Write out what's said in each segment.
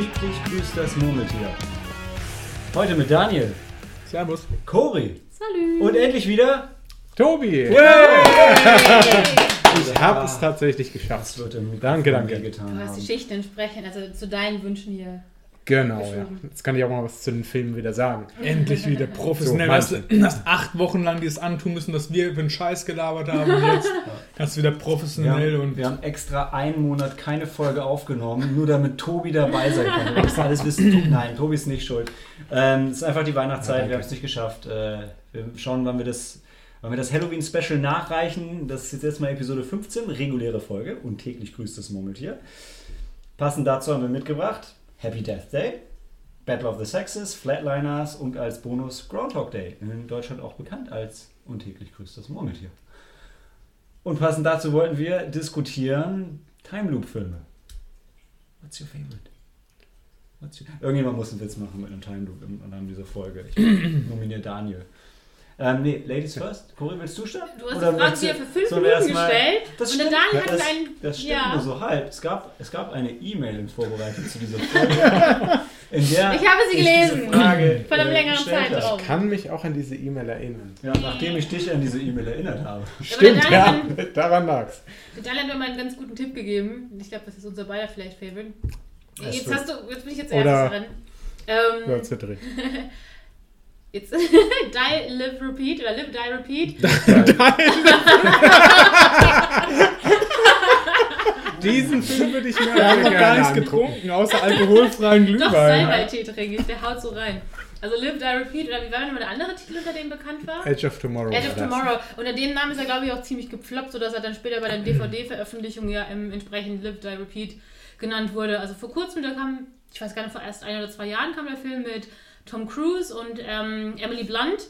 15 und täglich grüßt das Murmeltier. Heute mit Daniel, Servus. Cori Salü. und endlich wieder. Tobi! Ich habe es tatsächlich geschafft. Das wird im Danke, danke. wehgetan Du hast die. Schichten entsprechend, also zu deinen Wünschen hier. Genau, ja. Jetzt kann ich auch mal was zu den Filmen wieder sagen. Endlich wieder professionell. So, hast, du hast acht Wochen lang dieses antun müssen, dass wir über den Scheiß gelabert haben. Und jetzt kannst du wieder professionell haben, und. wir haben extra einen Monat keine Folge aufgenommen, nur damit Tobi dabei sein kann. Du musst alles wissen. Nein, Tobi ist nicht schuld. Ähm, es ist einfach die Ja, Weihnachtszeit, danke. wir haben es nicht geschafft. Äh, wir schauen, wann wir das, wann wir das Halloween-Special nachreichen. Das ist jetzt erstmal Episode 15, reguläre Folge und täglich grüßt das Murmeltier. Passend dazu haben wir mitgebracht Happy Death Day, Battle of the Sexes, Flatliners und als Bonus Groundhog Day. In Deutschland auch bekannt als und täglich grüßt das Murmeltier. Und passend dazu wollten wir diskutieren Time Loop Filme. What's your favorite? What's your... Irgendjemand muss einen Witz machen mit einem Time Loop im Rahmen dieser Folge. Ich nominiere Daniel. Ähm, nee, Ladies first. Cory, willst du starten? Du hast Oder die Frage du- dir für fünf Minuten gestellt. Das und stimmt. Daniel Ja, hat das, einen. das stimmt ja. nur so halb. Es gab, es gab eine E-Mail in Vorbereitung zu dieser Folge. in der Ich habe sie gelesen. Frage, Vor einem äh, längeren. Zeitraum. Ich kann mich auch an diese E-Mail erinnern. Ja, nachdem ich dich an diese E-Mail erinnert habe. Stimmt, ja. Daniel, Daran lag's. Daniel hat mir mal einen ganz guten Tipp gegeben. Ich glaube, das ist unser beider vielleicht Favorite. Jetzt, hast du, jetzt bin ich jetzt Oder- erstes dran. Ähm, Ja, dritt. jetzt Die, Live, Repeat oder Live, Die, Repeat. Diesen Film würde ich mir Wir haben noch gerne gar nichts getrunken, außer alkoholfreien Doch, Glühwein. Salbei-Tee trinke ich, der haut so rein. Also Live, Die, Repeat oder wie war denn mal der andere Titel, unter dem bekannt war? Edge of Tomorrow. Edge of. Tomorrow. Unter dem Namen ist er, glaube ich, auch ziemlich gefloppt, sodass er dann später bei der DVD-Veröffentlichung ja im entsprechend Live, Die, Repeat genannt wurde. Also vor kurzem, da kam, ich weiß gar nicht, vor erst ein oder zwei Jahren kam der Film mit Tom Cruise und ähm, Emily Blunt.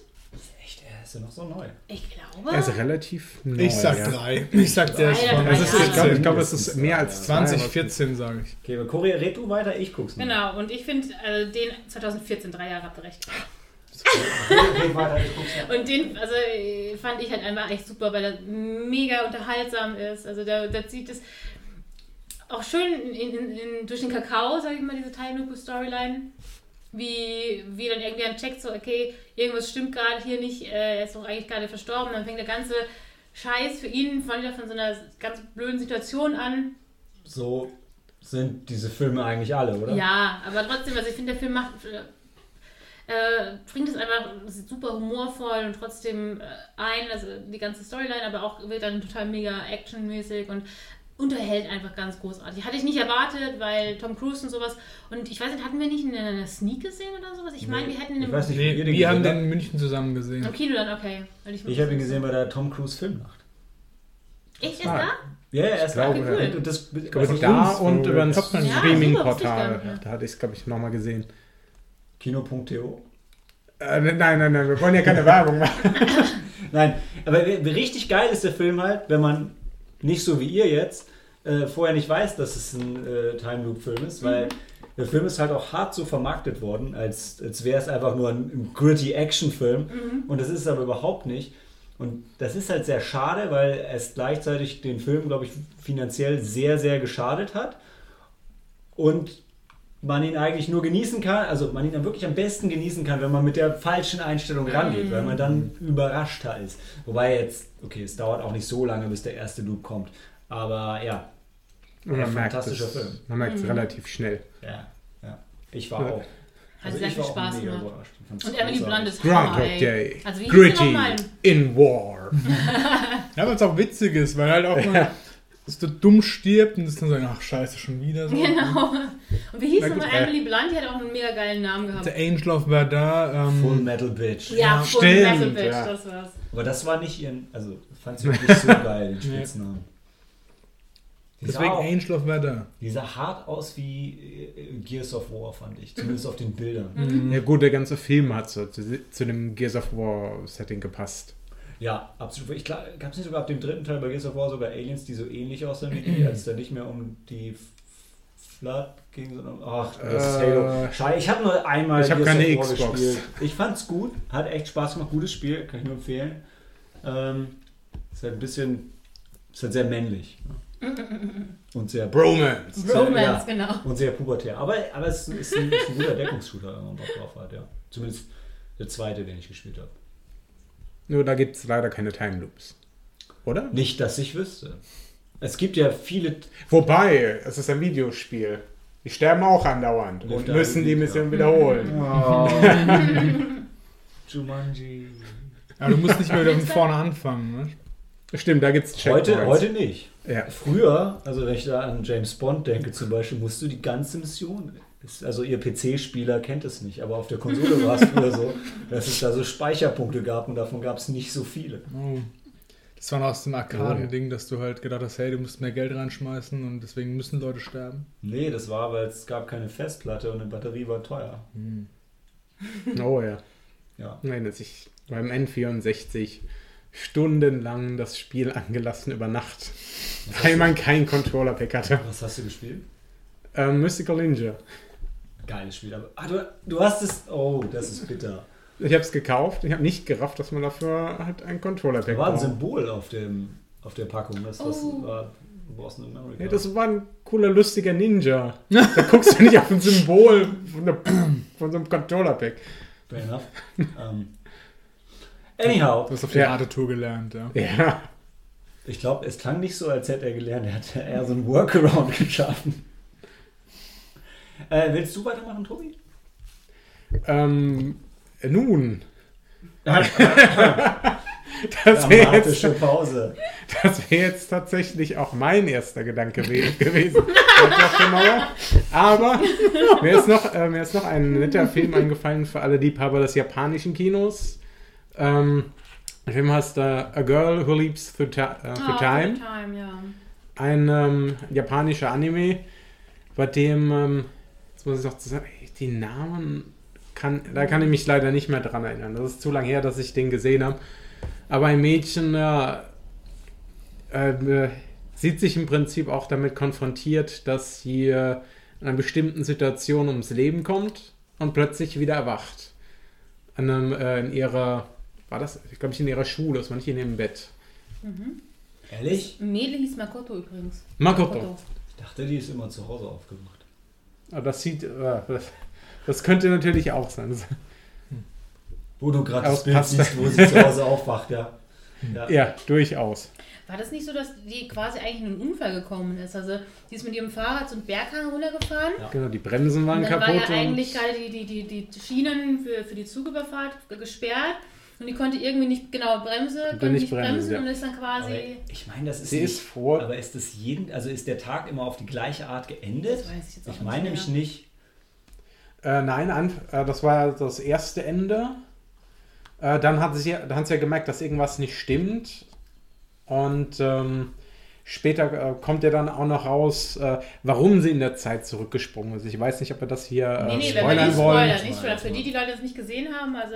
Echt, er ist ja noch so neu. Ich glaube. Er ist relativ neu. Ich sag ja. drei. Ich sag der ist Drei von oder Es ist, ich glaube, glaub, es ist mehr als zwei, 2014, sage ich. Okay, Cory, red du weiter, ich guck's mal. Genau, und ich finde äh, den 2014, drei Jahre habt ihr recht. Und den, also äh, fand ich halt einfach echt super, weil er mega unterhaltsam ist. Also da, da zieht es auch schön in, in, in, durch den Kakao, sag ich mal, diese Time Loop Storyline. Wie, wie dann irgendwie ein checkt, so, okay, irgendwas stimmt gerade hier nicht, äh, er ist doch eigentlich gerade verstorben. Dann fängt der ganze Scheiß für ihn von, von so einer ganz blöden Situation an. So sind diese Filme eigentlich alle, oder? Ja, aber trotzdem, also ich finde, der Film macht, äh, bringt es einfach super humorvoll und trotzdem äh, ein, also die ganze Storyline, aber auch wird dann total mega actionmäßig und unterhält einfach ganz großartig. Hatte ich nicht erwartet, weil Tom Cruise und sowas. Und ich weiß nicht, hatten wir nicht eine Sneak gesehen oder sowas? Ich meine, wir hätten ihn Ich im, weiß nicht, Nee, wir haben den in München zusammen gesehen. im Kino dann, okay. Weil Ich habe ihn gesehen bei der Tom Cruise Filmnacht. Echt, ist da? Ja, ja, er ist glaube, da. ja. Und das, Ich glaube, also da uns, und über ein Top- Ja, ich gar nicht. Da hatte ich es, glaube ich, nochmal gesehen. Kino.to. Äh, nein, nein, nein, wir wollen ja keine Werbung machen. Nein, aber richtig geil ist der Film halt, wenn man nicht so wie ihr jetzt äh, vorher nicht weiß, dass es ein äh, Time Loop Film ist, weil der Film ist halt auch hart so vermarktet worden, als, als wäre es einfach nur ein, ein gritty Action-Film. Und das ist es aber überhaupt nicht. Und das ist halt sehr schade, weil es gleichzeitig den Film, glaube ich, finanziell sehr, sehr geschadet hat. Und man ihn eigentlich nur genießen kann, also man ihn dann wirklich am besten genießen kann, wenn man mit der falschen Einstellung rangeht, weil man dann überraschter ist. Wobei jetzt, okay, es dauert auch nicht so lange, bis der erste Loop kommt. Aber ja, Und man merkt fantastischer es, Film. Man merkt es relativ schnell. ja, ja. Ich war Ja. auch. Hat also sehr ich viel Spaß gemacht. Und Emily. Blunt ist Hammer, Groundhog ey. Day. Also Gritty in War. Ja, es auch witzig ist, weil halt auch mal, dass du dumm stirbt und das dann so, ach scheiße, schon wieder so. Genau. Und wie hieß nochmal äh, Emily Blunt? Die hat auch einen mega geilen Namen gehabt. Der Angel of Verdun. Ähm, Full Metal Bitch. Ja, Full stimmt, Metal Bitch, ja. das war's. Aber das war nicht ihren, also fand sie nicht so geil, den. Spitznamen. Die deswegen auch- Angel of Verdun. Die sah hart aus wie äh, Gears of War, fand ich. Zumindest auf den Bildern. Mhm. Ja gut, der ganze Film hat so zu, zu dem Gears of War Setting gepasst. Ja, absolut. Ich gab es nicht sogar ab dem dritten Teil bei Gears of War sogar Aliens, die so ähnlich aussehen wie die, als es da nicht mehr um die Flood ging, sondern. Ach, das ist Äh, Halo. Schade, ich habe nur einmal ich hab Gears keine of War Xbox. gespielt. Ich fand's gut, hat echt Spaß gemacht, gutes Spiel, kann ich nur empfehlen. Ähm, ist halt ein bisschen. Ist halt sehr männlich. Und sehr Bromance. Romance, ja. genau. Und sehr pubertär. Aber, aber es ist ein, ist ein guter Deckungsshooter, wenn man Bock drauf hat, ja. Zumindest der zweite, den ich gespielt habe. Nur da gibt es leider keine Time Loops. Oder? Nicht, dass ich wüsste. Es gibt ja viele. Wobei, es ist ein Videospiel. Die sterben auch andauernd und Lifter müssen die. Mission wiederholen. Oh. Jumanji. Aber du musst nicht mehr wieder von vorne anfangen. Ne? Stimmt, da gibt es Heute, heute nicht. Ja. Früher, also wenn ich da an James Bond denke zum Beispiel, musst du die ganze Mission. Ist- Also ihr PC-Spieler kennt es nicht, aber auf der Konsole war es früher so, dass es da so Speicherpunkte gab und davon gab es nicht so viele. Oh. Das war noch aus dem Arkaden-Ding, dass du halt gedacht hast, hey, du musst mehr Geld reinschmeißen und deswegen müssen Leute sterben. Nee, das war, weil es gab keine Festplatte und eine Batterie war teuer. Oh ja. Ja. Nein, dass ich beim N64 stundenlang das Spiel angelassen über Nacht, weil man keinen Controller-Pack hatte. Was hast du gespielt? Ähm, Mystical Ninja. Geiles Spiel. Aber, ah, du, du hast es. Oh, das ist bitter. Ich habe es gekauft. Ich habe nicht gerafft, dass man dafür halt ein Controller-Pack Da war ein braucht. Symbol auf, dem, auf der Packung. Das was Oh. war Boston America. Ja, das war ein cooler, lustiger Ninja. Da guckst du nicht auf ein Symbol von, der, von so einem Controller-Pack. Fair enough. ähm, anyhow, Du hast auf der Ja. Tour gelernt, ja. Ja. ich glaube, es klang nicht so, als hätte er gelernt. Er hat eher so einen Workaround geschaffen. Äh, willst du weitermachen, Tobi? Ähm, nun. Das wäre jetzt, Pause. das wär jetzt tatsächlich auch mein erster Gedanke we- gewesen. Aber mir ist, noch, äh, mir ist noch ein netter Film eingefallen für alle Liebhaber des japanischen Kinos. Ähm, der Film heißt äh, A Girl Who Leaps Through, Ti- äh, through Ah, Time. Time, ja. ein ähm, japanischer Anime, bei dem, ähm, jetzt muss ich noch sagen, die Namen, kann, da kann ich mich leider nicht mehr dran erinnern. Das ist zu lange her, dass ich den gesehen habe. Aber ein Mädchen äh, äh, sieht sich im Prinzip auch damit konfrontiert, dass sie äh, in einer bestimmten Situation ums Leben kommt und plötzlich wieder erwacht. An einem, äh, in ihrer, war das, ich glaube, in ihrer Schule, das war nicht in ihrem Bett. Ehrlich? Mädel hieß Makoto übrigens. Makoto. Ich dachte, die ist immer zu Hause aufgewacht. Ah, Das sieht, äh, das, könnte natürlich auch sein. Wo du gerade das Bild siehst, wo sie zu Hause aufwacht, ja. ja. Ja, durchaus. War das nicht so, dass die quasi eigentlich in einen Unfall gekommen ist? Also, die ist mit ihrem Fahrrad so einen Berghang runtergefahren. Ja. Genau, die Bremsen waren Und dann war kaputt. ja und- eigentlich gerade die, die, die, die Schienen für, für die Zugüberfahrt gesperrt. Und die konnte irgendwie nicht genau Bremse, konnte nicht nicht bremsen, bremsen ja. und ist dann Aber quasi. ich meine, das ist Sie nicht, ist vor. Aber ist das jeden, also ist der Tag immer auf die gleiche Art geendet? Das weiß ich jetzt auch Ich meine nämlich nicht. Äh, nein, an, äh, das war das erste Ende. Äh, dann hat sie, dann hat sie ja gemerkt, dass irgendwas nicht stimmt. Und ähm, später äh, kommt ja dann auch noch raus, äh, warum sie in der Zeit zurückgesprungen ist. Ich weiß nicht, ob wir das hier äh, Nee, nee, wenn wir spoilern nicht wollen. spoilern, nicht spoilern. Für die, die Leute das nicht gesehen haben, also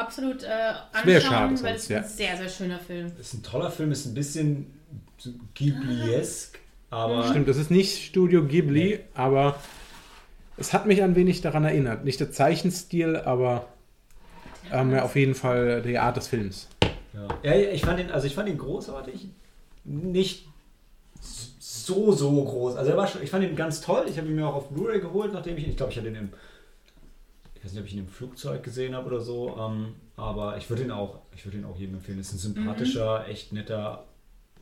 absolut äh, anschauen, schade weil es ein ja. sehr, sehr schöner Film. Ist ein toller Film, ist ein bisschen Ghibli-esk, aber Stimmt, das ist nicht Studio Ghibli, aber es hat mich ein wenig daran erinnert. Nicht der Zeichenstil, aber ähm, ja, auf jeden Fall die Art des Films. ja. ja, ich fand ihn, also ich fand ihn großartig, nicht so so groß. Also er war schon, ich fand ihn ganz toll. Ich habe ihn mir auch auf Blu-ray geholt, nachdem ich, ihn- ich glaube, ich hatte ihn im, ich weiß nicht, ob ich ihn im Flugzeug gesehen habe oder so, ähm, aber ich würde ihn auch, ich würde ihn auch jedem empfehlen. Es ist ein sympathischer, echt netter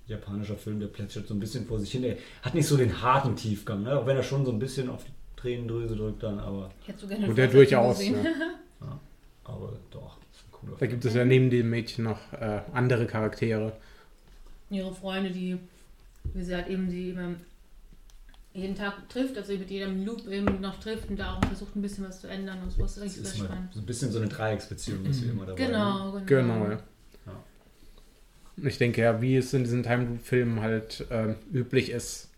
japanischer Film, der plätschert so ein bisschen vor sich hin. Er hat nicht so den harten Tiefgang, ne? auch wenn er schon so ein bisschen auf die Tränendrüse drückt dann, aber, Ich hätte so gerne Und der durchaus. gesehen. Ja. aber doch, ist ein cooler Da Film. gibt es ja neben dem Mädchen noch äh, andere Charaktere. Ihre Freunde, die, wie sie halt eben sie immer jeden Tag trifft, also mit jedem Loop eben noch trifft und da auch versucht ein bisschen was zu ändern und so ist Das ist mal spannend. so ein bisschen so eine Dreiecksbeziehung, ist wie immer dabei. Genau, genau. Genau, ja. Ja. Ich denke ja, wie es in diesen Time-Filmen halt ähm, üblich ist.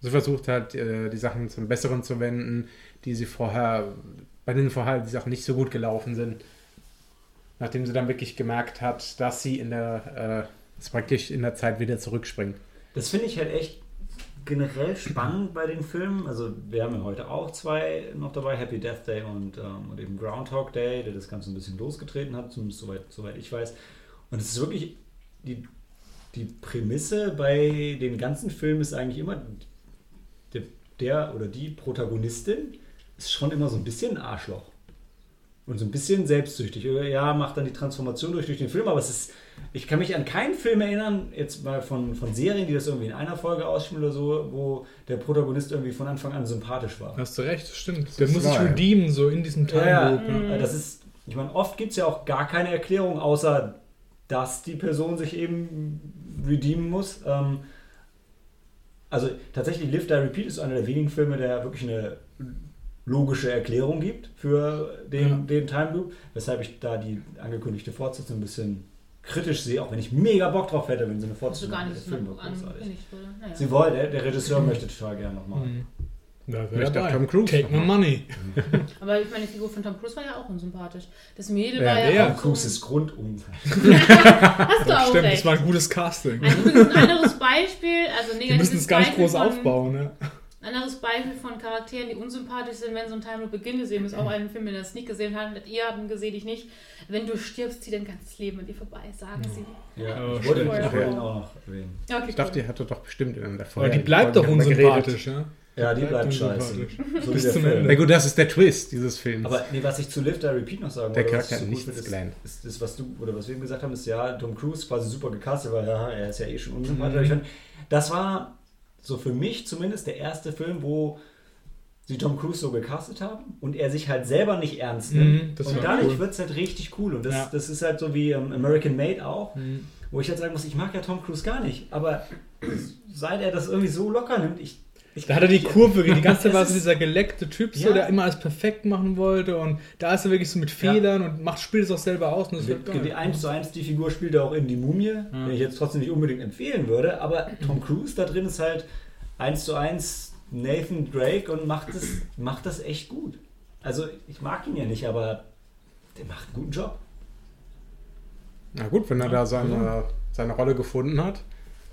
Sie versucht halt, äh, die Sachen zum Besseren zu wenden, die sie vorher, bei denen vorher die Sachen nicht so gut gelaufen sind. Nachdem sie dann wirklich gemerkt hat, dass sie in der, äh, praktisch in der Zeit wieder zurückspringt. Das finde ich halt echt generell spannend bei den Filmen. Also wir haben ja heute auch zwei noch dabei, Happy Death Day und, ähm, und eben Groundhog Day, der das Ganze ein bisschen losgetreten hat, zumindest soweit, soweit ich weiß. Und es ist wirklich, die, die Prämisse bei den ganzen Filmen ist eigentlich immer, der, der oder die Protagonistin ist schon immer so ein bisschen ein Arschloch. Und so ein bisschen selbstsüchtig. Ja, macht dann die Transformation durch, durch den Film, aber es ist, ich kann mich an keinen Film erinnern, jetzt mal von, von Serien, die das irgendwie in einer Folge ausspielen oder so, wo der Protagonist irgendwie von Anfang an sympathisch war. Hast du recht, das stimmt. Der ist muss sich redeemen, so in diesem Time Ja, Loop. ja. Ja. Das ist, ich meine, oft gibt es ja auch gar keine Erklärung, außer dass die Person sich eben redeemen muss. Ähm, also tatsächlich Live Die Repeat ist einer der wenigen Filme, der wirklich eine logische Erklärung gibt für den, Ja. den Time Loop, weshalb ich da die angekündigte Fortsetzung ein bisschen kritisch sehe, auch wenn ich mega Bock drauf hätte, wenn sie eine Fortsetzung gar machen. nicht Der Film war großartig. Naja. Sie wollen, der, der Regisseur möchte total gerne nochmal. Mhm. Da wäre auch dabei. Tom Cruise Take my money. Aber ich meine, die Figur von Tom Cruise war ja auch unsympathisch. Das Mädel Ja, war ja, der auch Tom Cruise so, ist Grundum. Hast du auch Stimmt, recht. das war ein gutes Casting. Ein, ein anderes Beispiel, also negatives müssen es gar nicht Beispiel groß aufbauen. Ne? Ein anderes Beispiel von Charakteren, die unsympathisch sind, wenn so ein Time Loop beginnt. Das ist auch ein Film, den ihr das nicht gesehen habt. Ihr habt ihn gesehen, ich nicht. Wenn du stirbst, zieht dein ganzes Leben an dir vorbei, sagen sie. Ja, Oh, ich wollte stimmt. ich wollte ihn auch noch erwähnen. Ja, okay, Ich dachte, cool. die hatte doch bestimmt in einer der Aber die bleibt doch unsympathisch. Ja? Ja, die bleibt Bleibt scheiße. unsympathisch. So Bis wie der zum Film. Ende. Na gut, das ist der Twist dieses Films. Aber nee, was ich zu Live Die Repeat noch sagen Der wollte, was Charakter ich hat gut ist, ist das, was du oder was wir eben gesagt haben, ist ja, Tom Cruise quasi super gecastet, weil ja, er ist ja eh schon unsympathisch. Mhm. Ich fand, das war so für mich zumindest der erste Film, wo sie Tom Cruise so gecastet haben und er sich halt selber nicht ernst nimmt. Das und dadurch cool. wird es halt richtig cool. Und das, Ja. das ist halt so wie ähm, American Made auch, Mhm. wo ich halt sagen muss, ich mag ja Tom Cruise gar nicht, aber seit er das irgendwie so locker nimmt, ich. Ich Da hat er die Kurve, die ganze Zeit war Es so dieser geleckte Typ, so, Ja. der immer alles perfekt machen wollte und da ist er wirklich so mit Ja. Fehlern und macht, spielt es auch selber aus. Und das wird Die geil. 1 zu 1 die Figur spielt er auch in Die Mumie, Ja. den ich jetzt trotzdem nicht unbedingt empfehlen würde, aber Tom Cruise da drin ist halt 1 zu 1 Nathan Drake und macht das, macht das echt gut. Also ich mag ihn ja nicht, aber der macht einen guten Job. Na gut, wenn er da seine, seine Rolle gefunden hat,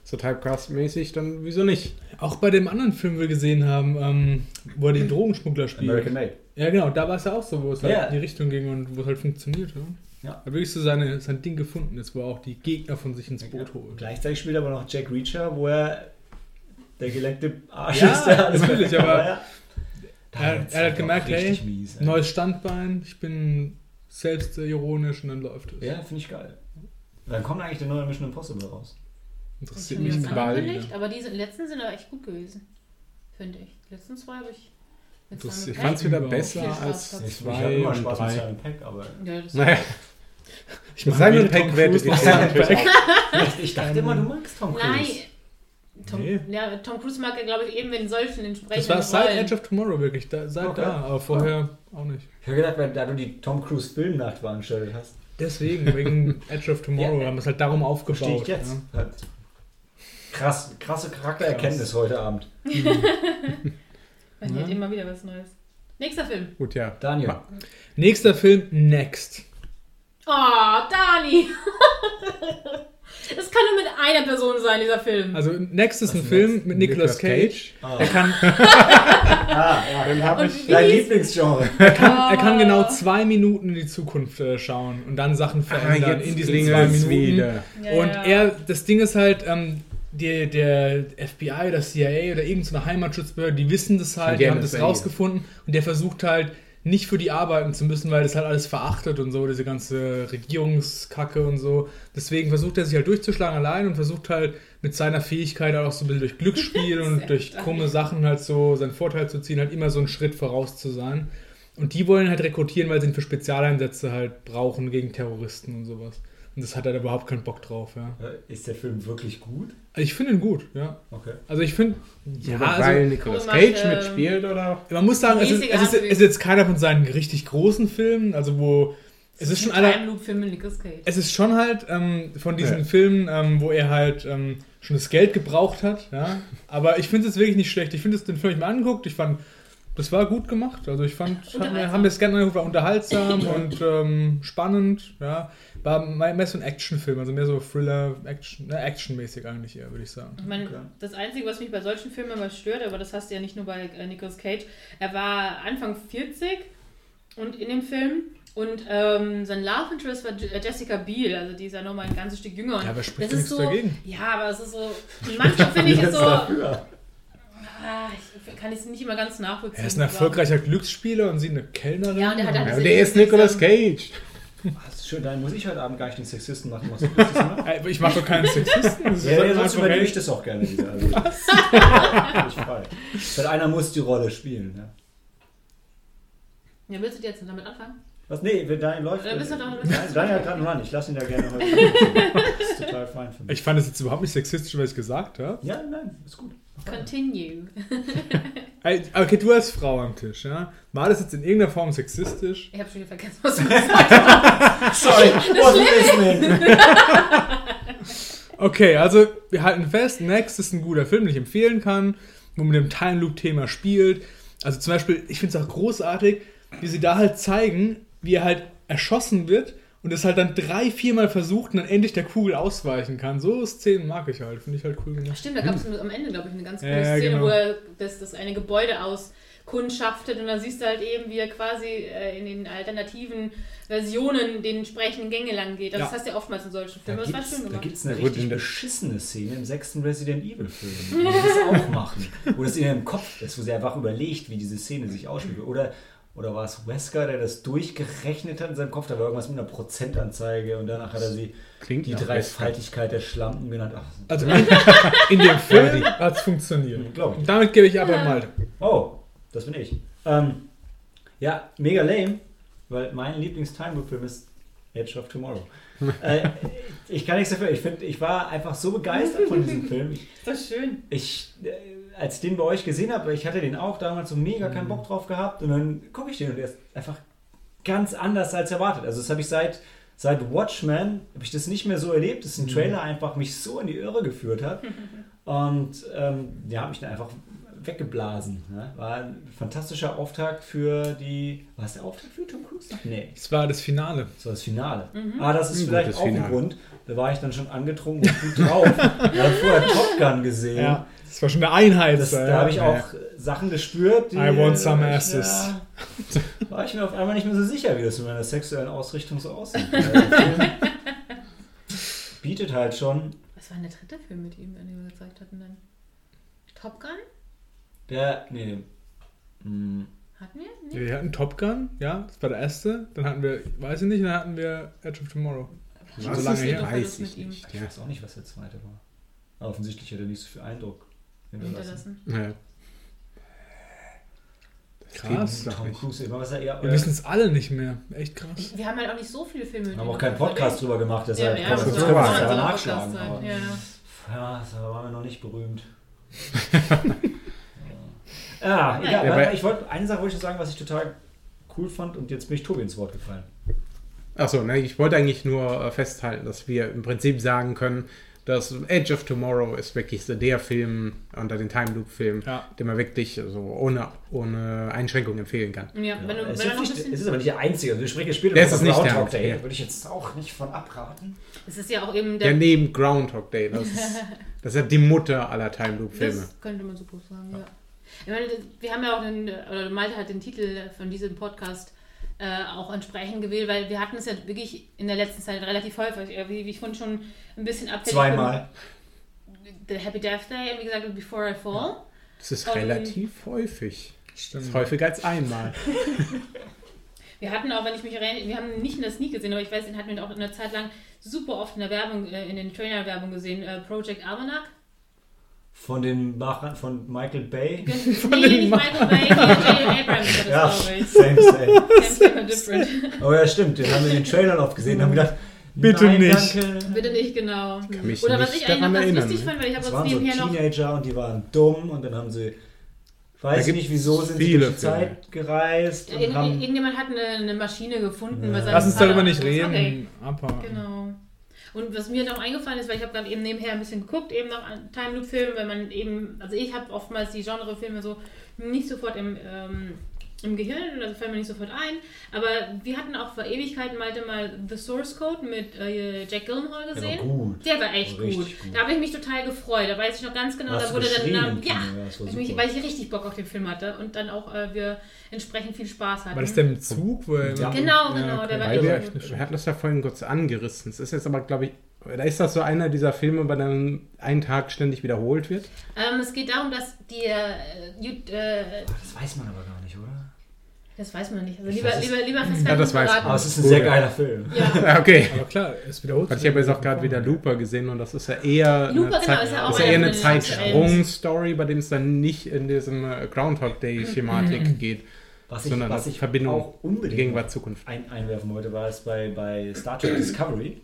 so Typecast-mäßig, dann wieso nicht? Auch bei dem anderen Film, den wir gesehen haben, ähm, wo er den Drogenschmuggler spielt. American Made. Ja, genau, da war es ja auch so, wo es halt Ja. in die Richtung ging und wo es halt funktioniert. Ja. Ja. Da wirklich so seine, sein Ding gefunden ist, wo er auch die Gegner von sich ins Boot holt. Gleichzeitig spielt aber noch Jack Reacher, wo er der geleckte Arsch Ja, ist. Alles natürlich, aber ja, Er, er hat halt gemerkt, hey, mies, ey. neues Standbein, ich bin selbst ironisch und dann läuft es. Ja, finde ich geil. Dann kommt eigentlich der neue Mission Impossible raus. Interessiert mich was Ball, aber diese letzten sind aber echt gut gewesen. Finde ich. Die letzten zwei habe ich. ich fand es wieder besser als gehabt. Ich, zwei habe immer und Spaß mit drei. Simon Peck, aber Ja, das Naja, Ich mach Simon Peck Peck. auch. ich dachte immer, du magst Tom Cruise. Nein. Tom, Nee. ja, Tom Cruise mag er, glaube ich, eben in solchen entsprechenden Das war seit Rollen. Edge of Tomorrow wirklich, da, seit Okay. da, aber vorher auch nicht. Ich habe gedacht, wenn da du die Tom Cruise Filmnacht veranstaltet hast, Deswegen, wegen Edge of Tomorrow, Ja, haben wir es halt darum verstehe aufgebaut. ich jetzt. Ja. Krass, krasse Charaktererkenntnis heute Abend. Man hört Ja. immer wieder was Neues. Nächster Film. Gut, ja. Daniel. Ma- Nächster Film, Next. Oh, Dani! Es kann nur mit einer Person sein, dieser Film. Also Next ist Was ein Film mit Nicolas Cage. Ah, Er kann, ah ja. Dann habe ich. Dein Lieblingsgenre. er, kann, er kann Oh. genau zwei Minuten in die Zukunft äh, schauen und dann Sachen Ah, verändern in jetzt diesen zwei Minuten. wieder. Ja, Und ja. er, das Ding ist halt, ähm, die, der FBI oder CIA oder irgendeine Heimatschutzbehörde, die wissen das halt, Die haben das rausgefunden und der versucht halt nicht für die arbeiten zu müssen, weil das halt alles verachtet und so, diese ganze Regierungskacke und so. Deswegen versucht er sich halt durchzuschlagen allein und versucht halt mit seiner Fähigkeit auch so ein bisschen durch Glücksspiel und durch krumme Sachen halt so seinen Vorteil zu ziehen, halt immer so einen Schritt voraus zu sein. Und die wollen halt rekrutieren, weil sie ihn für Spezialeinsätze halt brauchen gegen Terroristen und sowas. Und das hat er überhaupt keinen Bock drauf, ja. Ist der Film wirklich gut? Also ich finde ihn gut, ja. Okay. Also ich finde, ja, Ja, also, weil Nicolas Cage ähm, mitspielt oder? man muss sagen, es ist, es, ist, es ist jetzt keiner von seinen richtig großen Filmen, also wo, es ist schon ein einer, es ist schon halt ähm, von diesen Ja. Filmen, ähm, wo er halt ähm, schon das Geld gebraucht hat, ja. Aber ich finde es wirklich nicht schlecht. Ich finde es den Film ich mir angeguckt, ich fand, das war gut gemacht. Also ich fand, haben mir das gerne angeguckt, war unterhaltsam und ähm, spannend, ja. War mehr so ein Actionfilm, also mehr so Thriller, Action, ne, actionmäßig eigentlich eher, würde ich sagen. Ich meine, Okay. das Einzige, was mich bei solchen Filmen immer stört, aber das hast du ja nicht nur bei äh, Nicolas Cage, er war Anfang 40 und in dem Film Und ähm, sein Love Interest war Je- Jessica Biel, also die ist ja nochmal ein ganzes Stück jünger. Und Ja, aber spricht das ist nichts so, dagegen. Ja, aber es ist so. Manchmal finde ich es so. dafür. Ah, ich kann es nicht immer ganz nachvollziehen. Er ist ein erfolgreicher Glücksspieler und sie eine Kellnerin. Ja, und er hat halt Ja, und der ist Nicolas Cage. Schön, dann muss ich heute Abend gar nicht den Sexisten machen. Was du? Ey, Ich mache doch keinen Sexisten. Das Ja, ja, sonst übernehme ich das auch gerne wieder. Also, Was? Ich frei. Weil einer muss die Rolle spielen. Ja. Ja, willst du jetzt damit anfangen? Was? Nee, wenn Daniel läuft. Oder bist du doch- Nein, Daniel hat gerade einen Run. Ich lasse ihn ja gerne heute. Das ist total fein für mich. Ich fand es jetzt überhaupt nicht sexistisch, was ich gesagt habe. Ja, nein, ist gut. Continue. Okay, du als Frau am Tisch, ja? War das jetzt in irgendeiner Form sexistisch? Ich habe schon wieder vergessen, was du gesagt hast. Sorry, listening. Okay, also wir halten fest, Next ist ein guter Film, den ich empfehlen kann, wo man mit dem Time Loop Thema spielt. Also zum Beispiel, ich finde es auch großartig, wie sie da halt zeigen, wie er halt erschossen wird und es halt dann drei, viermal versucht und dann endlich der Kugel ausweichen kann. So Szenen mag ich halt, finde ich halt cool gemacht. Stimmt, da gab es am Ende, glaube ich, eine ganz coole Ja, ja, Szene, genau. wo er das, das eine Gebäude auskundschaftet und dann siehst du halt eben, wie er quasi äh, in den alternativen Versionen den entsprechenden Gänge lang geht. Also Ja. Das hast du ja oftmals in solchen Da Filmen. Das war gibt's, schön da gemacht. gibt's eine richtig beschissene Szene im sechsten Resident Evil Film, wo die das auch machen. Wo das in ihrem Kopf ist, wo sie einfach überlegt, wie diese Szene sich ausspielt. Oder, oder war es Wesker, der das durchgerechnet hat in seinem Kopf? Da war irgendwas mit einer Prozentanzeige und danach hat er sie Klingt die Dreifaltigkeit der Schlampen genannt. Ach, Also in, in dem Film hat es funktioniert. Glaub ich. Damit gebe ich aber mal. Oh, das bin ich. Ähm, ja, mega lame, weil mein Lieblings-Time-Loop-Film ist Edge of Tomorrow. äh, ich kann nichts dafür. Ich, find, ich war einfach so begeistert von diesem Film. Ich, Ist das schön. ich, äh, als ich den bei euch gesehen habe, ich hatte den auch damals so mega keinen Bock drauf gehabt und dann gucke ich den und der ist einfach ganz anders als erwartet. Also das habe ich seit, seit Watchmen, habe ich das nicht mehr so erlebt, dass ein Trailer einfach mich so in die Irre geführt hat und ähm, ja, habe mich dann einfach weggeblasen. Ne? War ein fantastischer Auftakt für die, war es der Auftakt für Tom Cruise? Nee, Es war das Finale. das war das Finale. Ah, das ist Ein vielleicht auch ein Finale. Grund. Da war ich dann schon angetrunken und gut drauf. Ich habe vorher Top Gun gesehen. Ja, das war schon eine Einheit. Das, ja. da habe ich Ja, auch Sachen gespürt, die. I want some ich, asses. Ja, war ich mir auf einmal nicht mehr so sicher, wie das mit meiner sexuellen Ausrichtung so aussieht. Der bietet halt schon. Was war denn der dritte Film mit ihm, den wir gezeigt hatten dann? Top Gun? Der. Nee. Hm, Hatten wir? Nee. Wir hatten Top Gun, ja, das war der erste. Dann hatten wir, weiß ich nicht, dann hatten wir Edge of Tomorrow. Was so lange her. Weiß ich ihm. nicht. ich Ja. weiß auch nicht, was der zweite war. Aber offensichtlich hat er nicht so viel Eindruck hinterlassen. Hinterlassen. Ja. Krass. Tom. Cruise, immer was er eher. Wir wissen es alle nicht mehr. Echt krass. Wir haben halt auch nicht so viele Filme Wir haben auch keinen Podcast drüber gemacht, Ja, deshalb ja, war können wir wahr. ja nachschlagen. Aber, sein, Ja. ja, da waren wir noch nicht berühmt. ja, egal. Ja, ich wollte eine Sache wollte ich sagen, was ich total cool fand und jetzt bin ich Tobi ins Wort gefallen. Achso, ne, ich wollte eigentlich nur äh, festhalten, dass wir im Prinzip sagen können, dass Edge of Tomorrow ist wirklich so der Film unter den Time Loop Filmen, Ja. den man wirklich so ohne, ohne Einschränkung empfehlen kann. Ja, wenn du, es, wenn ist du noch ein nicht, bisschen, es ist aber nicht der einzige. Also wir sprechen später Das über ist nicht der Groundhog Day. ja. Da würde ich jetzt auch nicht von abraten. es ist ja auch eben Der der. neben Groundhog Day, das ist, das ist ja die Mutter aller Time Loop Filme. Das könnte man so gut sagen, ja. Ich meine, wir haben ja auch den, oder Malte hat den Titel von diesem Podcast äh, auch entsprechend gewählt, weil wir hatten es ja wirklich in der letzten Zeit relativ häufig, wie, wie ich vorhin schon ein bisschen abfällig Zweimal. The Happy Death Day und wie gesagt Before I Fall. Das ist Und- relativ häufig. Das Stimmt. ist häufiger als einmal. Wir hatten auch, wenn ich mich erinnere, wir haben ihn nicht in der Sneak gesehen, aber ich weiß, den hatten wir auch in der Zeit lang super oft in der Werbung, äh, in den Trailer-Werbung gesehen. Äh, Project Almanac. Von den Machern von Michael Bay. Von nee, nicht Michael Bay, J.J. Abrams war Ja, das, glaube ich. same, same. Same, same different. Oh ja, stimmt. Den haben wir in den Trailern oft gesehen. Haben gedacht, Bitte nein, nicht. Danke. Bitte nicht genau. Kann mich Oder was nicht ich eigentlich noch ganz erinnern, lustig ne? fand, weil ich habe uns waren so nebenher noch. Teenager und die waren dumm und dann haben sie, weiß ich nicht wieso, sind sie durch die. Zeit gereist und haben irgendjemand hat eine, eine Maschine gefunden. Ja. Lass uns darüber nicht reden. Okay, Abhaken. genau. Und was mir noch eingefallen ist, weil ich habe dann eben nebenher ein bisschen geguckt, eben nach Time Loop Filmen, wenn man eben, also ich habe oftmals die Genrefilme so nicht sofort im, ähm, im Gehirn, also fällt mir nicht sofort ein. Aber wir hatten auch vor Ewigkeiten mal, mal The Source Code mit äh, Jack Gyllenhaal Der gesehen. war gut. Der war echt War gut. gut. Da habe ich mich total gefreut. Da weiß ich noch ganz genau, Hast da wurde dann. geschrien Na, im Kino? ja, Ja, war weil ich, super. weil ich richtig Bock auf den Film hatte und dann auch äh, wir entsprechend viel Spaß hatten. War das der mit Zug? Wo Ja. Genau, genau, der war Weil echt wir, gut. wir hatten das ja vorhin kurz angerissen. Es ist jetzt aber, glaube ich, da ist das so einer dieser Filme, bei dem ein Tag ständig wiederholt wird. Ähm, es geht darum, dass die. Äh, äh, Ach, Das weiß man aber gar nicht, oder? Das weiß man nicht. Also Ich lieber, lieber, lieber fest Ja, das weiß verraten. Aber es ist ein sehr geiler Film. Ja. okay. Aber klar, es wiederholt Weil ich habe jetzt auch gerade wieder Looper gesehen und das ist ja eher Looper, eine, genau, Zeit, ist ja auch ist ja einer eher von eine Zeitsprung-Story, bei dem es dann nicht in diesem äh, Groundhog Day-Thematik geht, Was ich, sondern was das ich Verbindung auch unbedingt Gegenwart, Zukunft. ein, einwerfen wollte, war es bei, bei Star Trek Discovery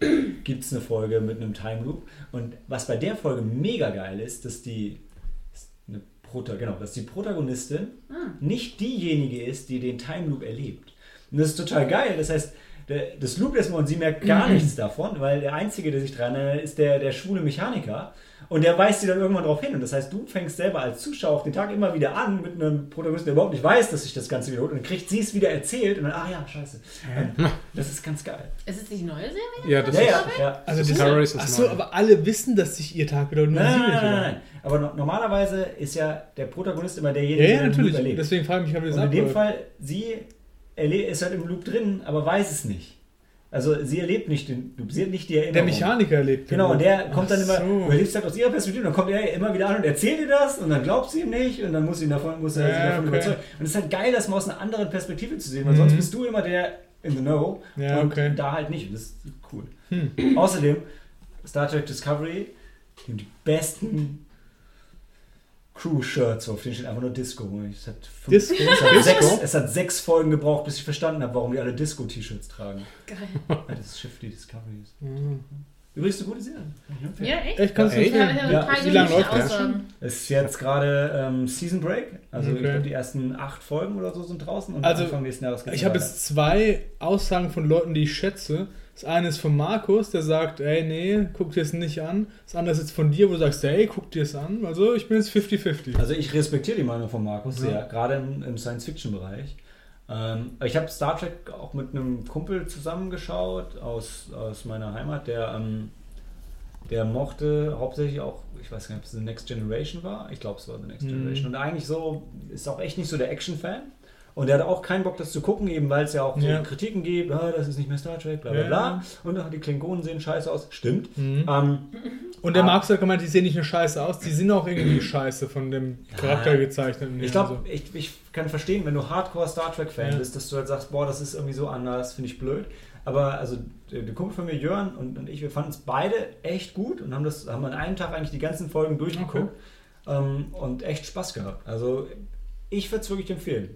gibt es eine Folge mit einem Time Loop. Und was bei der Folge mega geil ist, dass die, eine Prota, genau, dass die Protagonistin nicht diejenige ist, die den Time Loop erlebt. Und das ist total geil. Das heißt, der, das loopt erstmal und sie merkt gar nichts davon, weil der Einzige, der sich dran erinnert, ist der, der schwule Mechaniker. Und der weist sie dann irgendwann darauf hin. Und das heißt, du fängst selber als Zuschauer auf den Tag immer wieder an mit einem Protagonisten, der überhaupt nicht weiß, dass sich das Ganze wiederholt. Und dann kriegt sie es wieder erzählt und dann, ach ja, scheiße. Das ist ganz geil. Ist es die neue Serie? Ja, das Ja, ist, ja, ja. Also Das das ist das Achso, aber alle wissen, dass sich ihr Tag wiederholt. Nein, nein, nein, nein. Aber no normalerweise ist ja der Protagonist immer derjenige, Ja, ja, der den natürlich. Loop erlebt. Deswegen frage ich mich, ob ihr das Und in dem. Fall, sie ist halt im Loop drin, aber weiß es nicht. Also sie erlebt nicht den Loop, sie hat nicht die Der Erinnerung. Mechaniker lebt. Genau, und der Ach kommt dann immer, so. du erlebst halt aus ihrer Perspektive, dann kommt er immer wieder an und erzählt ihr das und dann glaubt sie ihm nicht und dann muss, sie ihn davon, muss er Ja, sie davon okay. überzeugen. Und es ist halt geil, das mal aus einer anderen Perspektive zu sehen, weil sonst bist du immer der in the know Ja, und okay. da halt nicht. Und das ist cool. Außerdem, Star Trek Discovery, die besten Crew-Shirts, auf denen steht einfach nur Disco. Es hat, fünf, Disco? Es, hat sechs, es hat sechs Folgen gebraucht, bis ich verstanden habe, warum die alle Disco-T-Shirts tragen. Geil. Weil das Schiff die Discovery ist. Übrigens eine gute Serie. Kann ich. Ja, echt? Echt, kannst du Echt? Ja, ja, Ja. Wie lange läuft Aussagen. Es ist jetzt gerade ähm, Season Break. Also ich Okay. glaube, die ersten acht Folgen oder so sind draußen und Also, Anfang nächsten Jahres geht's Ich habe jetzt zwei Aussagen von Leuten, die ich schätze. Das eine ist von Markus, der sagt, ey, nee, guck dir es nicht an. Das andere ist jetzt von dir, wo du sagst, ey, guck dir es an. Also ich bin jetzt 50-50. Also ich respektiere die Meinung von Markus Ja. sehr, gerade im, im Science-Fiction-Bereich. Ähm, ich habe Star Trek auch mit einem Kumpel zusammengeschaut aus, aus meiner Heimat, der, ähm, der mochte hauptsächlich auch, ich weiß gar nicht, ob es The Next Generation war. Ich glaube, es war The Next Mhm. Generation. Und eigentlich so, ist auch echt nicht so der Action-Fan. Und er hat auch keinen Bock, das zu gucken, eben weil es ja auch so Ja. Kritiken gibt, ah, das ist nicht mehr Star Trek, bla bla bla. Und ah, die Klingonen sehen scheiße aus. Stimmt. Mhm. Ähm, Und der Ah. Markus hat gemeint, die sehen nicht nur scheiße aus, die sind auch irgendwie scheiße von dem Charakter gezeichnet. Ich Also, glaube, ich, ich kann verstehen, wenn du Hardcore Star Trek-Fan bist, dass du halt sagst, boah, das ist irgendwie so anders, finde ich blöd. Aber also der, der Kumpel von mir, Jörn und, und ich, wir fanden es beide echt gut und haben das haben an einem Tag eigentlich die ganzen Folgen durchgeguckt ähm, und echt Spaß gehabt. Also ich würde es wirklich empfehlen.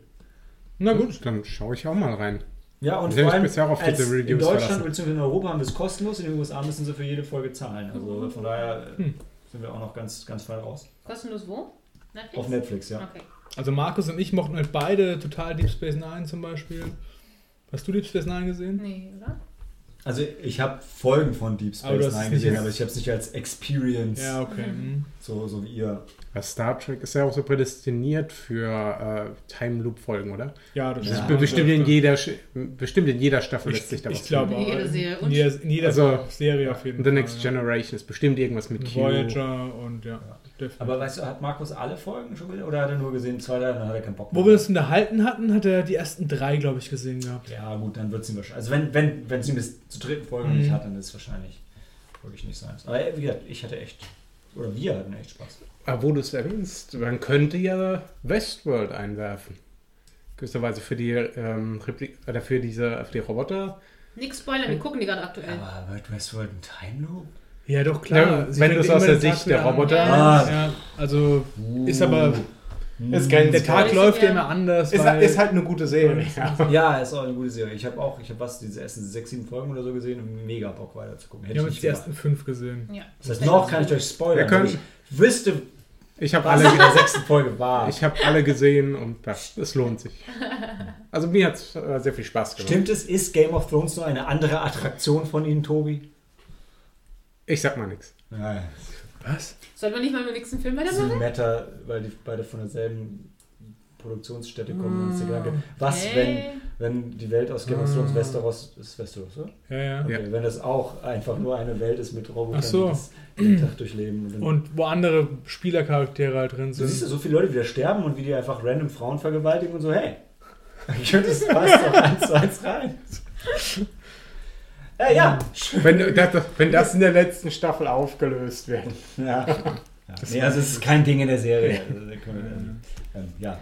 Na gut. Dann schaue ich auch mal rein. Ja, und vor allem bisher auf als diese in Deutschland bzw. in Europa haben wir es kostenlos, in den USA müssen sie für jede Folge zahlen. Also von daher äh, Hm. sind wir auch noch ganz, ganz fein raus. Kostenlos wo? Netflix? Auf Netflix, ja. Okay. Also Markus und ich mochten halt beide total Deep Space Nine zum Beispiel. Hast du Deep Space Nine gesehen? Nee, oder? Also ich habe Folgen von Deep Space Nine gesehen, aber ich habe es nicht als Experience, Ja, okay. Mhm. so, so wie ihr. Star Trek ist ja auch so prädestiniert für äh, Time Loop Folgen, oder? Ja, das Ja. stimmt. bestimmt, in jeder, bestimmt in jeder Staffel lässt sich Ich, da was ich glaube In auch. jeder Serie. In jeder, in jeder Also, Serie auf jeden The Fall. Next Generation ist bestimmt irgendwas mit Q. Voyager und ja. definitiv. Aber weißt du, hat Markus alle Folgen schon gesehen oder hat er nur gesehen zwei, drei dann hat er keinen Bock Wo wir uns unterhalten hatten, hat er die ersten drei, glaube ich, gesehen gehabt. Ja, gut, dann wird es ihm wahrscheinlich. Also, wenn wenn wenn es ihm bis zur dritten Folge Mhm. nicht hat, dann ist es wahrscheinlich wirklich nicht sein. Aber wie gesagt, ich hatte echt, oder wir hatten echt Spaß. Aber wo du es erwähnst, man könnte ja Westworld einwerfen. Gewisserweise für die, ähm, Replik oder für diese für die Roboter. Nix spoilern, wir gucken die gerade aktuell. Aber wird Westworld ein Time Loop? Ja, doch, klar. Ja, wenn du es aus der Sicht der. Roboter. Ja. Ja, also ist aber. Ist kein Der Tag Ist läuft ja- immer anders. ist, weil- ist halt eine gute Serie. Ja. Ja, ist auch eine gute Serie. Ich habe auch, ich habe was, diese ersten sechs, sieben Folgen oder so gesehen und mega Bock weiter zu gucken. Hätte ich jetzt nicht die ersten fünf gesehen. Ja. Das heißt, noch kann ich euch spoilern. Wir können- ich wüsste, Ich habe was in alle, der sechsten Folge war. ich hab alle gesehen und ja, es lohnt sich. Also mir hat es äh, sehr viel Spaß gemacht. Stimmt es, ist Game of Thrones nur eine andere Attraktion von Ihnen, Tobi? Ich sag mal nichts. Was? Sollen wir nicht mal mit dem nächsten Film Das ist weitermachen? ein Meta, weil die beide von derselben Produktionsstätte kommen und uns der Gedanke, was, Okay. wenn, wenn die Welt aus Game of Thrones Westeros ist Westeros, oder? Ja, ja. Okay, Ja. wenn das auch einfach nur eine Welt ist mit Robotern, so. die das jeden Tag durchleben. Und, wo andere Spielercharaktere halt drin du siehst ja sind. so viele Leute wieder sterben und wie die einfach random Frauen vergewaltigen und so, hey, ich könnte das passt doch eins zu eins rein. Ja, ja. Wenn das, wenn das in der letzten Staffel aufgelöst wird. Ja. ja. Nee, also es ist kein Ding in der Serie. Also, da wir, ähm, ja.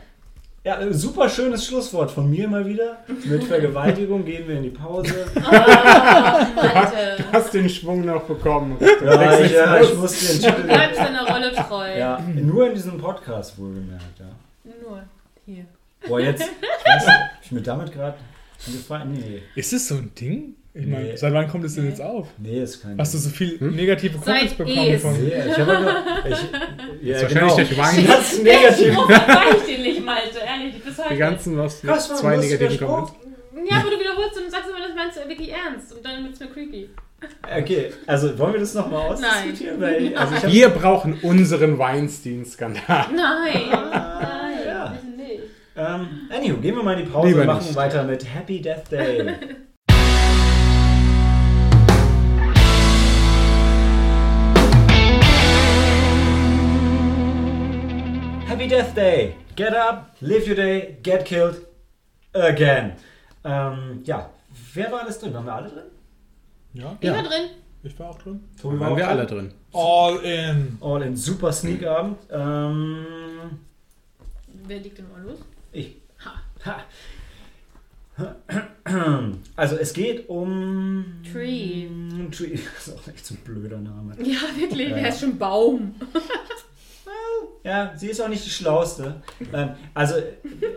Ja, äh, super schönes Schlusswort von mir mal wieder. Mit Vergewaltigung gehen wir in die Pause. Oh, Malte. Hast den Schwung noch bekommen. Ja, ich, ja, ich muss den Titel. Bleib deiner Rolle treu. Ja, nur in diesem Podcast wohlgemerkt, ja. Nur hier. Boah, jetzt, ich weiß nicht, ich mir damit gerade gefallen? Nee, Ist es so ein Ding? Ich meine, Nee. seit wann kommt es denn Nee. jetzt auf? nee, ist kein Hast du so viel Hm? negative Comments bekommen es. von. Nee, ich habe nur. Ich, ja, ist wahrscheinlich durch Wein. Das ist negativ. Spruch verzeih ich dir nicht, Malte. Ehrlich, bis heute. Die ganzen was Was zwei negativen Spruch? Comments. Ja, aber du wiederholst und sagst immer, das meinst du wirklich ernst. Und dann wird es mir creepy. Okay, also wollen wir das nochmal ausdiskutieren? Weil, also hab, Wir brauchen unseren Weinstein-Skandal. Nein. Nein. ja. Nicht. ähm, anywho, gehen wir mal in die Pause Lieber und machen nicht. weiter mit Happy Death Day. Happy Death Day. Get up, live your day, get killed again. Ähm, ja, wer war alles drin? Waren wir alle drin? Ja, Ich war drin. ich war auch drin. Tobi Waren auch wir drin? alle drin. All in. All in super Sneak-Abend. Ähm, Wer liegt denn mal los? ich. Ha. Ha. Also es geht um... Tree. Tree. Das ist auch echt so ein blöder Name. Ja, wirklich. Ja, Der ist schon Baum. Ja, sie ist auch nicht die Schlauste. ähm, also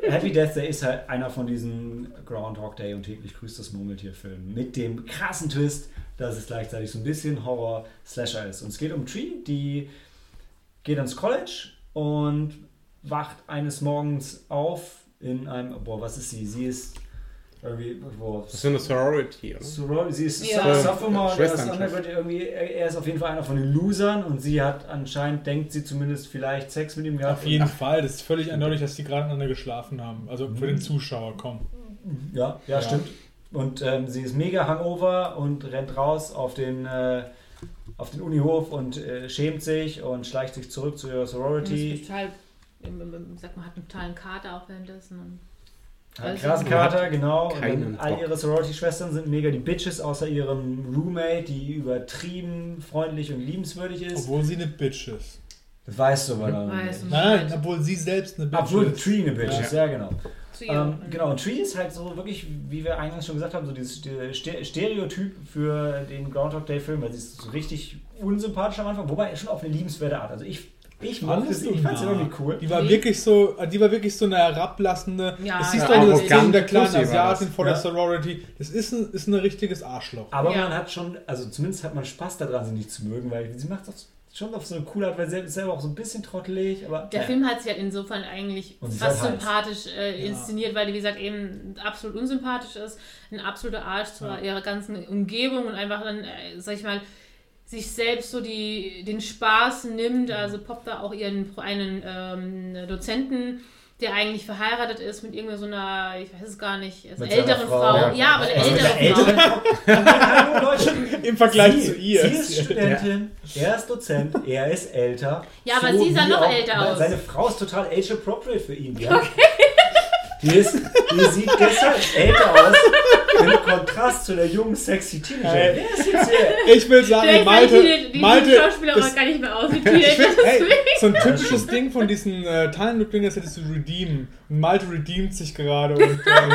Happy Death Day ist halt einer von diesen Groundhog Day und täglich grüßt das Murmeltier-Filmen. Mit dem krassen Twist, dass es gleichzeitig so ein bisschen Horror-Slasher ist. Und es geht um Tree, die geht ans College und wacht eines Morgens auf in einem... Boah, was ist sie? Sie ist irgendwie... Boah, Das ist so eine Sorority, oder? Sorority, sie ist Ja. Sophomore, der ist Schwesternschaft. Undergrad, irgendwie, er ist auf jeden Fall einer von den Losern und sie hat anscheinend, denkt sie zumindest vielleicht Sex mit ihm gehabt. Auf jeden Fall. Das ist völlig eindeutig, dass die gerade miteinander geschlafen haben. Also für den Zuschauer, komm. Ja, ja, Ja. stimmt. Und ähm, sie ist mega hangover und rennt raus auf den, äh, auf den Unihof und äh, schämt sich und schleicht sich zurück zu ihrer Das ist Sorority. total, sag mal, hat einen totalen Kater auch währenddessen. Und Hat einen krassen Kater, genau. Und dann all ihre Sorority-Schwestern sind mega die Bitches, außer ihrem Roommate, die übertrieben freundlich und liebenswürdig ist. Obwohl sie eine Bitch ist. Das weißt du aber noch Weiß nicht. Nein, obwohl sie selbst eine Bitch Obwohl ist. Tree eine Bitch ist, ja genau. Ähm, genau, und Tree ist halt so wirklich, wie wir eingangs schon gesagt haben, so dieses Ste- Ste- Stereotyp für den Groundhog Day Film, weil sie ist so richtig unsympathisch am Anfang, wobei schon auf eine liebenswerte Art. Also ich, ich mochte sie, ich fand sie irgendwie cool. Die war Nee. wirklich so, die war wirklich so eine herablassende. Ja, das siehst du das Ding der kleinen Asiatin vor Ja. der Sorority. Das ist ein, ist ein richtiges Arschloch. Aber Ja. man hat schon, also zumindest hat man Spaß daran, sie nicht zu mögen, weil sie macht das schon auf so eine coole Art, weil sie ist selber auch so ein bisschen trottelig, aber Der ja. Film hat sich halt insofern eigentlich fast halt sympathisch äh, inszeniert, weil die, wie gesagt, eben absolut unsympathisch ist, ein absoluter Arsch zu Ja. ihrer ganzen Umgebung und einfach dann, äh, sag ich mal, sich selbst so die, den Spaß nimmt. Also poppt da auch ihren einen ähm, Dozenten, der eigentlich verheiratet ist mit irgendeiner so einer, ich weiß es gar nicht, also älteren Frau. Frau. Ja. Ja, aber eine ältere der Frau. Im Vergleich sie, zu ihr. Sie ist Studentin, er ist Dozent, er ist älter. Ja, aber sie sah noch auch- älter aus. Seine Frau ist total age-appropriate für ihn. Ja? Die, ist, die sieht deshalb älter aus, im Kontrast zu der jungen, sexy Teenager. Hey. Wer ist jetzt hier? Ich will sagen, Vielleicht Malte, die, die, Malte die Schauspielerin ist, gar nicht mehr aus wie Teenager. find, hey, so ein typisches Ding von diesen äh, Time-Loop-Ding, das hättest du redeemen. Und Malte redeemt sich gerade und ähm,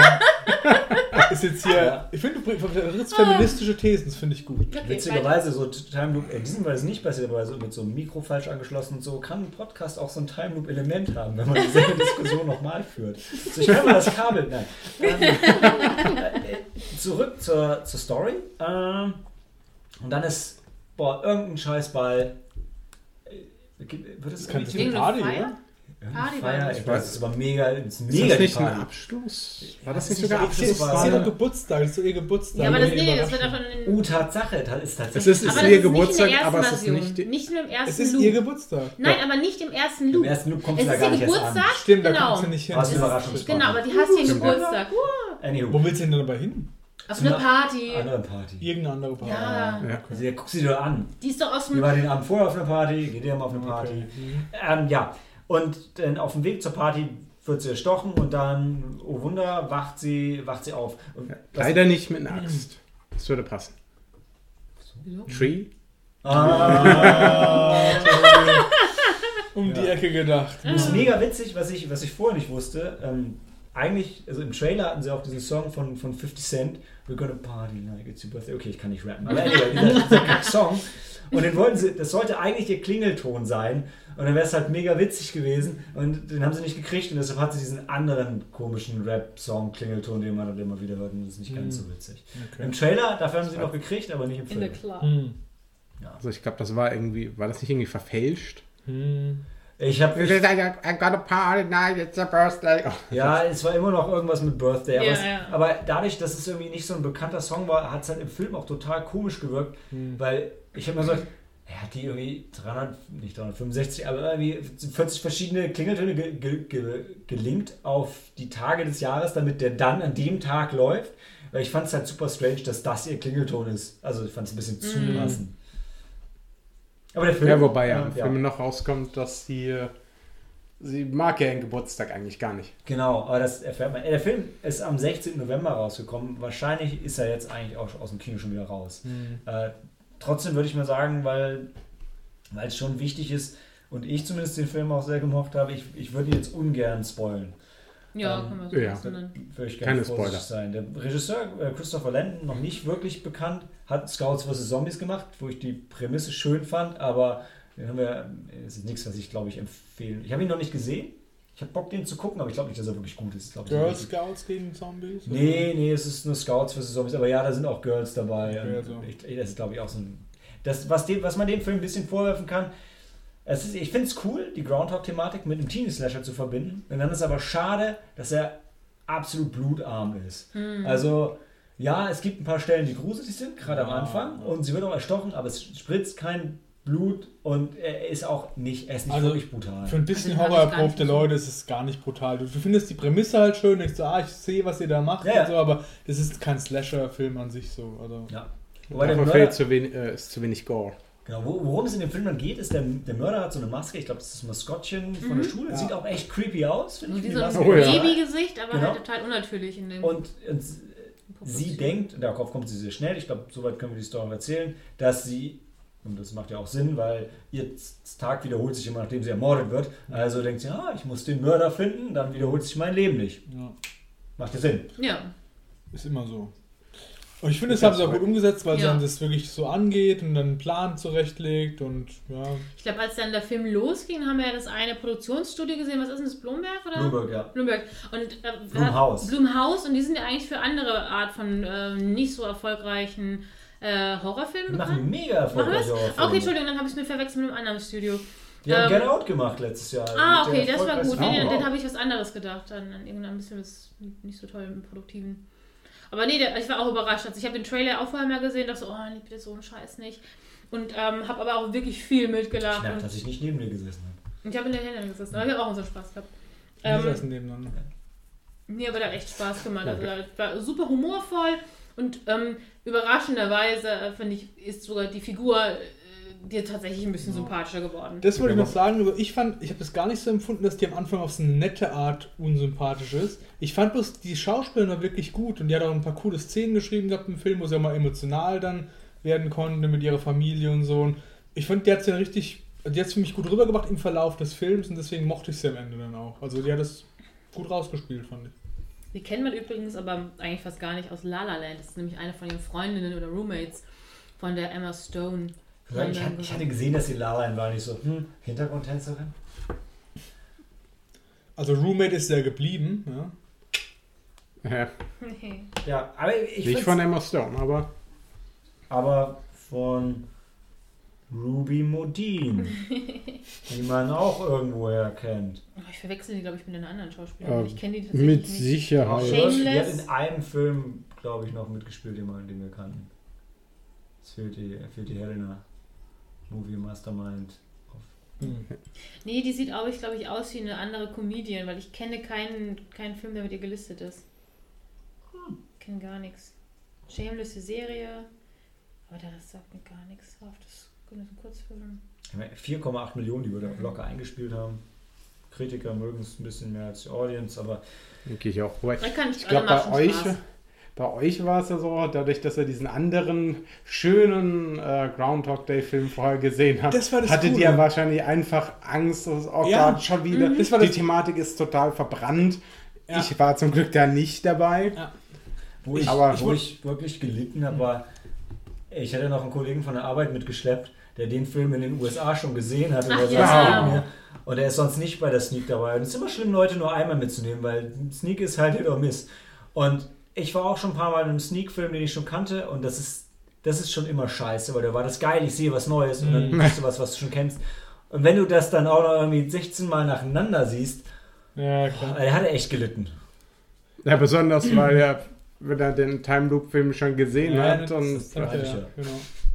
ist jetzt hier. Ich finde, du vertrittst feministische Thesen, das finde ich gut. Okay, Witzigerweise, so Time Loop, in diesem Fall ist es nicht passiert, aber so mit so einem Mikro falsch angeschlossen und so, kann ein Podcast auch so ein Time Loop-Element haben, wenn man dieselbe Diskussion nochmal führt. So, ich kann mal das Kabel, nein. Zurück zur, zur Story. Ähm, und dann ist, boah, irgendein Scheißball. äh, Wird es kann irgendwie- Irgendeine Party, oder? Party Feier, war ich das. weiß, das ist aber mega, das ist Ist mega das die nicht ein. Abschluss? Ja, War das das nicht ist sogar nicht Abschluss? Abschluss, Das war- ist ihr Geburtstag, das ist ihr Geburtstag. Ja, aber das, nee, das wird Überraschung. auch in Uh, Tatsache, das ist Es tatsächlich. ist, ist aber das ihr ist Geburtstag, aber es ist nicht die, Nicht nur im ersten Es ist Loop. ihr Geburtstag. Nein, aber nicht im ersten Loop. Im ersten Loop kommst es du da ist gar ihr nicht erst an. Geburtstag. Stimmt, da genau. kommst du nicht hin. Was Das ist- Überraschungsparty. Genau, aber die hast ihren Stimmt. Geburtstag. Wo willst du denn dabei hin? Auf eine Party. andere Party. Irgendeine andere Party. Ja. ja. Also, ja, guck sie dir an. Die ist doch aus Wir dem. waren den Abend vorher auf einer Party, geht ihr mal auf eine Party. Okay. Mhm. Ähm, ja, und dann auf dem Weg zur Party wird sie erstochen und dann, oh Wunder, wacht sie, wacht sie auf. Und Leider nicht mit einer Axt. Das würde passen. Tree? Ah, Um die Ja. Ecke gedacht. Das ist mega witzig, was ich, was ich vorher nicht wusste. Ähm, eigentlich, also im Trailer hatten sie auch diesen Song von, von 50 Cent, We're gonna party like it's your birthday. Okay, ich kann nicht rappen, aber anyway, dieser, dieser Kack-Song. Und den wollten sie, das sollte eigentlich ihr Klingelton sein. Und dann wäre es halt mega witzig gewesen. Und den haben sie nicht gekriegt und deshalb hat sie diesen anderen komischen Rap-Song, Klingelton, den man dann immer wieder hört. Und das ist nicht ganz Hm. so witzig. Okay. Im Trailer, dafür haben sie ihn noch gekriegt, aber nicht im In the Film. club. Hm. Also ich glaube, das war irgendwie, war das nicht irgendwie verfälscht? Hm. Ich habe I got a party night, it's a birthday. Oh. Ja, es war immer noch irgendwas mit Birthday. Aber, Ja, es, ja. aber dadurch, dass es irgendwie nicht so ein bekannter Song war, hat es halt im Film auch total komisch gewirkt. Hm. Weil ich habe mir so, er hat die irgendwie 300, nicht 365, aber irgendwie 40 verschiedene Klingeltöne ge ge ge gelinkt auf die Tage des Jahres, damit der dann an dem Tag läuft. Weil ich fand es halt super strange, dass das ihr Klingelton ist. Also ich fand es ein bisschen zu Mhm. passend. Aber der Film. Ja, wobei ja im ja, Film noch rauskommt, dass sie, sie mag ja ihren Geburtstag eigentlich gar nicht. Genau, aber das erfährt man. Äh, Der Film ist am 16. November rausgekommen. Wahrscheinlich ist er jetzt eigentlich auch aus dem Kino schon wieder raus. Hm. Äh, trotzdem würde ich mal sagen, weil weil es schon wichtig ist und ich zumindest den Film auch sehr gemocht habe, ich, ich würde ihn jetzt ungern spoilen. Ja, Ähm, kann man so ja. Würde ich Keine gerne vorsichtig Spoiler. sein. Der Regisseur äh, Christopher Landon, noch nicht wirklich bekannt, hat Scouts vs. Zombies gemacht, wo ich die Prämisse schön fand, aber den haben wir, äh, es ist nichts, was ich glaube ich empfehlen. Ich habe ihn noch nicht gesehen. Ich habe Bock, den zu gucken, aber ich glaube nicht, dass er wirklich gut ist. Ich glaub, Girl Scouts gegen Zombies? Nee, nee, es ist nur Scouts vs. Zombies, aber ja, da sind auch Girls dabei. Okay, Und also. ich, das ist, glaube ich, auch so ein. Das, was, dem, was man dem Film ein bisschen vorwerfen kann, es ist, ich finde es cool, die Groundhog-Thematik mit dem Teenie-Slasher zu verbinden. Und dann ist aber schade, dass er absolut blutarm ist. Hm. Also, ja, es gibt ein paar Stellen, die gruselig sind, gerade am Ja, Anfang. ja. Und sie wird auch erstochen, aber es spritzt kein Blut und er ist auch nicht, er ist nicht Also, wirklich brutal. Für ein bisschen gar horrorerprobte Leute ist es gar nicht brutal. Du, du findest die Prämisse halt schön, denkst so, ah, ich sehe, was ihr da macht Ja, ja. und so, aber das ist kein Slasher-Film an sich so. Also, ja. Wobei der Mörder, fehlt zu wenig, äh, ist zu wenig Gore. Genau, wo- worum es in dem Film dann geht, ist, der, der Mörder hat so eine Maske, ich glaube, das ist das Maskottchen von der Schule, Ja. sieht auch echt creepy aus, finde ich. wie so ein. Oh. Babygesicht, aber Genau. halt total unnatürlich in dem. Und, und sie denkt, darauf kommt sie sehr schnell, ich glaube, soweit können wir die Story erzählen, dass sie, und das macht ja auch Sinn, weil ihr Tag wiederholt sich immer, nachdem sie ermordet wird, also denkt sie, ah, ich muss den Mörder finden, dann wiederholt sich mein Leben nicht. ja, Macht ja Sinn. ja. ist immer so. Und ich finde, das haben sie auch gut umgesetzt, weil sie Ja. dann das wirklich so angeht und dann einen Plan zurechtlegt und ja. Ich glaube, als dann der Film losging, haben wir ja das eine Produktionsstudio gesehen. Was ist denn das? Blumberg oder? Bloomberg, ja. Bloomberg. Und, äh, Blumhaus. Blumhaus. Und die sind ja eigentlich für andere Art von äh, nicht so erfolgreichen äh, Horrorfilmen Die machen mega wir erfolgreiche das? Horrorfilme. Okay, Entschuldigung, dann habe ich es mir verwechselt mit einem anderen Studio. Die haben Ähm, Get Out gemacht letztes Jahr. Ah, okay, das war gut. Nee, Frau. den habe ich was anderes gedacht. An, an irgendein bisschen was nicht so toll im Produktiven. Aber nee, der, ich war auch überrascht. Also ich habe den Trailer auch vorher mal gesehen, dachte so, oh, nee, bitte so einen Scheiß nicht. Und ähm, habe aber auch wirklich viel mitgelacht. Schnappt, Und dass ich nicht neben dir gesessen habe. ich habe in der Hände gesessen, aber ich habe auch unseren Spaß gehabt. Die Ähm, saßen nebeneinander. Nee, aber hat echt Spaß gemacht. Also, der war super humorvoll und ähm, überraschenderweise, äh, finde ich, ist sogar die Figur äh, dir tatsächlich ein bisschen sympathischer geworden. Das wollte ich Ja, noch sagen, also ich fand, ich habe das gar nicht so empfunden, dass die am Anfang auf so eine nette Art unsympathisch ist. Ich fand bloß, die Schauspielerin war wirklich gut und die hat auch ein paar coole Szenen geschrieben gehabt im Film, wo sie auch mal emotional dann werden konnte mit ihrer Familie und so. Und ich fand, die hat sie richtig, die hat es für mich gut rübergebracht im Verlauf des Films und deswegen mochte ich sie am Ende dann auch. Also die hat das gut rausgespielt, fand ich. Die kennt man übrigens aber eigentlich fast gar nicht aus La La Land. Das ist nämlich eine von ihren Freundinnen oder Roommates von der Emma Stone. Ich, hatte- ich hatte gesehen, dass sie Lala war, nicht so, hm, Hintergrundtänzerin? Also Roommate ist ja geblieben, ja. Ja, Ja, aber ich nicht von Emma Stone, aber aber von Ruby Modine, die man auch irgendwoher kennt. Oh, ich verwechsel die, glaube ich, mit einer anderen Schauspielerin. Äh, ich kenne die tatsächlich Mit nicht. Sicherheit. Shameless. Die hat in einem Film, glaube ich, noch mitgespielt, den wir, den wir kannten. Es fehlt die, fehlt die Helena. Movie Mastermind. Hm. Nee, die sieht auch, ich glaube ich, aus wie eine andere Comedian, weil ich kenne keinen, keinen Film, der mit ihr gelistet ist. Ich kenne gar nichts. Shameless die Serie. Aber das sagt mir gar nichts. Auf das das ist ein Kurzfilm. 4,8 Millionen, die wir da locker eingespielt haben. Kritiker mögen es ein bisschen mehr als die Audience, aber Denke ich auch. Kann Ich glaube, bei euch, bei euch war es ja so, dadurch, dass ihr diesen anderen schönen äh, Groundhog Day-Film vorher gesehen habt, Das das hattet Coole. ihr wahrscheinlich einfach Angst, dass oh Ja. Gott, schon wieder. Das war die das- Thematik ist total verbrannt. Ja. Ich war zum Glück da nicht dabei. wo ich, Aber- wo ich wirklich gelitten habe, war, ich hatte noch einen Kollegen von der Arbeit mitgeschleppt, der den Film in den USA schon gesehen hat. Und, Ach der saß ja. und er ist sonst nicht bei der Sneak dabei. Und es ist immer schlimm, Leute nur einmal mitzunehmen, weil Sneak ist halt Hit or Miss. Und ich war auch schon ein paar Mal in einem Sneak-Film, den ich schon kannte, und das ist, das ist schon immer scheiße, weil da war das geil, ich sehe was Neues und dann Mhm. siehst du was, was du schon kennst. Und wenn du das dann auch noch irgendwie 16 Mal nacheinander siehst, Ja, klar. er hatte echt gelitten. Ja, besonders, weil er, wenn er den Time Loop-Film schon gesehen Ja, hat. das- Und, er, ja. ja, genau.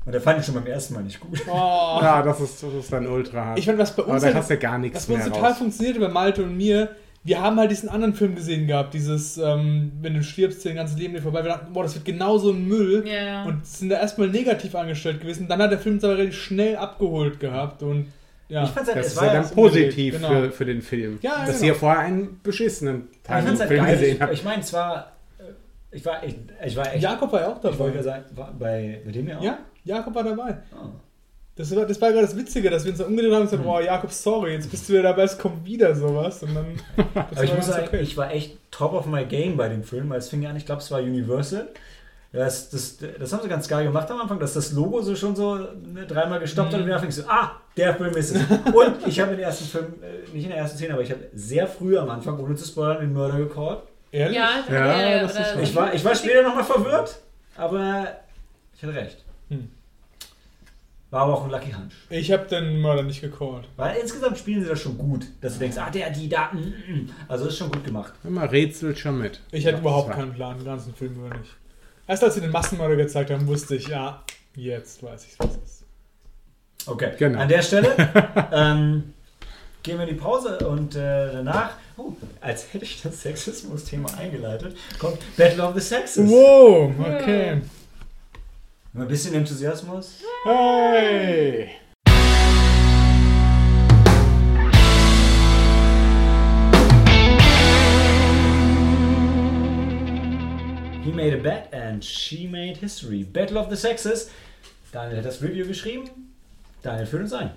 Und er fand ihn schon beim ersten Mal nicht gut. Oh. ja, das ist, das ist dann ultra hart. Ich fand, was bei Aber uns, da halt- hast du gar nichts was bei uns mehr total raus. funktionierte bei Malte und mir, wir haben halt diesen anderen Film gesehen gehabt, dieses, ähm, wenn du stirbst, dein ganzes Leben dir vorbei. Wir dachten, boah, das wird genauso ein Müll. Ja, ja. Und sind da erstmal negativ angestellt gewesen. Dann hat der Film es aber relativ schnell abgeholt gehabt und ja. Ich fand's halt, Das es ist war ja ja dann positiv genau. für, für den Film. Ja, dass genau. ihr vorher einen beschissenen Ich Time fand's halt Loop-Film geil. gesehen Ich, habt. ich meine, zwar, äh, ich war echt, ich war echt, Jakob war ja auch ich wollte dabei. ja sagen, war bei, bei dem ja auch? Ja, Jakob war dabei. Ah. Das war, das war gerade das Witzige, dass wir uns dann umgedreht haben und gesagt, boah, Jakob, sorry, jetzt bist du wieder dabei, es kommt wieder sowas. Und dann. Das Aber ich war muss sagen, ich war echt top of my game bei dem Film, weil es fing ja an, ich glaube, es war Universal. Das, das, das haben sie ganz geil gemacht am Anfang, dass das Logo so schon so ne, dreimal gestoppt hat und wieder fängst du, ah, der Film ist es. Und ich habe in den ersten Film, äh, nicht in der ersten Szene, aber ich habe sehr früh am Anfang, ohne zu spoilern, den Mörder gecallt. Ehrlich? ja, Ja, ja, das ist Ich war, ich war später nochmal verwirrt, aber ich hatte recht. Hm. War aber auch ein Lucky Hunch. Ich habe den Mörder nicht gecallt. Weil insgesamt spielen sie das schon gut, dass du denkst, ah, der, die, da, mm, mm. also ist schon gut gemacht. Immer rätselt schon mit. Ich hatte Ja, überhaupt keinen Plan, den ganzen Film über nicht. Erst als sie den Massenmörder gezeigt haben, wusste ich, ja, jetzt weiß ich, was es ist. Okay, Genau. an der Stelle ähm, gehen wir in die Pause und äh, danach, oh, als hätte ich das Sexismus-Thema eingeleitet, kommt Battle of the Sexes. Wow, okay. Ein bisschen Enthusiasmus. Hey! He made a bet and she made history. Battle of the Sexes. Daniel hat das Review geschrieben. Daniel, führt uns ein.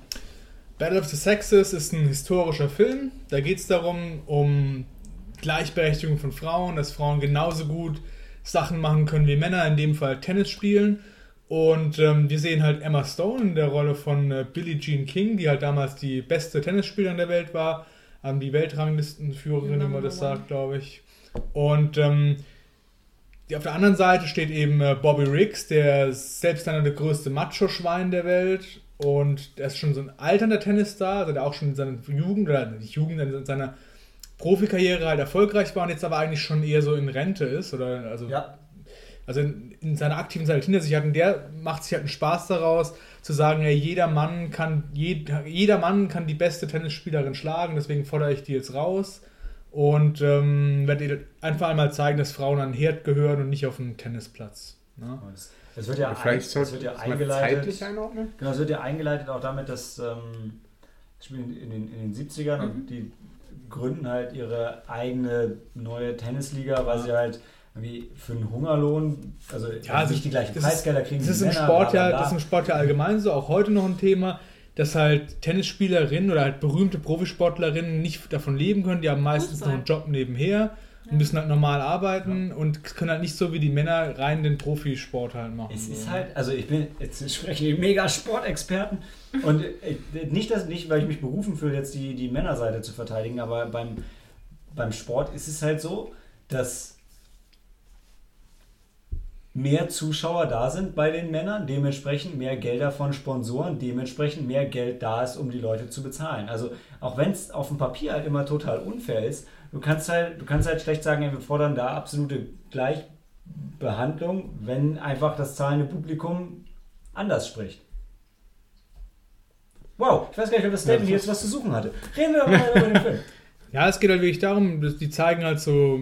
Battle of the Sexes ist ein historischer Film. Da geht es darum, um Gleichberechtigung von Frauen, dass Frauen genauso gut Sachen machen können wie Männer, in dem Fall Tennis spielen. Und ähm, wir sehen halt Emma Stone in der Rolle von äh, Billie Jean King, die halt damals die beste Tennisspielerin der Welt war, ähm, die Weltranglistenführerin, wie man das one. sagt, glaube ich. Und ähm, die, auf der anderen Seite steht eben äh, Bobby Riggs, der ist selbsternannte größte Macho-Schwein der Welt. Und er ist schon so ein alternder Tennisstar, also der auch schon in seiner Jugend, oder nicht Jugend, in seiner Profikarriere halt erfolgreich war und jetzt aber eigentlich schon eher so in Rente ist. Oder also, Ja. Also in, in seiner aktiven Zeit hinter sich hat. Und der macht sich halt einen Spaß daraus, zu sagen, ja, jeder Mann kann, jed, jeder Mann kann die beste Tennisspielerin schlagen, deswegen fordere ich die jetzt raus. Und ähm, werde ihr einfach einmal zeigen, dass Frauen an den Herd gehören und nicht auf einen Tennisplatz. Ne? Es wird ja, ein, sollte wird ja das eingeleitet. Genau, es wird ja eingeleitet auch damit, dass ähm, das spielen in den, in den 70ern und die gründen halt ihre eigene neue Tennisliga, weil sie halt irgendwie für einen Hungerlohn, also also nicht die gleichen Preisgelder kriegen Das ist, im Männer, Sport ja, das ist im Sport ja allgemein so, auch heute noch ein Thema, dass halt Tennisspielerinnen oder halt berühmte Profisportlerinnen nicht davon leben können. Die haben meistens noch einen Job nebenher und müssen halt normal arbeiten und können halt nicht so wie die Männer rein den Profisport halt machen. Es so. ist halt, also ich bin, jetzt spreche ich mega Sportexperten und äh, nicht, dass, nicht, weil ich mich berufen fühle, jetzt die, die Männerseite zu verteidigen, aber beim, beim Sport ist es halt so, dass mehr Zuschauer da sind bei den Männern, dementsprechend mehr Gelder von Sponsoren, dementsprechend mehr Geld da ist, um die Leute zu bezahlen. Also auch wenn es auf dem Papier halt immer total unfair ist, du kannst halt, du kannst halt schlecht sagen, ey, wir fordern da absolute Gleichbehandlung, wenn einfach das zahlende Publikum anders spricht. Wow, ich weiß gar nicht, ob das Statement jetzt was zu suchen hatte. Reden wir mal über den Film. Ja, es geht halt wirklich darum, dass die zeigen halt so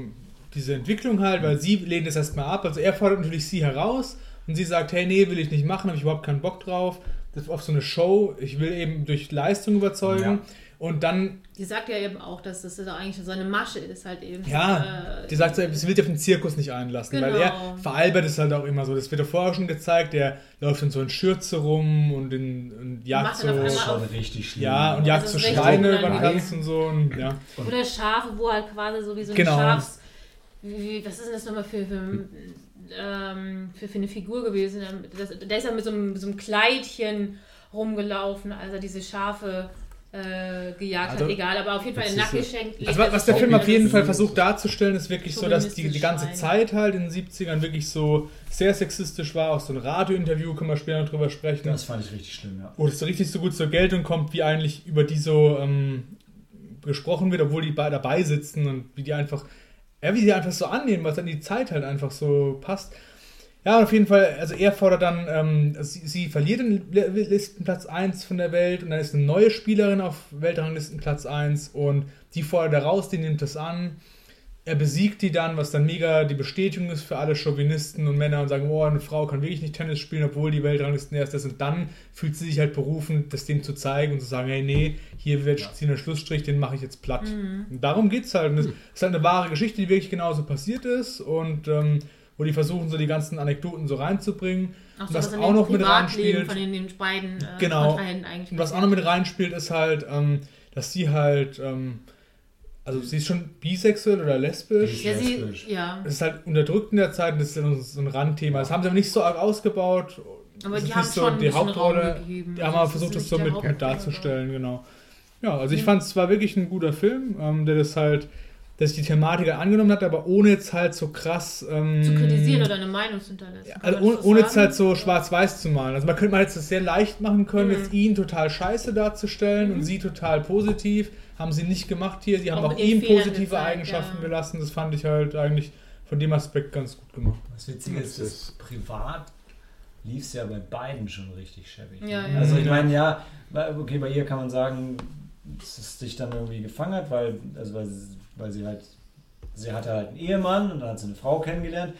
diese Entwicklung halt, weil sie lehnt es erstmal ab. Also er fordert natürlich sie heraus und sie sagt, hey, nee, will ich nicht machen, habe ich überhaupt keinen Bock drauf. Das ist auf so eine Show, ich will eben durch Leistung überzeugen. Ja. Und dann, Die sagt ja eben auch, dass das eigentlich so eine Masche ist, halt eben. ja, äh, die sagt, so, sie will sich auf den Zirkus nicht einlassen, weil Genau. er veralbert es halt auch immer so. Das wird ja vorher schon gezeigt, der läuft in so in Schürze rum und, in, und jagt so. Das schon richtig schlimm. Ja, und jagt Also so recht über den. Tanz und so. Und, ja. Oder Schafe, wo halt quasi so wie so ein Genau. Schafs. Wie, was ist denn das nochmal für, für, ähm, für, für eine Figur gewesen? Das, der ist ja mit so einem, so einem Kleidchen rumgelaufen, als er diese Schafe äh, gejagt Also, hat. Egal, aber auf jeden Fall ist so-. Also was, was der Film auf jeden Fall versucht da. darzustellen, ist wirklich so, dass die, die ganze Zeit halt in den 70ern wirklich so sehr sexistisch war. Auch so ein Radiointerview, können wir später noch drüber sprechen. Das fand ich richtig schlimm, ja. wo das so richtig so gut zur Geltung kommt, wie eigentlich über die so ähm, gesprochen wird, obwohl die bei, dabei sitzen und wie die einfach, ja, wie die einfach so annehmen, was dann die Zeit halt einfach so passt. Ja, auf jeden Fall, also er fordert dann, ähm, sie, sie verliert den Listenplatz 1 von der Welt und dann ist eine neue Spielerin auf Weltranglistenplatz 1 und die fordert er raus, die nimmt das an. Er besiegt die dann, was dann mega die Bestätigung ist für alle Chauvinisten und Männer und sagen, oh, eine Frau kann wirklich nicht Tennis spielen, obwohl die Weltranglisten erst ist. Und dann fühlt sie sich halt berufen, das dem zu zeigen und zu sagen, hey, nee, hier wird Ja. ziehen der Schlussstrich, den mache ich jetzt platt. Mhm. Und darum geht es halt. Und das ist halt eine wahre Geschichte, die wirklich genauso passiert ist und ähm, wo die versuchen, so die ganzen Anekdoten so reinzubringen. Und so, was was auch noch mit reinspielt. von den, den beiden äh, Genau. Und was auch noch mit reinspielt, ist halt, ähm, dass sie halt, ähm, also sie ist schon bisexuell oder lesbisch. Ja, sie, ja. Das ist halt unterdrückt in der Zeit und das ist dann so ein Randthema. Das haben sie aber nicht so arg ausgebaut. Aber Das die ist haben so schon die Hauptrolle. Die haben Also aber es versucht, das so mit, mit darzustellen, genau. Ja, also ich Mhm. fand es war wirklich ein guter Film, ähm, der das halt, dass die Thematik angenommen hat, aber ohne jetzt halt so krass ähm, Zu kritisieren oder eine Meinung zu hinterlassen. ja, also ohne, ohne jetzt halt so schwarz-weiß zu malen. Also man könnte mal jetzt das sehr leicht machen können, Mhm. jetzt ihn total scheiße darzustellen und sie total positiv. Haben sie nicht gemacht hier. Sie haben Auch auch, ihm positive gezeigt, Eigenschaften ja. gelassen. Das fand ich halt eigentlich von dem Aspekt ganz gut gemacht. Das Witzige ist, dass privat lief es ja bei beiden schon richtig schäbig. Ja, ja. Also ich Ja. meine, ja, okay, bei ihr kann man sagen, dass es sich dann irgendwie gefangen hat, weil, also weil, sie, weil sie halt, sie hatte halt einen Ehemann und dann hat sie eine Frau kennengelernt.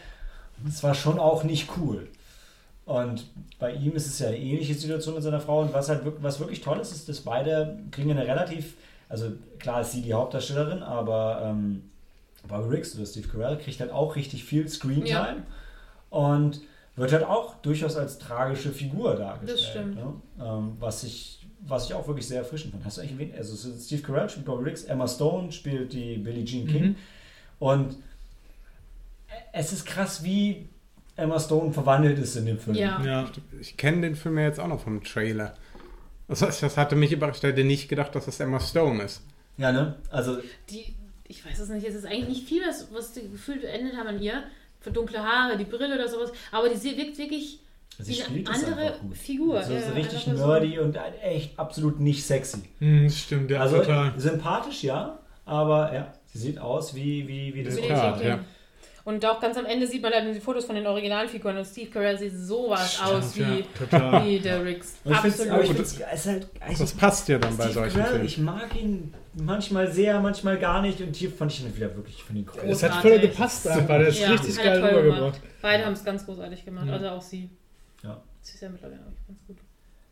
Und es war schon auch nicht cool. Und bei ihm ist es ja eine ähnliche Situation mit seiner Frau. Und was halt wirk- was wirklich toll ist, ist, dass beide kriegen eine relativ, also klar ist sie die Hauptdarstellerin, aber ähm, Bobby Riggs oder Steve Carell kriegt halt auch richtig viel Screentime Ja. und wird halt auch durchaus als tragische Figur dargestellt. Das stimmt. Ne? Ähm, was, ich, was ich auch wirklich sehr erfrischend fand. Hast du eigentlich erwähnt? Also Steve Carell spielt Bobby Riggs, Emma Stone spielt die Billie Jean King. Mhm. Und es ist krass, wie Emma Stone verwandelt ist in dem Film. Ja. Ja. Ich kenne den Film ja jetzt auch noch vom Trailer. Das, das hatte mich überrascht. Ich hätte nicht gedacht, dass das Emma Stone ist. Ja, ne? Also, Die, ich weiß es nicht, es ist eigentlich nicht viel, was, was die gefühlt beendet haben an ihr. Für dunkle Haare, die Brille oder sowas. Aber die sie wirkt wirklich sie wie spielt eine andere. Figur. So ist ja, richtig einfach so. nerdy und echt absolut nicht sexy. Hm, das stimmt, ja, also total. sympathisch, ja, aber ja, sie sieht aus wie, wie, wie das Ja, ja. Und auch ganz am Ende sieht man dann die Fotos von den Originalfiguren und Steve Carell sieht sowas aus ja, wie, der Riggs. Absolut. es ist halt, Das eigentlich passt ja dann bei Steve solchen Carell, Filmen. ich mag ihn manchmal sehr, manchmal gar nicht und hier fand ich ihn wieder wirklich von den großen. Das hat Großartig. voll gepasst einfach. Der ist Ja, richtig geil er rübergebracht. Beide haben es ganz großartig gemacht, Ja. also auch sie. Ja. Sie ist ja mittlerweile auch ganz gut.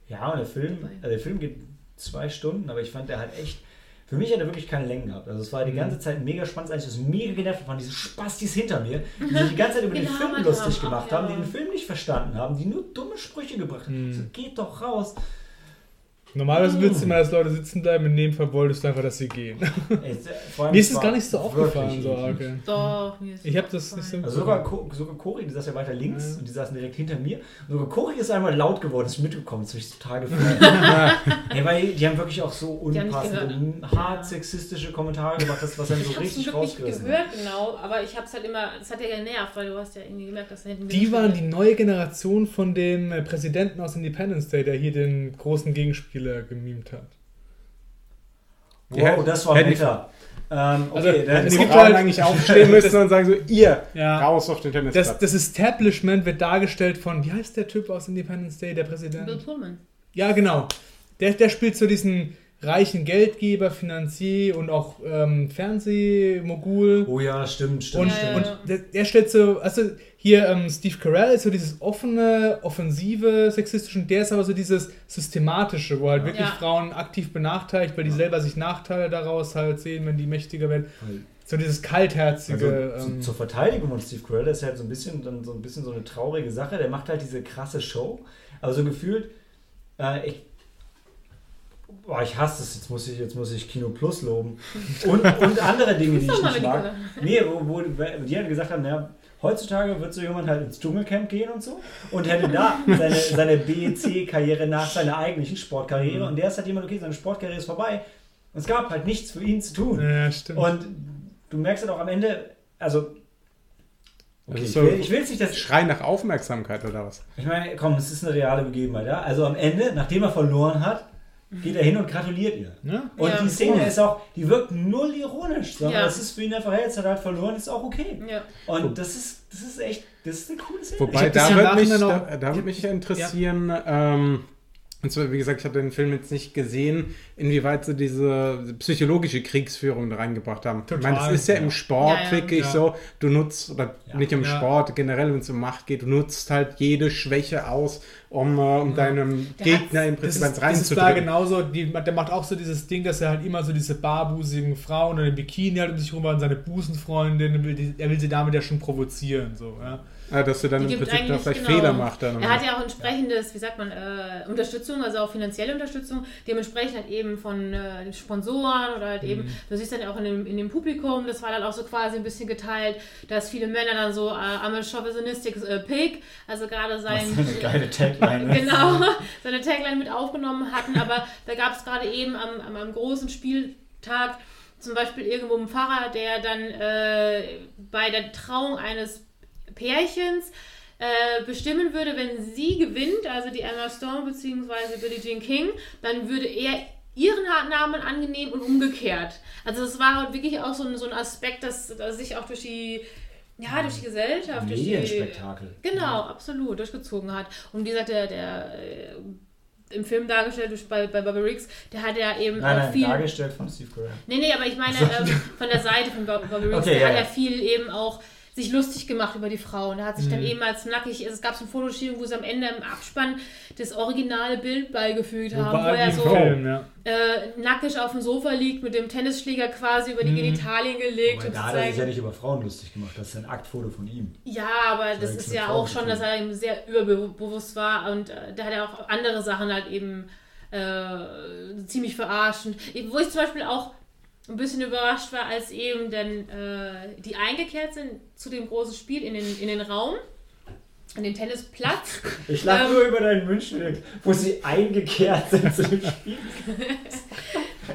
Ja, und der Film, also der Film geht zwei Stunden, aber ich fand der halt echt. Für mich hat er wirklich keine Längen gehabt. Also es war die Mhm. ganze Zeit mega spannend, als ich das mega genervt waren diese Spastis hinter mir, die sich die ganze Zeit über den Film lustig gemacht ja. haben, die den Film nicht verstanden haben, die nur dumme Sprüche gebracht haben. Mhm. So, geht doch raus. Normalerweise willst du immer, dass Leute sitzen bleiben, in dem Fall wolltest du einfach, dass sie gehen. Ey, Mir ist es gar nicht so aufgefallen, so arg. Doch, mir ist Ich habe das nicht so Also sogar, Ko- sogar Cori, die saß ja weiter links Ja. und die saßen direkt hinter mir. Und sogar Cori ist einmal laut geworden, ist mitgekommen, das habe ich total gefreut. hey, weil die haben wirklich auch so unpassende, hart sexistische Kommentare gemacht, das, was dann so Ich richtig rausgerissen hat. gehört, genau, aber ich hab's halt immer, das hat ja genervt, weil du hast ja irgendwie gemerkt, dass da hinten Die waren die neue Generation von dem äh, Präsidenten aus Independence Day, der hier den großen Gegenspieler gemimt hat. Wow, das war Meta. Ähm, okay, Also, dann es gibt halt- eigentlich aufstehen müssen und sagen so, ihr, Ja. raus auf den Tennisplatz. Das, das Establishment wird dargestellt von, wie heißt der Typ aus Independence Day, der Bill Präsident? Pullman. Ja, genau. Der, der spielt so diesen reichen Geldgeber, Finanzier und auch ähm, Fernsehmogul. Oh ja, stimmt, stimmt, Und, Ja, ja, und ja. der, der stellt so, also hier ähm, Steve Carell ist so dieses offene, offensive, sexistische und der ist aber so dieses systematische, wo halt wirklich Ja. Frauen aktiv benachteiligt, weil die selber sich Nachteile daraus halt sehen, wenn die mächtiger werden. So dieses kaltherzige. Also, ähm, zur Verteidigung von Steve Carell ist halt so ein bisschen dann so ein bisschen so eine traurige Sache. Der macht halt diese krasse Show, aber so gefühlt, äh, ich, boah, ich hasse es. Jetzt muss ich jetzt muss ich Kino Plus loben und, und andere Dinge, die ich nicht mag. Nee, wo, wo die halt gesagt haben, ja, heutzutage wird so jemand halt ins Dschungelcamp gehen und so und hätte da seine, seine BEC-Karriere nach seiner eigentlichen Sportkarriere und der ist halt jemand, okay, seine Sportkarriere ist vorbei. Und es gab halt nichts für ihn zu tun. ja, stimmt. Und du merkst halt auch am Ende, also. Okay, Also ich, so- will, ich will jetzt nicht das. Schrei nach Aufmerksamkeit oder was? Ich meine, komm, es ist eine reale Begebenheit, ja? Also am Ende, nachdem er verloren hat, geht er hin und gratuliert ihr. ja? Und Ja. die Szene ist auch, die wirkt null ironisch, sondern Ja. das ist für ihn einfach, hey, jetzt hat er halt verloren, ist auch okay. Ja. Und das ist, das ist echt, das ist eine coole Szene. Wobei, da würde mich, da, da würde mich interessieren, ähm, und zwar, wie gesagt, ich habe den Film jetzt nicht gesehen, inwieweit sie diese psychologische Kriegsführung da reingebracht haben. ich meine, das Total, ist ja, ja. im Sport Ja, ja. wirklich Ja. so, du nutzt, oder Ja. nicht im Ja. Sport, generell, wenn es um Macht geht, du nutzt halt jede Schwäche aus, um, äh, um deinem Der Gegner im Prinzip ans das ist da reinzudrücken. genauso, die, der macht auch so dieses Ding, dass er halt immer so diese barbusigen Frauen oder den Bikini halt um sich rum hat und seine Busenfreundin, will die, er will sie damit ja schon provozieren, so, ja. Ja, dass du dann Die im Prinzip da vielleicht genau. Fehler macht. Dann Er hat ja auch entsprechendes, wie sagt man, äh, Unterstützung, also auch finanzielle Unterstützung, dementsprechend halt eben von äh, Sponsoren oder halt Mhm. eben, du siehst dann ja auch in dem, in dem Publikum, das war dann auch so quasi ein bisschen geteilt, dass viele Männer dann so äh, I'm a chauvinistic äh, pig, also gerade sein... Was eine geile Tagline. ist. genau, seine Tagline mit aufgenommen hatten, aber da gab es gerade eben am, am, am großen Spieltag zum Beispiel irgendwo einen Pfarrer, der dann äh, bei der Trauung eines Pärchens äh, bestimmen würde, wenn sie gewinnt, also die Emma Stone bzw. Billie Jean King, dann würde er ihren Namen angenehm und umgekehrt. Also es war halt wirklich auch so ein, so ein Aspekt, dass, dass sich auch durch die ja, durch die Gesellschaft, durch die. Genau, absolut, durchgezogen hat. Und wie gesagt, der, der äh, im Film dargestellt durch, bei, bei Bobby Riggs, der hat ja eben Nein, auch nein, viel. dargestellt von Steve Carell. Nee, nee, aber ich meine ähm, von der Seite von Bob- Bobby Riggs, Okay, der ja, hat ja. viel eben auch sich lustig gemacht über die Frau. Und er hat sich Mhm. dann eben als nackig, es gab so ein Fotoshooting, wo sie am Ende im Abspann das originale Bild beigefügt haben, wo er so Film, ja. äh, nackig auf dem Sofa liegt, mit dem Tennisschläger quasi über die Mhm. Genitalien gelegt. Aber und da hat er sich ja nicht über Frauen lustig gemacht. Das ist ein Aktfoto von ihm. Ja, aber das nichts ist ja auch schon, dass er eben sehr überbewusst war und äh, da hat er auch andere Sachen halt eben äh, ziemlich verarschend. Wo ich zum Beispiel auch ein bisschen überrascht war, als eben dann äh, die eingekehrt sind zu dem großen Spiel in den, in den Raum, an den Tennisplatz. Ich lache Ähm. nur über deinen Wünschen, wo sie eingekehrt sind zu dem Spiel.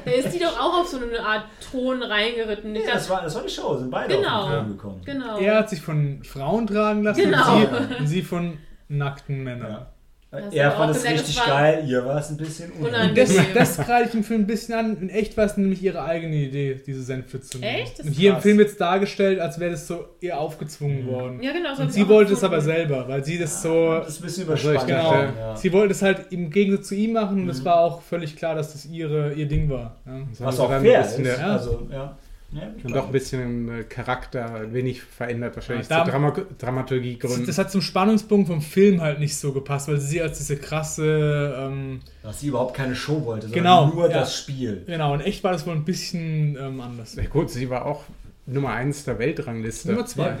Da ist die doch auch auf so eine Art Thron reingeritten. Ja, das, war, das war die Show, sind beide Genau. auf den Thron gekommen. genau. Er hat sich von Frauen tragen lassen Genau. und, sie, und sie von nackten Männern. Ja. Das Er fand es richtig geil, ihr war es ein bisschen unangenehm. Und das, kreide ich im Film ein bisschen an. In echt war es nämlich ihre eigene Idee, diese Senfe zu nehmen. Echt? Das Und hier im krass. Film wird es dargestellt, als wäre das so ihr aufgezwungen worden. Ja, genau. so Und sie wollte es aber selber, weil sie das so. Das ist ein bisschen Also überspannt. Genau. ja. Sie wollte es halt im Gegensatz zu ihm machen und Mhm. es war auch völlig klar, dass das ihre, ihr Ding war. Ja. Was haben auch fair ein bisschen ist. der- Also, ja. Ja Und doch ein bisschen äh, Charakter ein wenig verändert, wahrscheinlich Ja, zu da- Drama Dramaturgiegründen. Das hat zum Spannungspunkt vom Film halt nicht so gepasst, weil sie als diese krasse. Ähm, Dass sie überhaupt keine Show wollte, sondern Genau, nur ja. das Spiel. genau, in echt war das wohl ein bisschen ähm, anders. Ja, gut, sie war auch Nummer 1 der Weltrangliste. Nummer zwei.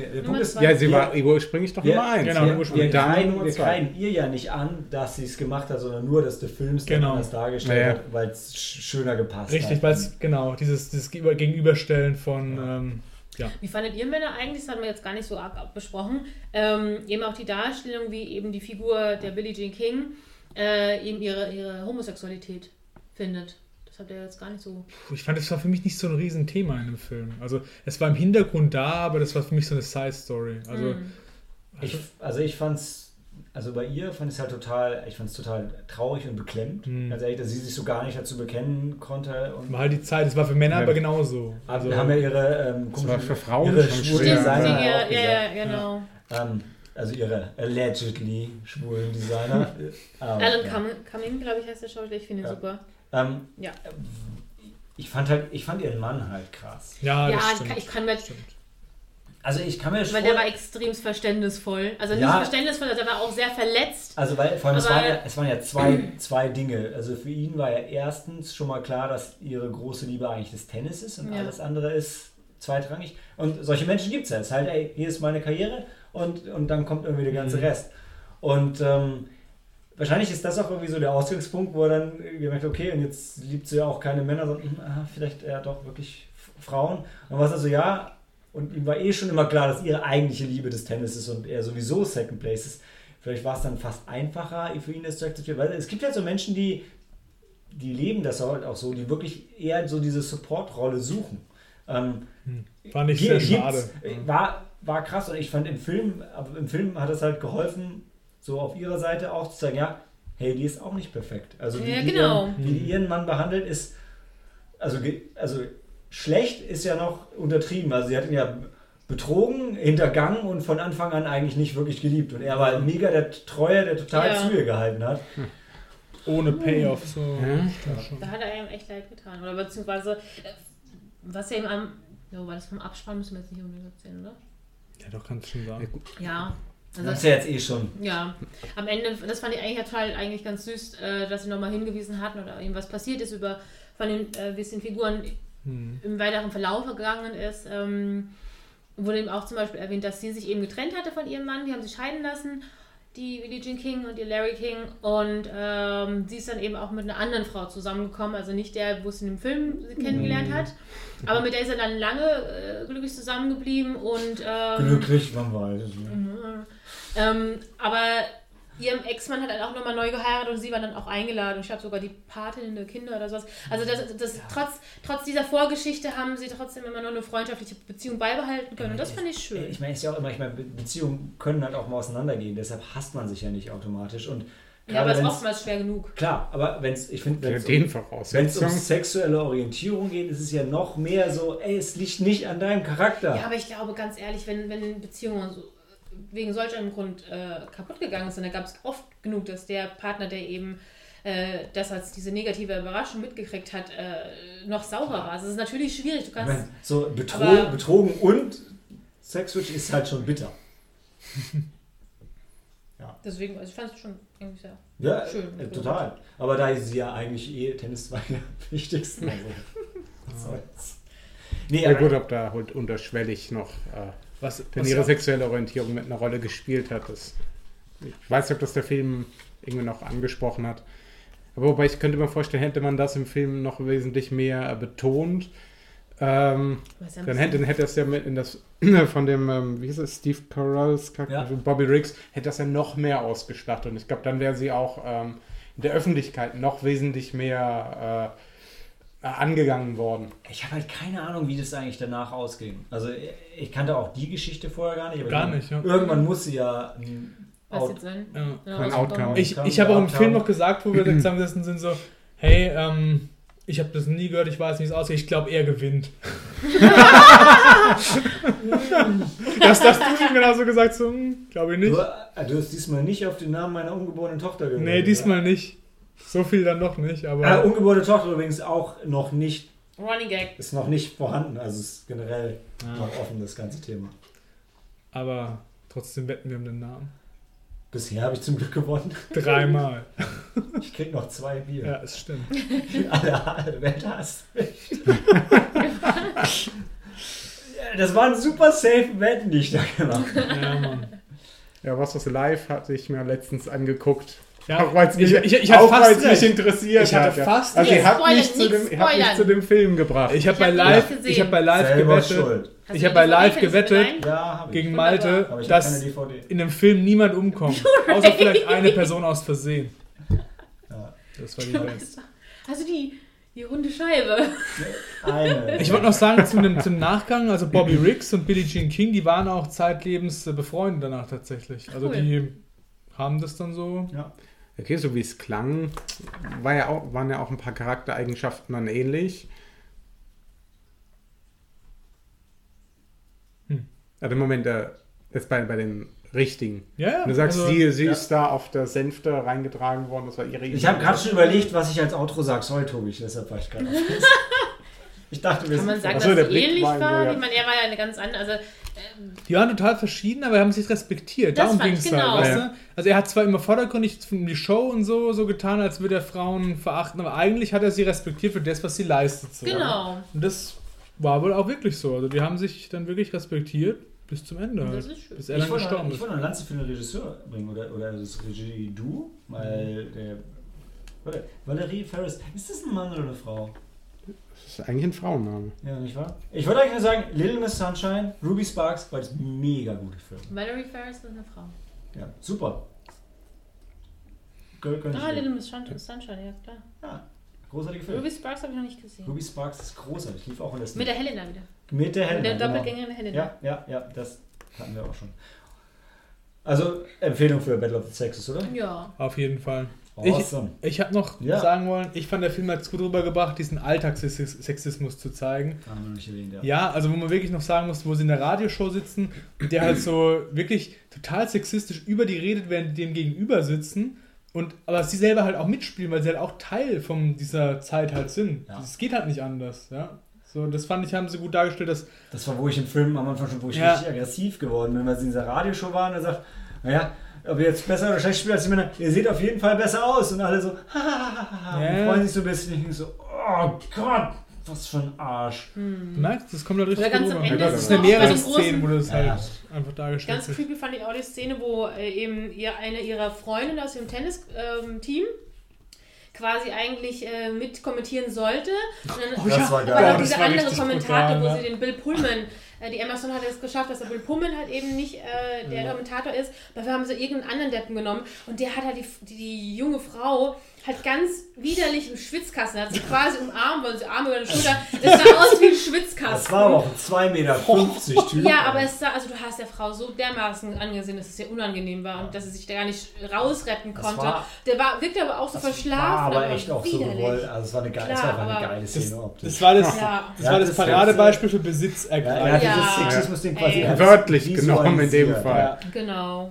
Ja. Ja, sie war ursprünglich doch wir- Nummer 1. genau, wir, ursprünglich. wir, Nummer wir kreiden ihr ja nicht an, dass sie es gemacht hat, sondern nur, dass der Film es Genau. anders dargestellt Ja, ja. hat, weil es sch- schöner gepasst Richtig, hat. weil es, genau, dieses, dieses Gegenüber- Gegenüberstellen von, Ja. ähm, ja. Wie fandet ihr Männer eigentlich, das hatten wir jetzt gar nicht so arg besprochen, ähm, eben auch die Darstellung, wie eben die Figur der Billie Jean King äh, eben ihre, ihre Homosexualität findet? Habt ihr jetzt gar nicht so. Puh, Ich fand, das war für mich nicht so ein Riesenthema in dem Film. Also, es war im Hintergrund da, aber das war für mich so eine Side-Story. Also, Hm. Ich, also ich fand's, also bei ihr fand ich es halt total, ich fand es total traurig und beklemmt. Mhm. Ganz ehrlich, dass sie sich so gar nicht dazu bekennen konnte. Und war halt die Zeit, es war für Männer Ja. aber genauso. also, Also, wir haben ja ihre ähm, Das war für Frauen ihre schwulen. Designer ja, ja, gesagt. ja, genau. Ähm, also ihre allegedly schwulen Designer. ähm, Alan ja. Cumming, Cumming glaube ich, heißt der Schauspieler. Ich finde ihn Ja. super. Ähm, Ja. Ich fand halt, ich fand ihren Mann halt krass. ja, ja, das ich stimmt. kann, ich kann mir. Also ich kann mir schon. Weil der war extrem verständnisvoll. Also nicht Ja. verständnisvoll, also er war auch sehr verletzt. Also weil vor allem es waren, ja, es waren ja zwei, zwei Dinge. Also für ihn war ja erstens schon mal klar, dass ihre große Liebe eigentlich das Tennis ist und Ja. alles andere ist zweitrangig. Und solche Menschen gibt es ja. Es ist halt, ey, hier ist meine Karriere und, und dann kommt irgendwie der ganze Mhm. Rest. Und ähm, wahrscheinlich ist das auch irgendwie so der Ausgangspunkt, wo er dann gemerkt hat, okay, und jetzt liebt sie ja auch keine Männer, sondern hm, ah, vielleicht eher doch wirklich Frauen. Und was also ja, und ihm war eh schon immer klar, dass ihre eigentliche Liebe des Tennis ist und er sowieso Second Place ist. Vielleicht war es dann fast einfacher für ihn das zu akzeptieren, weil es gibt ja so Menschen, die, die leben das halt auch so, die wirklich eher so diese Support-Rolle suchen. Ähm, War nicht sehr schade. War, war krass und ich fand im Film, aber im Film hat es halt geholfen, so auf ihrer Seite auch zu sagen, ja, hey, die ist auch nicht perfekt. Also wie, Ja, die, genau. ihren, wie die ihren Mann behandelt, ist, also, also schlecht ist ja noch untertrieben. Also sie hat ihn ja betrogen, hintergangen und von Anfang an eigentlich nicht wirklich geliebt. Und er war halt mega der Treue, der total Ja. zu ihr gehalten hat. Ohne Payoff. So. Schon. Da hat er ihm echt leid getan. Oder beziehungsweise, äh, was er ihm am. Ja, war das vom Abspann, müssen wir jetzt nicht unbedingt erzählen, oder? Ja, doch, kannst du schon sagen. Ja. Das Also, ist ja jetzt eh schon. ja, am Ende, das fand ich eigentlich total eigentlich ganz süß, äh, dass sie nochmal hingewiesen hatten oder ihm was passiert ist über von den, äh, wie es den Figuren Hm. im weiteren Verlauf gegangen ist. Ähm, wurde eben auch zum Beispiel erwähnt, dass sie sich eben getrennt hatte von ihrem Mann, die haben sich scheiden lassen, die Billie Jean King und die Larry King. Und ähm, sie ist dann eben auch mit einer anderen Frau zusammengekommen, also nicht der, wo sie in dem Film kennengelernt hat, aber mit der ist er dann lange äh, glücklich zusammengeblieben und ähm, Glücklich, man weiß es nicht. ähm, aber ihrem Ex-Mann hat dann auch nochmal neu geheiratet und sie war dann auch eingeladen. Ich glaube sogar die Patin der Kinder oder sowas. Also das, das, trotz, trotz dieser Vorgeschichte haben sie trotzdem immer noch eine freundschaftliche Beziehung beibehalten können. Und das fand ich schön. Ich meine, es ist ja auch immer, ich meine, Be- Beziehungen können halt auch mal auseinandergehen, deshalb hasst man sich ja nicht automatisch. Und Ja, aber es ist oftmals schwer genug. Klar, aber wenn es, ich finde, wenn es um, um sexuelle Orientierung geht, ist es ja noch mehr so, ey, es liegt nicht an deinem Charakter. Ja, aber ich glaube ganz ehrlich, wenn, wenn Beziehungen so, wegen solch einem Grund äh, kaputt gegangen sind, da gab es oft genug, dass der Partner, der eben äh, das als diese negative Überraschung mitgekriegt hat, äh, noch saurer war. Also es ist natürlich schwierig. Du kannst meine, so betro Aber- betrogen und Sexswitch ist halt schon bitter. deswegen, also ich fand es schon irgendwie sehr Ja, Schön. äh, total. Aber da ist sie ja eigentlich eh Tennis war ja am wichtigsten. Also, was soll's. Nee, Ja gut, ob da halt unterschwellig noch äh, Was, was ihre ja- sexuelle Orientierung mit einer Rolle gespielt hat. Das, ich weiß nicht, ob das der Film irgendwie noch angesprochen hat. Aber wobei ich könnte mir vorstellen, hätte man das im Film noch wesentlich mehr betont, ähm, dann hätte, hätte das ja mit in das von dem, ähm, wie hieß es, Steve Carells Charakter, Ja. also Bobby Riggs, hätte das ja noch mehr ausgestattet. Und ich glaube, dann wäre sie auch ähm, in der Öffentlichkeit noch wesentlich mehr äh, angegangen worden. ich habe halt keine Ahnung, wie das eigentlich danach ausging. Also ich kannte auch die Geschichte vorher gar nicht. Aber Gar nicht, ja. Irgendwann muss sie ja ein Was Out- jetzt sein? Ja. Ja, Kein ausgekommen. Outcome. Ich, ich habe auch im Film noch gesagt, wo wir da zusammengesessen sind, so, hey, ähm, ich habe das nie gehört, ich weiß, wie es aussieht, ich glaube, er gewinnt. das hast du ihm genauso gesagt, so, glaube ich Du, nicht. äh, du hast diesmal nicht auf den Namen meiner ungeborenen Tochter gehört. Nee, diesmal nicht. So viel dann noch nicht, Äh, aber ungeborene Tochter übrigens auch noch nicht, Running Gag. ist noch nicht vorhanden. Also es ist generell Ah. noch offen, das ganze Thema. aber trotzdem wetten wir um den Namen. Bisher habe ich zum Glück gewonnen. Dreimal. Ich krieg noch zwei Bier. Ja, es stimmt. Alle, alle Welt hasst mich. das waren super safe Wetten, die ich da gemacht habe. Ja, Mann. Ja, was das live hatte ich mir letztens angeguckt. Ja, auch weil es mich, ich- ich- auch fast mich interessiert Ich hatte fast also ihr habt mich, zu nicht dem, ihr habt mich zu dem Film gebracht. Ich habe bei hab live, ich habe bei live Selber gewettet, ich du habe bei live DVD gewettet Ja, hab gegen. Malte, dass in dem Film niemand umkommt. Außer vielleicht eine Person aus Versehen. Ja. Das war die du die, die runde Scheibe? Eine. Ich wollte noch sagen, zum, dem- zum Nachgang, also Bobby Riggs und Billie Jean King, die waren auch zeitlebens äh, befreundet danach tatsächlich. Also Cool. die haben das dann so. ja. Okay, so wie es klang, war ja auch, waren ja auch ein paar Charaktereigenschaften dann ähnlich. Hm. Also im Moment, äh, jetzt bei, bei den richtigen. Ja, ja. Du sagst, also, sie, sie ja. ist da auf der Sänfte reingetragen worden, das war ihre Ich habe gerade schon überlegt, was ich als Outro sage. Sorry, Tobi, deshalb war ich gerade. Ich dachte, wir Kann man sind sagen, so, dass der es ähnlich war war? so, ja. Ich meine, er war ja eine ganz andere. Also, Die waren total verschieden, aber haben sich respektiert. Das Darum ging ich es genau. halt, weißt du? Also er hat zwar immer vordergründig die Show und so, so getan, als würde er Frauen verachten, aber eigentlich hat er sie respektiert für das, was sie leistet. So. genau. Und das war wohl auch wirklich so. Also die haben sich dann wirklich respektiert bis zum Ende. Das Halt. ist schön. Bis er Ich dann wollte, gestorben ich ist. wollte eine Lanze für den Regisseur bringen oder, oder das Regie-Du, weil der. Warte, Valerie Ferris, ist das ein Mann oder eine Frau? Das ist eigentlich ein Frauenname. Ja, nicht wahr? Ich wollte eigentlich nur sagen, Little Miss Sunshine, Ruby Sparks, beides mega gute Filme. Valerie Ferris ist eine Frau. Ja, super. Ich Ah, dir. Little Miss Sunshine, ja klar. Ja, großartige Film. Ruby Sparks habe ich noch nicht gesehen. Ruby Sparks ist großartig, lief auch in der Mit der Helena wieder. Mit der Mit Helena. der genau. Doppelgängerin Helena. Ja, ja, ja, das hatten wir auch schon. Also, Empfehlung für Battle of the Sexes, oder? Ja. Auf jeden Fall. Awesome. Ich, ich habe noch Ja. sagen wollen, ich fand der Film hat es gut rübergebracht, diesen Alltagssexismus zu zeigen. Haben wir nicht erwähnt, ja. Ja, also wo man wirklich noch sagen muss, wo sie in der Radioshow sitzen, der halt so wirklich total sexistisch über die redet, während die dem gegenüber sitzen. Und, aber sie selber halt auch mitspielen, weil sie halt auch Teil von dieser Zeit halt sind. Ja. Es geht halt nicht anders, ja. So, das fand ich, haben sie gut dargestellt, dass Das war, wo ich im Film am Anfang schon, wo ich Ja. richtig aggressiv geworden bin, weil sie in dieser Radioshow waren und er sagt, naja, ob ihr jetzt besser oder schlecht spielt als die Männer, ihr seht auf jeden Fall besser aus. Und alle so, hahaha, und freuen sich so ein bisschen. Ich denk so, oh Gott, was für ein Arsch. du merkst, das kommt halt richtig Oder ganz am. Ende ist das noch ja mehrere Szenen, wo das Ja, halt ja. einfach dargestellt Ganz creepy fand ich auch die Szene, wo äh, eben ihr, eine ihrer Freundinnen aus dem Tennis-Team quasi eigentlich äh, mit kommentieren sollte. Und dann Oh ja, Das war geil. war Boah, noch das dieser andere Kommentator, brutal, wo ne? sie den Bill Pullman, die Emma Stone hat es geschafft, dass der Bill Pullman halt eben nicht äh, der Kommentator ist. Dafür haben sie irgendeinen anderen Deppen genommen und der hat halt die, die, die junge Frau halt ganz widerlich im Schwitzkasten, hat sie quasi umarmt, weil sie Arme über die Schulter, es sah aus wie ein Schwitzkasten. Das war aber auch ein 2,50 Meter Typ. Ja, aber es sah, also du hast der Frau so dermaßen angesehen, dass es ihr unangenehm war und dass sie sich da gar nicht rausretten Das konnte. war- der war, wirkte aber auch so Das verschlafen. war aber echt auch so widerlich. gewollt. Also es war eine, geile, es war Klar, eine aber geile Das, Szene optisch. das war das, Ja. das, war das das Paradebeispiel für er hat Besitzergreifung. Ja. dieses Sexismus-Ding quasi Ey. einfach Wörtlich genommen in dem. Fall. Ja. Genau.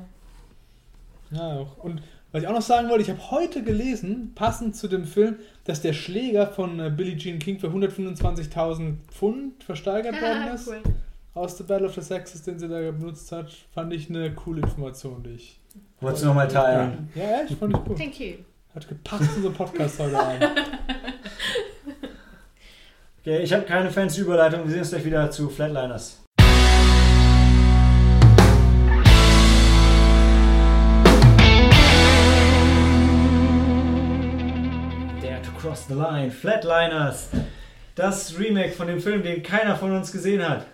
Ja, auch. Und was ich auch noch sagen wollte, ich habe heute gelesen, passend zu dem Film, dass der Schläger von äh, Billie Jean King für 125.000 Pfund versteigert worden ist. cool. Aus The Battle of the Sexes, den sie da benutzt hat. Fand ich eine coole Information, die ich. Wolltest du nochmal teilen? Ja, ja, ich fand ich gut. Thank you. Hat gepasst in so Podcast heute Abend. Okay, ich habe keine fancy Überleitung. Wir sehen uns gleich wieder zu Flatliners. Cross the Line. Flatliners. Das Remake von dem Film, den keiner von uns gesehen hat.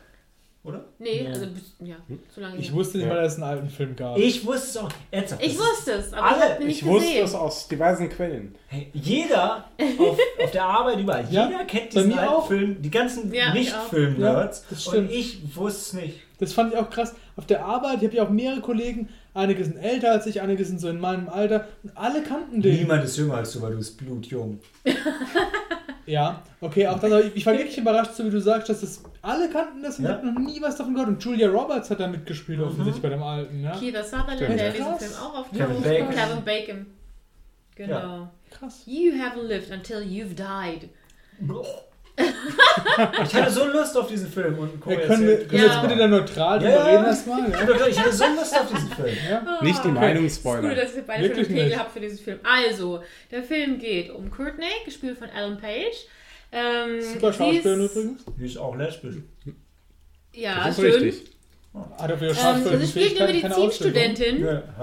Oder? Nee, Ja. also bis- ja, so lange Ich wusste nicht Ja. mal, dass es einen alten Film gab. Ich wusste es auch. Ernsthaft, Ich wusste es, aber Alle. ich habe nicht Ich wusste gesehen. es aus diversen Quellen. Hey, jeder auf, auf der Arbeit überall, Ja, jeder kennt diesen alten auch. Film, die ganzen Nicht-Film-Nerds. und ich wusste es nicht. Das fand ich auch krass. Auf der Arbeit, ich habe ja auch mehrere Kollegen, einige sind älter als ich, einige sind so in meinem Alter und alle kannten den. Niemand ist jünger als du, weil du bist blutjung. Ja, okay, auch das, aber ich, war wirklich überrascht, so wie du sagst, dass das alle kannten das und Ja. habe noch nie was davon gehört. Und Julia Roberts hat da mitgespielt, offensichtlich bei dem alten, ja. Keith Sutherland, der in diesem Krass. Film auch auf Kevin Bacon. Kevin Bacon. Genau. Krass. You haven't lived until you've died. Ich hatte so Lust auf diesen Film. Und Ja, können wir, können wir Ja. jetzt bitte da neutral Ja, drüber reden erstmal? Ich Ja? ich hatte so Lust auf diesen Film. ja? Nicht die. Meinung Es ist gut, spoilern. dass ihr beide Wirklich schon einen Pegel habt für diesen Film. Also, der Film geht um Courtney, gespielt von Alan Page. Ähm, Super Schauspielerin übrigens. Die ist auch lesbisch. Ja, das ist schön. richtig. Hat Ähm, sie spielt Ja,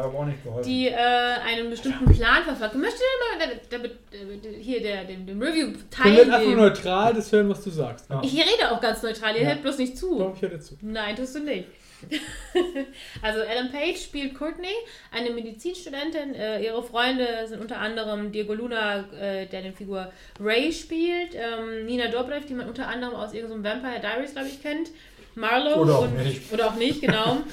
auch nicht geholfen. die äh, einen bestimmten Plan verfolgt. Möchte mal der, der, hier der, dem, dem Review Können wir einfach nur teilnehmen? neutral das hören, was du sagst. Ja. Ich rede auch ganz neutral, ihr Ja. hört bloß nicht zu. Doch, ich höre zu. Nein, tust du nicht. also Ellen Page spielt Courtney, eine Medizinstudentin. Äh, ihre Freunde sind unter anderem Diego Luna, äh, der den Figur Ray spielt, ähm, Nina Dobrev, die man unter anderem aus irgendeinem Vampire Diaries, glaube ich, kennt, Marlowe Oder auch und, nicht. oder auch nicht, genau.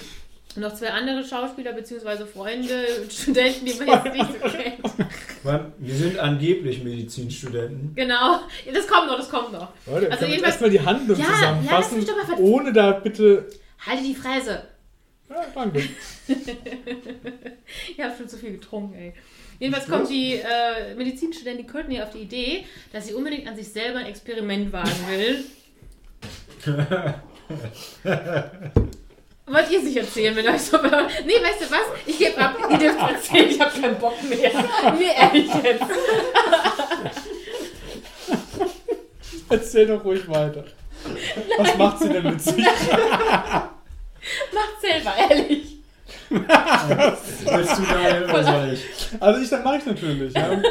Und noch zwei andere Schauspieler bzw. Freunde und Studenten, die man jetzt nicht so kennt. Wir sind angeblich Medizinstudenten. Genau. Ja, Das kommt noch, das kommt noch. Leute, Also jedenfalls- erstmal die Handlung Ja, ja, lass zusammenfassen, mich doch mal ohne da bitte... Halte die Fresse. Ja, danke. Ich habe schon zu viel getrunken, ey. Jedenfalls kommt die äh, Medizinstudentin Courtney auf die Idee, dass sie unbedingt an sich selber ein Experiment wagen will. Wollt ihr es nicht erzählen, wenn euch so. Nee, weißt du was? Ich gebe ab. Ihr dürft erzählen, ich habe keinen Bock mehr. Nee, ehrlich jetzt. Erzähl doch ruhig weiter. Was macht sie denn mit sich? Macht selber, ehrlich. Willst du da oder soll ich? Also ich, dann mache ich natürlich. Ja. Also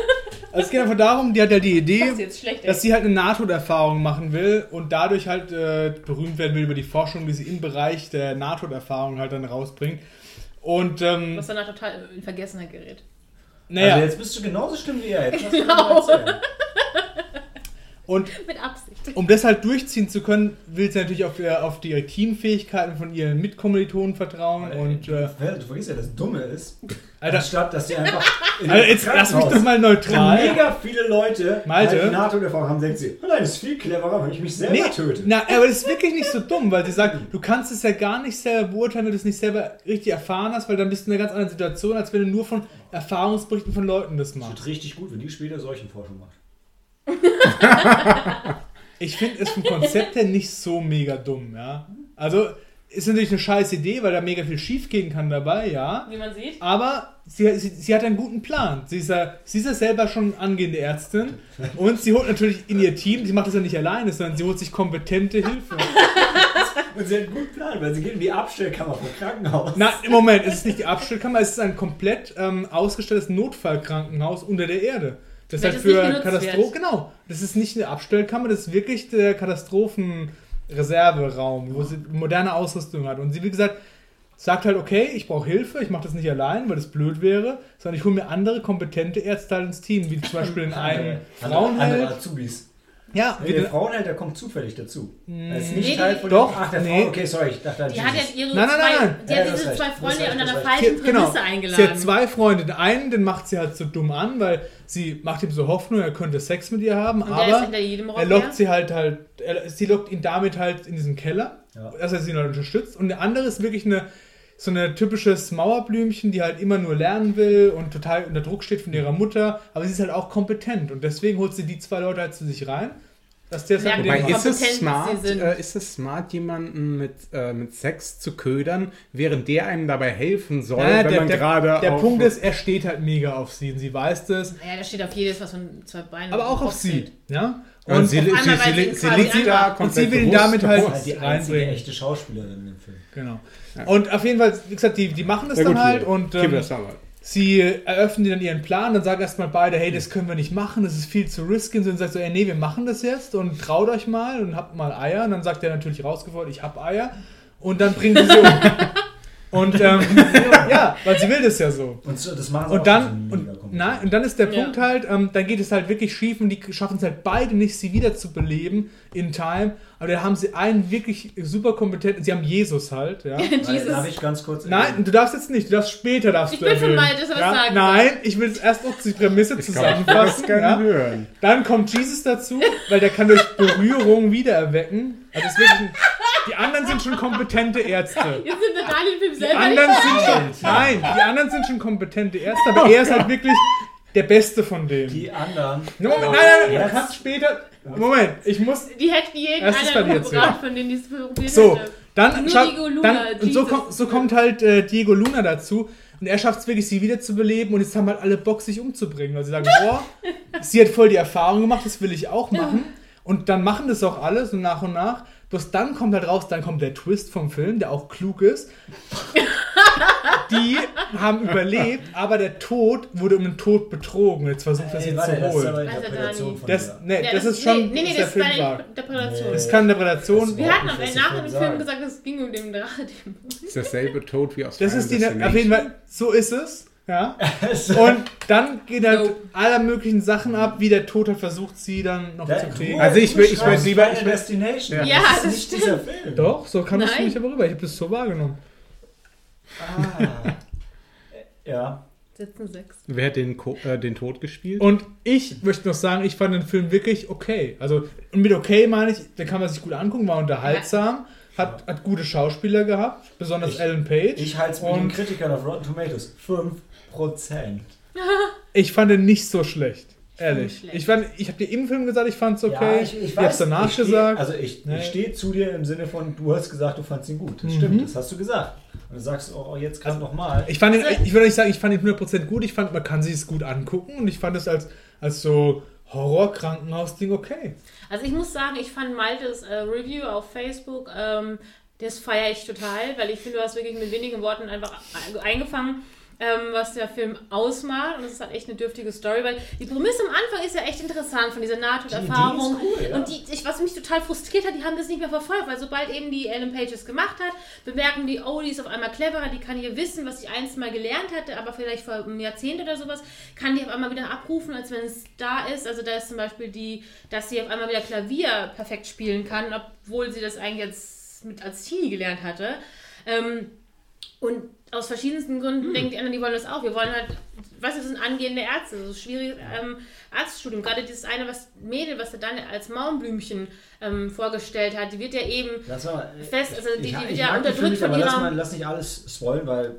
es geht einfach darum, die hat ja die Das Idee, jetzt schlecht, dass sie halt eine Nahtoderfahrung machen will und dadurch halt äh, berühmt werden will über die Forschung, die sie im Bereich der Nahtoderfahrung halt dann rausbringt. Und ähm, Was danach total in Vergessenheit gerät. naja, Also jetzt bist du genauso schlimm wie er. Jetzt lass mich Genau. Und Mit Absicht. um das halt durchziehen zu können, will sie natürlich auf, ihr- auf die Teamfähigkeiten von ihren Mitkommilitonen vertrauen und äh, du vergisst ja, das Dumme ist, Alter, anstatt dass sie einfach. in also einem jetzt lass mich doch mal neutral. mega viele Leute Malte? halt NATO-Erfahrung haben, denkt sie, oh nein, das ist viel cleverer, wenn ich mich selber Nee, töte. na, aber das ist wirklich nicht so dumm, weil sie sagt, du kannst es ja gar nicht selber beurteilen, wenn du es nicht selber richtig erfahren hast, weil dann bist du in einer ganz anderen Situation, als wenn du nur von Erfahrungsberichten von Leuten das Das machst. wird richtig gut, wenn die später Seuchenforschung macht. Ich finde es vom Konzept her nicht so mega dumm, ja. Also, ist natürlich eine scheiß Idee, weil da mega viel schief gehen kann dabei, ja. Wie man sieht. Aber sie, sie, sie hat einen guten Plan. Sie ist, ja, sie ist ja selber schon angehende Ärztin und sie holt natürlich in ihr Team, sie macht das ja nicht alleine, sondern sie holt sich kompetente Hilfe. Und sie hat einen guten Plan, weil sie geht in die Abstellkammer vom Krankenhaus. Na, im Moment, es ist nicht die Abstellkammer, es ist ein komplett ähm, ausgestelltes Notfallkrankenhaus unter der Erde. Das ist halt für Katastrophen. Genau. Das ist nicht eine Abstellkammer, das ist wirklich der Katastrophenreserveraum, wo sie moderne Ausrüstung hat. Und sie, wie gesagt, sagt halt, okay, ich brauche Hilfe, ich mache das nicht allein, weil das blöd wäre, sondern ich hole mir andere kompetente Ärzte halt ins Team, wie zum Beispiel in einem Andere, andere Frauenheld. Azubis. Ja, Nee, wie der der kommt zufällig dazu. Er ist nicht Nee, Teil von Doch, dem, Ach, der nee. Frau, okay, sorry, ich dachte, Die hat jetzt ihre Nein, nein, zwei, nein, nein. Die Ja, hat diese recht, zwei Freunde unter einer falschen Sie- genau. Prämisse eingeladen. Sie hat zwei Freunde. Den einen, den macht sie halt so dumm an, weil sie macht ihm so Hoffnung, er könnte Sex mit ihr haben, Und der ist aber er lockt sie halt halt, er, sie lockt ihn damit halt in diesen Keller, Ja. dass er sie halt unterstützt. Und der andere ist wirklich eine so eine typisches Mauerblümchen, die halt immer nur lernen will und total unter Druck steht von ihrer Mutter, aber sie ist halt auch kompetent und deswegen holt sie die zwei Leute halt zu sich rein. Dass der Merkt halt mit Wobei, ist es, smart, äh, ist es smart, jemanden mit, äh, mit Sex zu ködern, während der einem dabei helfen soll, Ja, wenn der, man der, gerade der auf- Punkt ist, er steht halt mega auf sie und sie weiß das, Ja, da steht auf jedes, was von zwei Beinen aber auch auf sie. Ja? Und sie, sie, sie, sie liegt da Und sie will ihn damit halt- auf. Das ist die einzige reinbringen. echte Schauspielerin im Film. Genau. Und auf jeden Fall, wie gesagt, die, die machen das Ja, dann gut, halt und ähm, das aber. sie eröffnen dann ihren Plan, dann sagen erstmal beide, hey, das können wir nicht machen, das ist viel zu risky. Und sie sagt so, ey, nee, wir machen das jetzt und traut euch mal und habt mal Eier. Und dann sagt er natürlich rausgefordert, ich hab Eier. Und dann bringen sie sie um. Und ähm, ja, weil sie will das ja so. Und das machen sie Und auch dann, und, kompetent. nein, und dann ist der Ja. Punkt halt, ähm, dann geht es halt wirklich schief und die schaffen es halt beide nicht, sie wieder zu beleben in Time. Aber da haben sie einen wirklich super kompetenten, sie haben Jesus halt, ja. Jesus. Darf ich ganz kurz Nein, du darfst jetzt nicht, du darfst später darfst Ich du bin erwähnen. Malte, das was ja? sagen Nein, ich will es erst noch die Prämisse Ich das zusammenfassen. gerne Ja? hören. Dann kommt Jesus dazu, weil der kann durch Berührung wiedererwecken. Also ist wirklich ein, die anderen sind schon kompetente Ärzte. Jetzt sind wir da den Film Die selber anderen nicht sind schon, nein, die anderen sind schon kompetente Ärzte, aber er ist halt wirklich der Beste von denen. Die anderen. No, Moment, nein, nein, nein, du kannst später. Moment, ich muss. Die hätten jeden Erst ist bei dir anderen erzählt. gebracht, von denen die es probiert So, hätte. dann, Nur Diego Luna, dann und so, kommt, so kommt halt äh, Diego Luna dazu und er schafft es wirklich, sie wieder zu beleben und jetzt haben halt alle Bock, sich umzubringen, weil sie sagen, boah, sie hat voll die Erfahrung gemacht, das will ich auch machen. Und dann machen das auch alle, so nach und nach, Bloß dann kommt halt raus, dann kommt der Twist vom Film, der auch klug ist. Die haben überlebt, aber der Tod wurde um den Tod betrogen. Jetzt versucht er sie warte, zu das ist aber holen. Interpretation von Das, dir. nee, Ja, das, ist schon, Nee, nee, was der das ist Film der Interpretation. Nee. Es kann Interpretation. Wir hatten aber was der nach Film dem Film sagt. gesagt, es ging um den Drache. Das ist derselbe Tod wie aus Das ist die, auf Destination. jeden Fall, so ist es. Ja. So. Und dann geht halt Nope. aller möglichen Sachen ab, wie der Tod halt versucht, sie dann noch Der- zu kriegen. Also ich will- ich will lieber- ich will- Destination. Ja, das ist das nicht stimmt. dieser Film. Doch, so kam das für mich aber rüber. Ich habe das so wahrgenommen. Ah. ja. Sitzen sechs. Wer hat den, Ko äh, den Tod gespielt? Und ich möchte noch sagen, ich fand den Film wirklich okay. Also, und mit okay meine ich, den kann man sich gut angucken, war unterhaltsam, hat, hat gute Schauspieler gehabt, besonders Ich- Ellen Page. Ich halte es mit den Kritikern auf Rotten Tomatoes. 5%. ich fand den nicht so schlecht. Ehrlich. schlecht. Ich, fand- ich habe dir im Film gesagt, ich fand es okay. Ja, ich, ich, ich weiß, habe es danach ich steh, gesagt. Also ich, Nee. ich stehe zu dir im Sinne von, du hast gesagt, du fandst ihn gut. Das Mhm. stimmt, das hast du gesagt. Und du sagst auch jetzt gerade nochmal. Ich fand ihn, Also- ich würde nicht sagen, ich fand ihn 100% gut. Ich fand, man kann sich es gut angucken und ich fand es als, als so Horror-Krankenhaus-Ding okay. Also ich muss sagen, ich fand Maltes äh, Review auf Facebook, ähm, das feiere ich total, weil ich finde, du hast wirklich mit wenigen Worten einfach eingefangen, ähm, was der Film ausmacht. Und das ist halt echt eine dürftige Story, weil die Prämisse am Anfang ist ja echt interessant von dieser Nahtoderfahrung. Die ist cool. Und die, ich, was mich total frustriert hat, die haben das nicht mehr verfolgt, weil sobald eben die Ellen Pages gemacht hat, bemerken die, oh, die ist auf einmal cleverer, die kann hier wissen, was sie einst mal gelernt hatte, aber vielleicht vor einem Jahrzehnt oder sowas, kann die auf einmal wieder abrufen, als wenn es da ist. Also da ist zum Beispiel die, dass sie auf einmal wieder Klavier perfekt spielen kann, obwohl sie das eigentlich jetzt mit als Teenie gelernt hatte. Ähm, und aus verschiedensten Gründen denken die anderen, die wollen das auch. Wir wollen halt, was ist ein angehende Ärzte, so ein schwieriges ähm, Arztstudium. Gerade dieses eine was Mädel, was er dann als Maumblümchen ähm, vorgestellt hat, die wird ja eben Lass mal, fest, also die, ich, die wird ja unterdrückt nicht, von aber lass, ihrer. mal, lass nicht alles spoilen, weil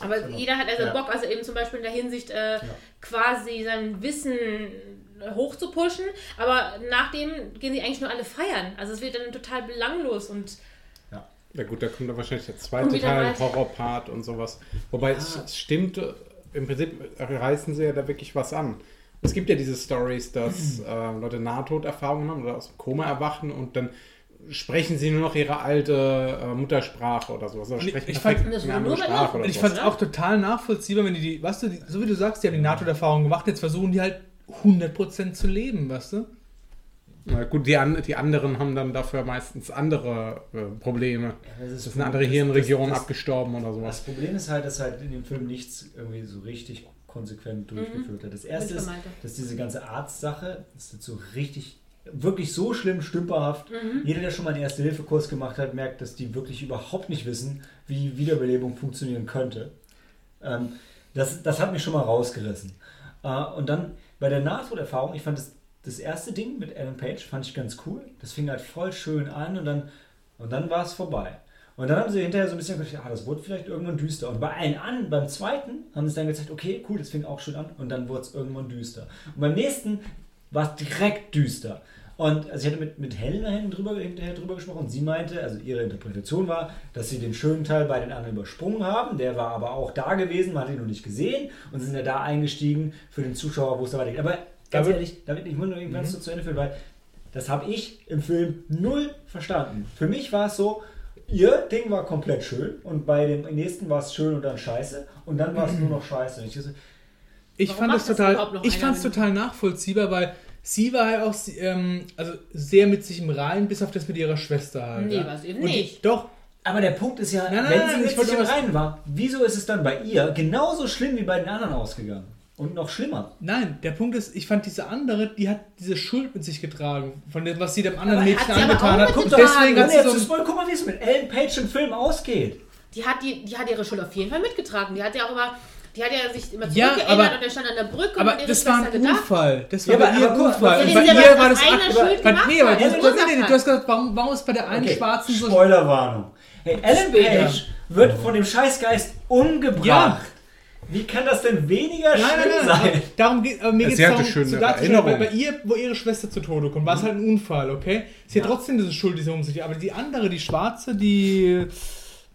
Aber Genau. jeder hat also Ja. Bock, also eben zum Beispiel in der Hinsicht äh, quasi sein Wissen hoch zu pushen, aber nachdem gehen sie eigentlich nur alle feiern. Also es wird dann total belanglos und Ja gut, da kommt dann wahrscheinlich der zweite Teil. Horrorpart und sowas. Wobei es, es stimmt, äh, im Prinzip reißen sie ja da wirklich was an. Es gibt ja diese Stories, dass äh, Leute Nahtoderfahrungen haben oder aus dem Koma erwachen und dann sprechen sie nur noch ihre alte äh, Muttersprache oder sowas. Oder sprechen ich fand- Das eine nur Sprache oder ich fand es auch total nachvollziehbar, wenn die, die weißt du, die, so wie du sagst, die haben die NATO-Erfahrung gemacht, jetzt versuchen die halt 100% zu leben, weißt du? Na gut, die, an, die anderen haben dann dafür meistens andere äh, Probleme. das Das ist eine andere Hirnregion abgestorben oder Das sowas. Problem ist halt, dass halt in dem Film nichts irgendwie so richtig konsequent durchgeführt wird. Das erste ist, dass diese ganze Arztsache, das ist so richtig, wirklich so schlimm, stümperhaft. Jeder, der schon mal einen Erste-Hilfe-Kurs gemacht hat, merkt, dass die wirklich überhaupt nicht wissen, wie Wiederbelebung funktionieren könnte. Ähm, das, das hat mich schon mal rausgerissen. Äh, und dann bei der Nahtoderfahrung, ich fand das, das erste Ding mit Alan Page, fand ich ganz cool. Das fing halt voll schön an und dann, und dann war es vorbei. Und dann haben sie hinterher so ein bisschen gedacht, ah, das wurde vielleicht irgendwann düster. Und bei allen an, beim zweiten haben sie dann gezeigt, okay, cool, das fing auch schön an und dann wurde es irgendwann düster. Und beim nächsten war es direkt düster. Und also ich hatte mit, mit Helena hinten drüber, hinterher drüber gesprochen und sie meinte, also ihre Interpretation war, dass sie den schönen Teil bei den anderen übersprungen haben. Der war aber auch da gewesen, man hat ihn noch nicht gesehen und sie sind ja da eingestiegen für den Zuschauer, wo es da weitergeht. Aber ganz David- ehrlich, damit ich muss nur irgendwann so zu Ende führen, weil das habe ich im Film null verstanden. Für mich war es so, ihr Ding war komplett schön und bei dem nächsten war es schön und dann scheiße und dann war es nur noch scheiße. Und ich so, Ich fand das total, ich fand es total nachvollziehbar, weil sie war ja auch ähm, also sehr mit sich im Reinen, bis auf das mit ihrer Schwester halt. Nee, ja. war's eben Und nicht. Doch, aber der Punkt ist ja, Nein, nein, wenn nein, sie ich mit sich im Reinen war, wieso ist es dann bei ihr genauso schlimm wie bei den anderen ausgegangen? Und noch schlimmer. nein, der Punkt ist, ich fand diese andere, die hat diese Schuld mit sich getragen, von dem, was sie dem anderen Aber Mädchen angetan hat. Und getragen. deswegen hat sie jetzt so spoilern, guck mal, wie es mit Ellen Page im Film ausgeht. Die hat, die, die hat ihre Schuld auf jeden Fall mitgetragen. Die hat ja auch immer, die hat ja sich immer Ja, aber- und er stand an der Brücke und aber ihre das war ein gedacht. Unfall. Das war Ja, bei aber- ihr ein guck mal, Unfall. Und sie bei ihr war das Akt- Schuld bei- gemacht Nee, aber du, ja, hast gesagt, warum, warum ist bei der einen Okay, Schwarzen so Spoilerwarnung. Hey, Ellen. Page wird von dem Scheißgeist umgebracht. Wie kann das denn weniger Nein, schlimm nein, nein. sein? Darum geht, aber mir Ja, geht es darum, schöne zu darzustellen, weil bei ihr, wo ihre Schwester zu Tode kommt, war es halt ein Unfall, okay? Sie hat Ja. trotzdem diese Schuld, diese Umsicht. Aber die andere, die Schwarze, die.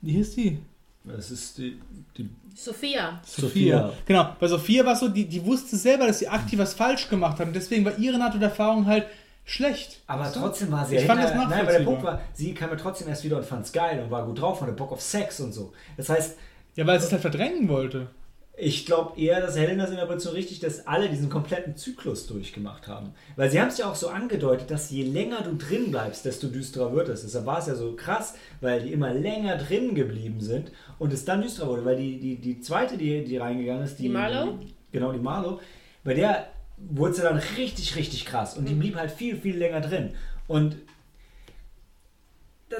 Wie hieß die? Das ist die, die Sophia. Sophia. Genau, bei Sophia war es so, die, die wusste selber, dass sie aktiv was falsch gemacht hat. Und deswegen war ihre NATO-Erfahrung halt schlecht. Aber du? trotzdem war sie Ich ja fand das hinterher- Nein, aber der nachvollziehbar. Punkt war, sie kam ja trotzdem erst wieder und fand es geil und war gut drauf und hatte Bock auf Sex und so. Das heißt, Ja, weil sie es halt verdrängen wollte. Ich glaube eher, dass Helenas Interpretation richtig, dass alle diesen kompletten Zyklus durchgemacht haben. Weil sie haben es ja auch so angedeutet, dass je länger du drin bleibst, desto düsterer wird es. Deshalb war es ja so krass, weil die immer länger drin geblieben sind und es dann düsterer wurde. Weil die, die, die zweite, die, die reingegangen ist, die, Die Marlo? Die, genau, die Marlo, bei der wurde es ja dann richtig, richtig krass und die blieb halt viel, viel länger drin. Und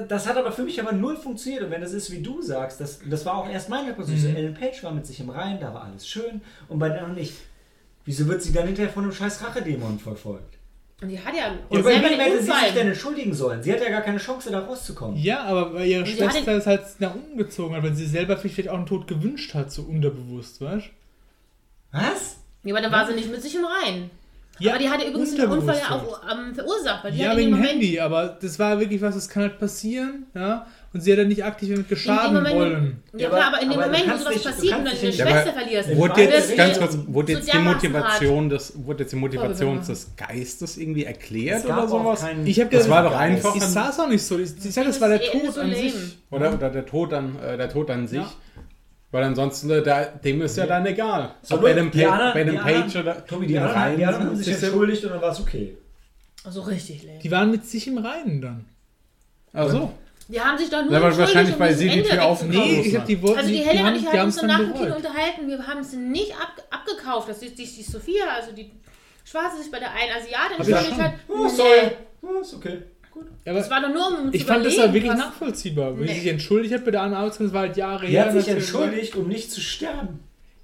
das hat aber für mich aber null funktioniert. Und wenn das ist, wie du sagst, das, das war auch erst meine Interpretation. Mhm. Ellen Page war mit sich im Reinen, da war alles schön. Und bei der anderen nicht. Wieso wird sie dann hinterher von einem scheiß Rachedämon verfolgt? Und die hat ja Und bei wem hätte sie sich denn entschuldigen sollen? Sie hat ja gar keine Chance, da rauszukommen. Ja, aber weil ihre Schwester es halt nach unten gezogen hat, weil sie selber vielleicht auch einen Tod gewünscht hat, so unterbewusst, weißt Was? Ja, aber dann war sie nicht mit sich im Reinen. Ja, aber die hatte übrigens den Unfall ja auch ähm, verursacht. Weil die Ja, dem wegen Moment, Handy, aber das war wirklich was, das kann halt passieren, ja. Und sie hat dann nicht aktiv damit in dem geschaden Moment, wollen. Ja, klar, aber- aber in dem aber Moment, wo sowas passiert und deine Schwester verlierst. Wurde jetzt, ganz kurz, wurde so jetzt die Motivation des, wurde jetzt die Motivation des Geistes irgendwie erklärt oder sowas? Ich habe Das war doch einfach Ich sah es auch nicht so. Ich, sag, das war der Tod an sich. Oder, oder der Tod an, äh, der Tod an sich. Weil ansonsten, äh, der, dem ist ja dann egal. So, bei dem, die Pa- anderen- bei die Page anderen- oder Tobi, die im anderen, die anderen haben sich entschuldigt und dann war es okay. So richtig lame. Die waren mit sich im Reinen dann. Ach so. Die haben sich doch nur Ja, wahrscheinlich, um das sie die Tür auf-. Nee, ich hab die wollten. Also die die, Helen und ich die haben uns dann nach dem Kino unterhalten. Wir haben es nicht ab, abgekauft, dass die, die, die Sophia, also die Schwarze, sich bei der einen Asiatin entschuldigt hat. Oh, sorry. Oh, ist okay. Gut. Ja, Das aber war doch nur, um zu ich fand das überlegen, halt wirklich was- nachvollziehbar. Wie Nee. sie sich entschuldigt hat bei der anderen Arbeitskraft, das war halt Jahre Die her. hat sich entschuldigt, um nicht zu sterben.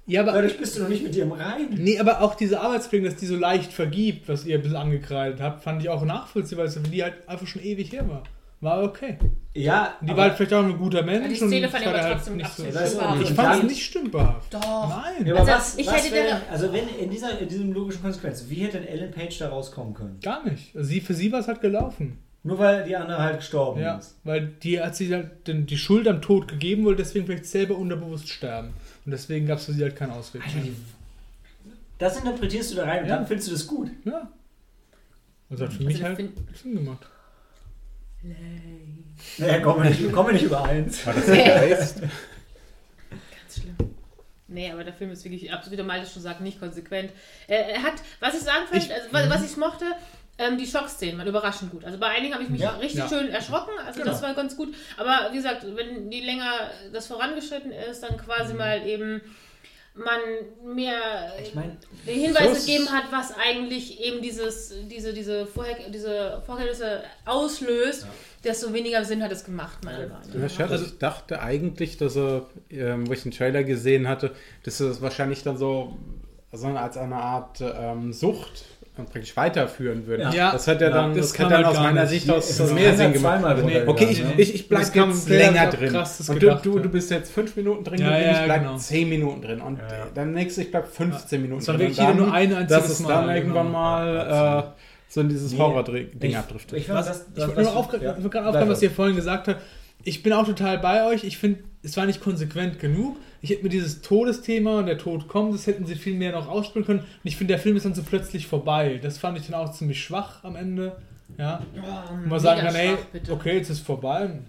Ja, aber, Dadurch bist du noch nicht mit dir im Reinen. nee, aber auch diese Arbeitskollegen, dass die so leicht vergibt, was ihr ein bisschen angekreidet habt, fand ich auch nachvollziehbar, weil die halt einfach schon ewig her war. War okay. Ja, Und die aber- war halt vielleicht auch ein guter Mensch. die Szene und fand ich war aber halt trotzdem nicht stümperhaft. auch Ich fand es nicht stümperhaft. Doch. Nein. Ja, aber Also, was, ich was hätte wäre, also wenn in dieser in diesem logischen Konsequenz, wie hätte denn Ellen Page da rauskommen können? Gar nicht. Also sie, für sie war es halt gelaufen. Nur weil die andere halt gestorben Ja, ist. weil die hat sich halt die Schuld am Tod gegeben, wollte deswegen vielleicht selber unterbewusst sterben. Und deswegen gab es für sie halt keinen Ausweg. Die, das interpretierst du da rein und Ja. dann findest du das gut. Ja. Also hat für mich Also halt find- Sinn gemacht. Naja, kommen wir nicht, kommen wir nicht übereins. War das der Geist? Ganz schlimm. Nee, aber der Film ist wirklich, absolut, wie der Malte schon sagt, nicht konsequent. Er, hat, was ich sagen fand, also, was, was ich mochte, ähm, die Schockszenen waren überraschend gut. Also bei einigen habe ich mich Ja, richtig ja. schön erschrocken, also Genau. das war ganz gut. Aber wie gesagt, wenn die länger das vorangeschritten ist, dann Mhm. quasi mal eben man mehr Ich meine, die Hinweise gegeben hat, was eigentlich eben dieses, diese, diese, Vorher diese Vorkenntnisse auslöst, desto weniger Sinn hat es gemacht, meiner Meinung Ja, nach. Scherz, ich dachte eigentlich, dass er, ähm, wo ich den Trailer gesehen hatte, dass er das wahrscheinlich dann so, so als eine Art ähm, Sucht äh, praktisch weiterführen würde. Ja. Ja, das hat ja, dann, das das, hat dann halt aus meiner nicht. Sicht aus ist mehr Sinn einer gemacht. zweimal Nee. Okay, ich, ne? ich, ich bleib Das jetzt sehr länger drin. Und du, gedacht, du, du bist jetzt fünf Minuten drin Ja, ja, ich bleib genau. zehn Minuten drin. Und Ja. der nächste, ich bleib 15 Minuten drin. wirklich dann, nur ein einziges Dass es Mal, dann genau. irgendwann mal äh, so in dieses Nee. Horror-Ding Ich, abdriftet. ich Was, das, ich das, gerade aufgreifen, was ihr vorhin gesagt habt. Ich bin auch total bei euch. Ich finde, es war nicht konsequent genug. Ich hätte mir dieses Todesthema und der Tod kommt, das hätten sie viel mehr noch ausspielen können. Und ich finde, der Film ist dann so plötzlich vorbei. Das fand ich dann auch ziemlich schwach am Ende. Ja. Oh, man sagen kann, ey, schwach, bitte. okay, jetzt ist vorbei. Hm,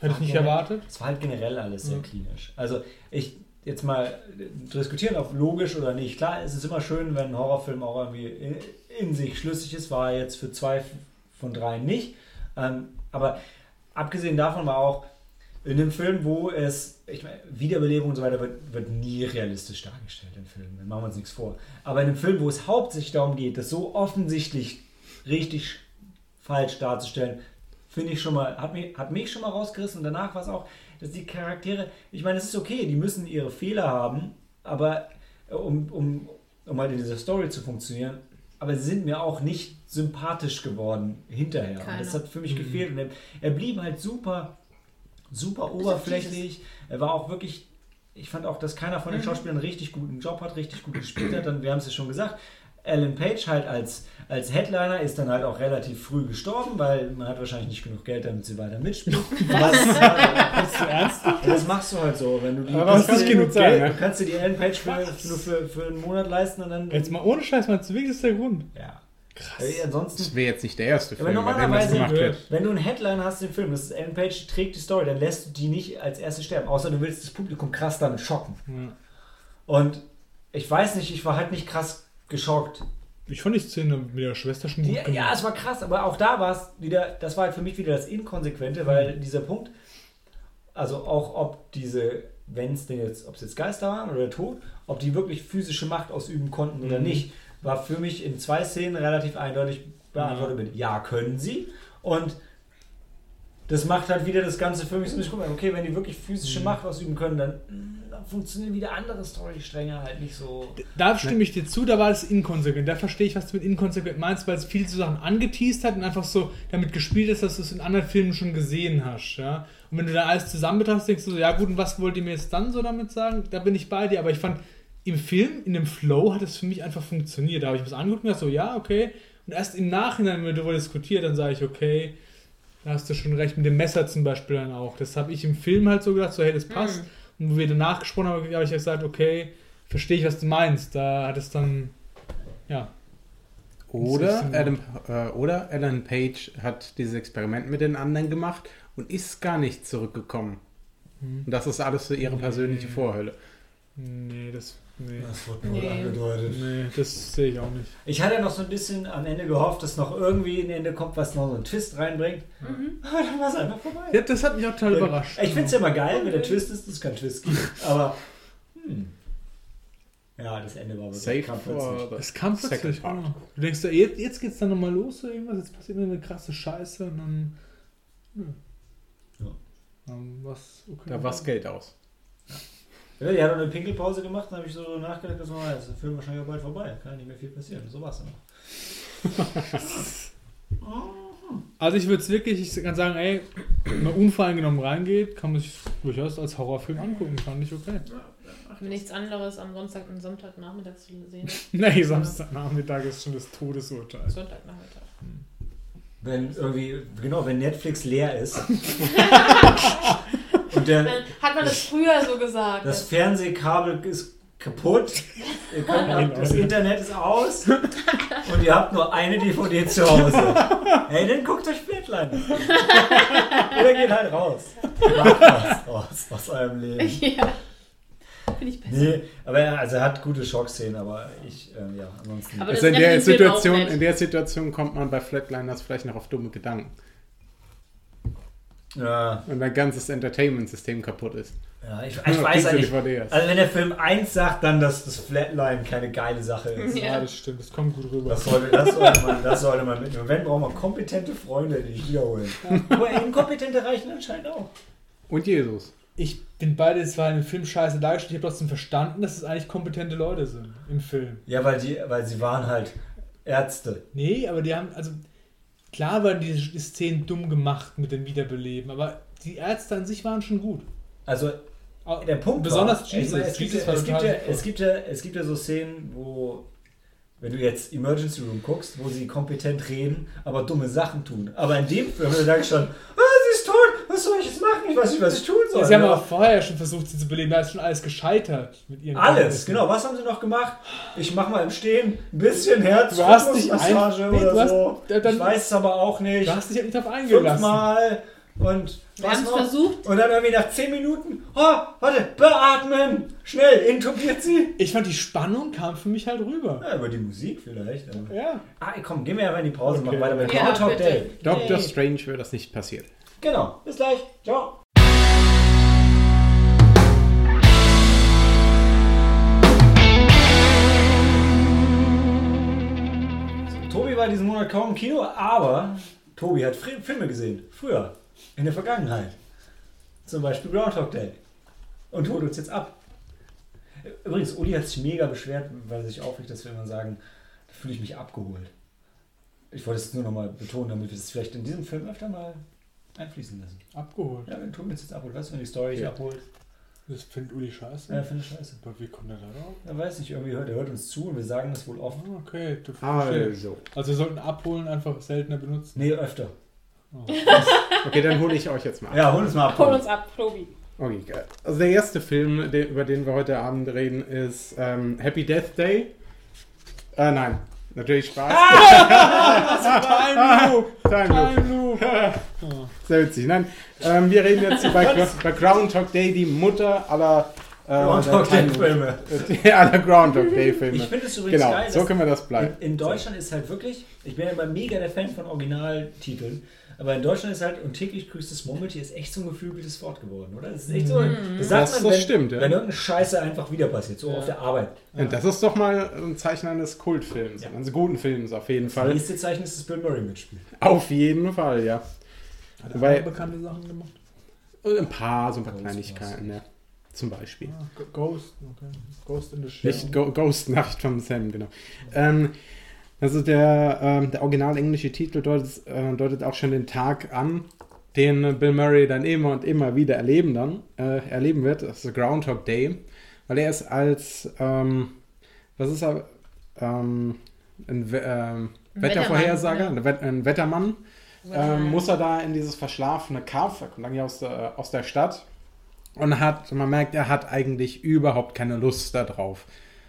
hätte ich nicht Ja. erwartet. Es war halt generell alles sehr Ja. klinisch. Also ich jetzt mal äh, diskutieren, ob logisch oder nicht. Klar, es ist immer schön, wenn ein Horrorfilm auch irgendwie in, in sich schlüssig ist. War jetzt für zwei von drei nicht. Ähm, aber abgesehen davon war auch in dem Film, wo es, ich meine, Wiederbelebung und so weiter wird, wird nie realistisch dargestellt im Film. Da machen wir uns nichts vor. Aber in einem Film, wo es hauptsächlich darum geht, das so offensichtlich richtig falsch darzustellen, finde ich schon mal, hat mich, hat mich schon mal rausgerissen und danach war es auch, dass die Charaktere, ich meine, es ist okay, die müssen ihre Fehler haben, aber äh, um, um, um halt in dieser Story zu funktionieren, aber sie sind mir auch nicht sympathisch geworden hinterher. Keiner. Und das hat für mich gefehlt. Und er, er blieb halt super, super oberflächlich. Er war auch wirklich, ich fand auch, dass keiner von den Schauspielern richtig guten Job hat, richtig gut gespielt hat. Dann, wir haben es ja schon gesagt, Alan Page halt als, als Headliner ist dann halt auch relativ früh gestorben, weil man hat wahrscheinlich nicht genug Geld, damit sie weiter mitspielt. Was? Bist du ernst? Das machst du halt so, wenn du die Aber das du kannst nicht genug sein, Du ne? kannst dir die Alan Page für, nur für, für einen Monat leisten und dann. Jetzt mal ohne Scheiß, mal wirklich ist der Grund. Ja. Äh, ansonsten Das wäre jetzt nicht der erste aber Film, bei dem das normalerweise, gemacht wird. wenn du einen Headline hast im Film, das ist Ellen Page, die trägt die Story, dann lässt du die nicht als erste sterben, außer du willst das Publikum krass damit schocken. Ja. Und ich weiß nicht, ich war halt nicht krass geschockt. Ich fand die Szene mit der Schwester schon gut Ja, gemacht. ja, es war krass, aber auch da war es wieder, das war halt für mich wieder das Inkonsequente, weil dieser Punkt, also auch ob diese, wenn es denn jetzt, ob es jetzt Geister waren oder Tod, ob die wirklich physische Macht ausüben konnten oder Mhm. nicht, war für mich in zwei Szenen relativ eindeutig beantwortet mit Ja, können sie. Und das macht halt wieder das Ganze für mich so, ich guck mal, okay, wenn die wirklich physische Mhm. Macht ausüben können, dann, dann funktionieren wieder andere Storystränge halt nicht so. Da stimme ich dir zu, da war es inkonsequent. Da verstehe ich, was du mit inkonsequent meinst, weil es viele Sachen angeteased hat und einfach so damit gespielt ist, dass du es in anderen Filmen schon gesehen hast. Ja? Und wenn du da alles zusammen betrachtest, denkst du so, ja gut, und was wollt ihr mir jetzt dann so damit sagen? Da bin ich bei dir, aber ich fand, im Film, in dem Flow hat es für mich einfach funktioniert. Da habe ich was angeguckt und dachte so, ja, okay. Und erst im Nachhinein, wenn wir darüber diskutiert, dann sage ich, okay, da hast du schon recht, mit dem Messer zum Beispiel dann auch. Das habe ich im Film halt so gedacht, so, hey, das passt. Und wo wir danach gesprochen haben, habe ich gesagt, okay, verstehe ich, was du meinst. Da hat es dann, ja. Oder Adam, äh, oder Alan Page hat dieses Experiment mit den anderen gemacht und ist gar nicht zurückgekommen. Hm. Und das ist alles so ihre persönliche Vorhölle. Nee, das, nee. Das wird nur Nee. angedeutet. Nee, das sehe ich auch nicht. Ich hatte noch so ein bisschen am Ende gehofft, dass noch irgendwie ein Ende kommt, was noch so einen Twist reinbringt. Mhm. Aber dann war es einfach vorbei. Ja, das hat mich auch total überrascht. Ich finde es ja immer geil, wenn der Twist ist, dass es keinen Twist gibt. Aber, hm. Ja, das Ende war wirklich Safe plötzlich. Es kam plötzlich, genau. Du denkst, jetzt, jetzt geht's dann nochmal los, so irgendwas, jetzt passiert eine krasse Scheiße und dann. Ja. Ja. Dann was, okay. Da war das Geld aus. Ja, die hat auch eine Pinkelpause gemacht, dann habe ich so nachgedacht, dass man ist der Film wahrscheinlich auch bald vorbei. Kann ja nicht mehr viel passieren. So war es dann noch. Also ich würde es wirklich, ich kann sagen, ey, wenn man unvoreingenommen reingeht, kann man sich durchaus als Horrorfilm angucken, fand ich okay. Wenn nichts anderes am Sonntag und Sonntagnachmittag zu sehen. Nee, Samstagnachmittag ist schon das Todesurteil. Sonntagnachmittag. Wenn irgendwie, genau, wenn Netflix leer ist. und der, hat man das früher so gesagt. das Fernsehkabel ist kaputt. Könnt, das Internet ist aus. Und ihr habt nur eine DVD zu Hause. Hey, dann guckt euch Flatline an. Oder geht halt raus. Macht was aus, aus eurem Leben. ja. Finde ich besser. Nee, aber er, also er hat gute Schockszenen, aber ich, ähm, ja, ansonsten. Aber Also in der, Situation, in der Situation kommt man bei Flatliners vielleicht noch auf dumme Gedanken. Ja, Wenn dein ganzes Entertainment-System kaputt ist. ja, ich, ich weiß ja diese nicht. DVDs. Also wenn der Film 1 sagt, dann, dass das Flatline keine geile Sache ist. Ja. Ja, das stimmt, das kommt gut rüber. Das sollte, das, sollte man, das sollte man mitnehmen. Wenn, braucht man kompetente Freunde, die dich wiederholen. Aber inkompetente reichen anscheinend auch. Und Jesus. Ich bin beide, es war in dem Film scheiße dargestellt, ich habe trotzdem verstanden, dass es eigentlich kompetente Leute sind im Film. Ja, weil, die, weil sie waren halt Ärzte. Nee, aber die haben, also klar waren die, die Szenen dumm gemacht mit dem Wiederbeleben, aber die Ärzte an sich waren schon gut. Also der Punkt Besonders war, Jesus. Meine, es, gibt, Jesus ja, war es, gibt ja, es, gibt ja, es gibt ja so Szenen, wo, wenn du jetzt Emergency Room guckst, wo sie kompetent reden, aber dumme Sachen tun. Aber in dem Film, da sag ich schon, ah, sie ist tot, was soll ich weiß nicht, was ich tun soll. Sie haben Ja. aber vorher schon versucht, sie zu beleben, da ist schon alles gescheitert mit ihren Alles, Kenntnissen. genau. Was haben sie noch gemacht? Ich mach mal im Stehen ein bisschen Herz, Du hast dich Massage ein- nee, oder du hast- so. da- dann- ich weiß es aber auch nicht. Du hast dich nicht darauf eingelassen. Fünfmal und Wir was haben es noch? versucht. Und dann irgendwie nach 10 Minuten, oh, warte, beatmen, schnell, intubiert sie. Ich fand, die Spannung kam für mich halt rüber. Ja, über die Musik vielleicht. Aber. Ja. Ah, komm, gehen wir ja mal in die Pause, Okay. machen weiter mit Ja, bitte. Day. Doctor Yay. Strange wäre das nicht passiert. Genau, bis gleich. Ciao. Tobi war diesen Monat kaum im Kino, aber Tobi hat Filme gesehen. Früher. In der Vergangenheit. Zum Beispiel Groundhog Day. Und holt uns jetzt ab. Übrigens, Uli hat sich mega beschwert, weil er sich aufregt, dass wir immer sagen, da fühle ich mich abgeholt. Ich wollte es nur nochmal betonen, damit wir es vielleicht in diesem Film öfter mal einfließen lassen. Abgeholt. Ja, wenn uns jetzt abholt, weißt du, wenn die Story dich Ja. abholt? Das findet Uli scheiße. Ja, finde ich scheiße. Aber wie kommt er da drauf? Er weiß nicht, irgendwie hört er hört uns zu und wir sagen das wohl oft. Ah, Okay, du. Also. Also wir sollten abholen einfach seltener benutzen. Nee, öfter. Oh. Okay, dann hole ich euch jetzt mal ab. Ja, hol uns mal ab. Hol uns ab, Tobi. Okay, geil. Also der erste Film, den, über den wir heute Abend reden, ist ähm, Happy Death Day. Äh, nein, natürlich Spaß. Time Loop! Time Loop. Time Loop! Sehr witzig. Nein, ähm, wir reden jetzt bei, bei Groundhog Day, die Mutter aller äh, Groundhog Day Time- Filme. aller Groundhog Day Filme. Ich finde es übrigens Genau, geil, so können wir das bleiben. in, in Deutschland ist halt wirklich, ich bin ja immer mega der Fan von Originaltiteln, aber in Deutschland ist halt und täglich grüßt das Murmeltier ist echt so ein geflügeltes Wort geworden, oder? Das ist echt so, das sagt Das- man, das wenn, stimmt, ja. wenn irgendeine Scheiße einfach wieder passiert, so auf der Arbeit. Und das ist doch mal ein Zeichen eines Kultfilms, eines guten Films auf jeden Das Fall. nächste Zeichen ist, dass Bill Murray mitspielt. Auf jeden Fall, ja. Hat er auch bekannte Sachen gemacht? Und ein paar, so ein paar Ghost Kleinigkeiten, ja. Zum Beispiel. Ah, Ghost, okay. Ghost in the Shell. Nicht Go Ghost Nacht von Sam, genau. Ähm, also der, ähm, der original englische Titel deutet, äh, deutet auch schon den Tag an, den Bill Murray dann immer und immer wieder erleben dann, äh, erleben wird. Das ist Groundhog Day. Weil er ist als, ähm, was ist er, ähm, ein, We ähm, Wettervorhersager, Wettermann, ein, Wet ein Wettermann, ähm, muss er da in dieses verschlafene Kaff, er kommt eigentlich aus der, aus der Stadt und hat, man merkt, er hat eigentlich überhaupt keine Lust darauf.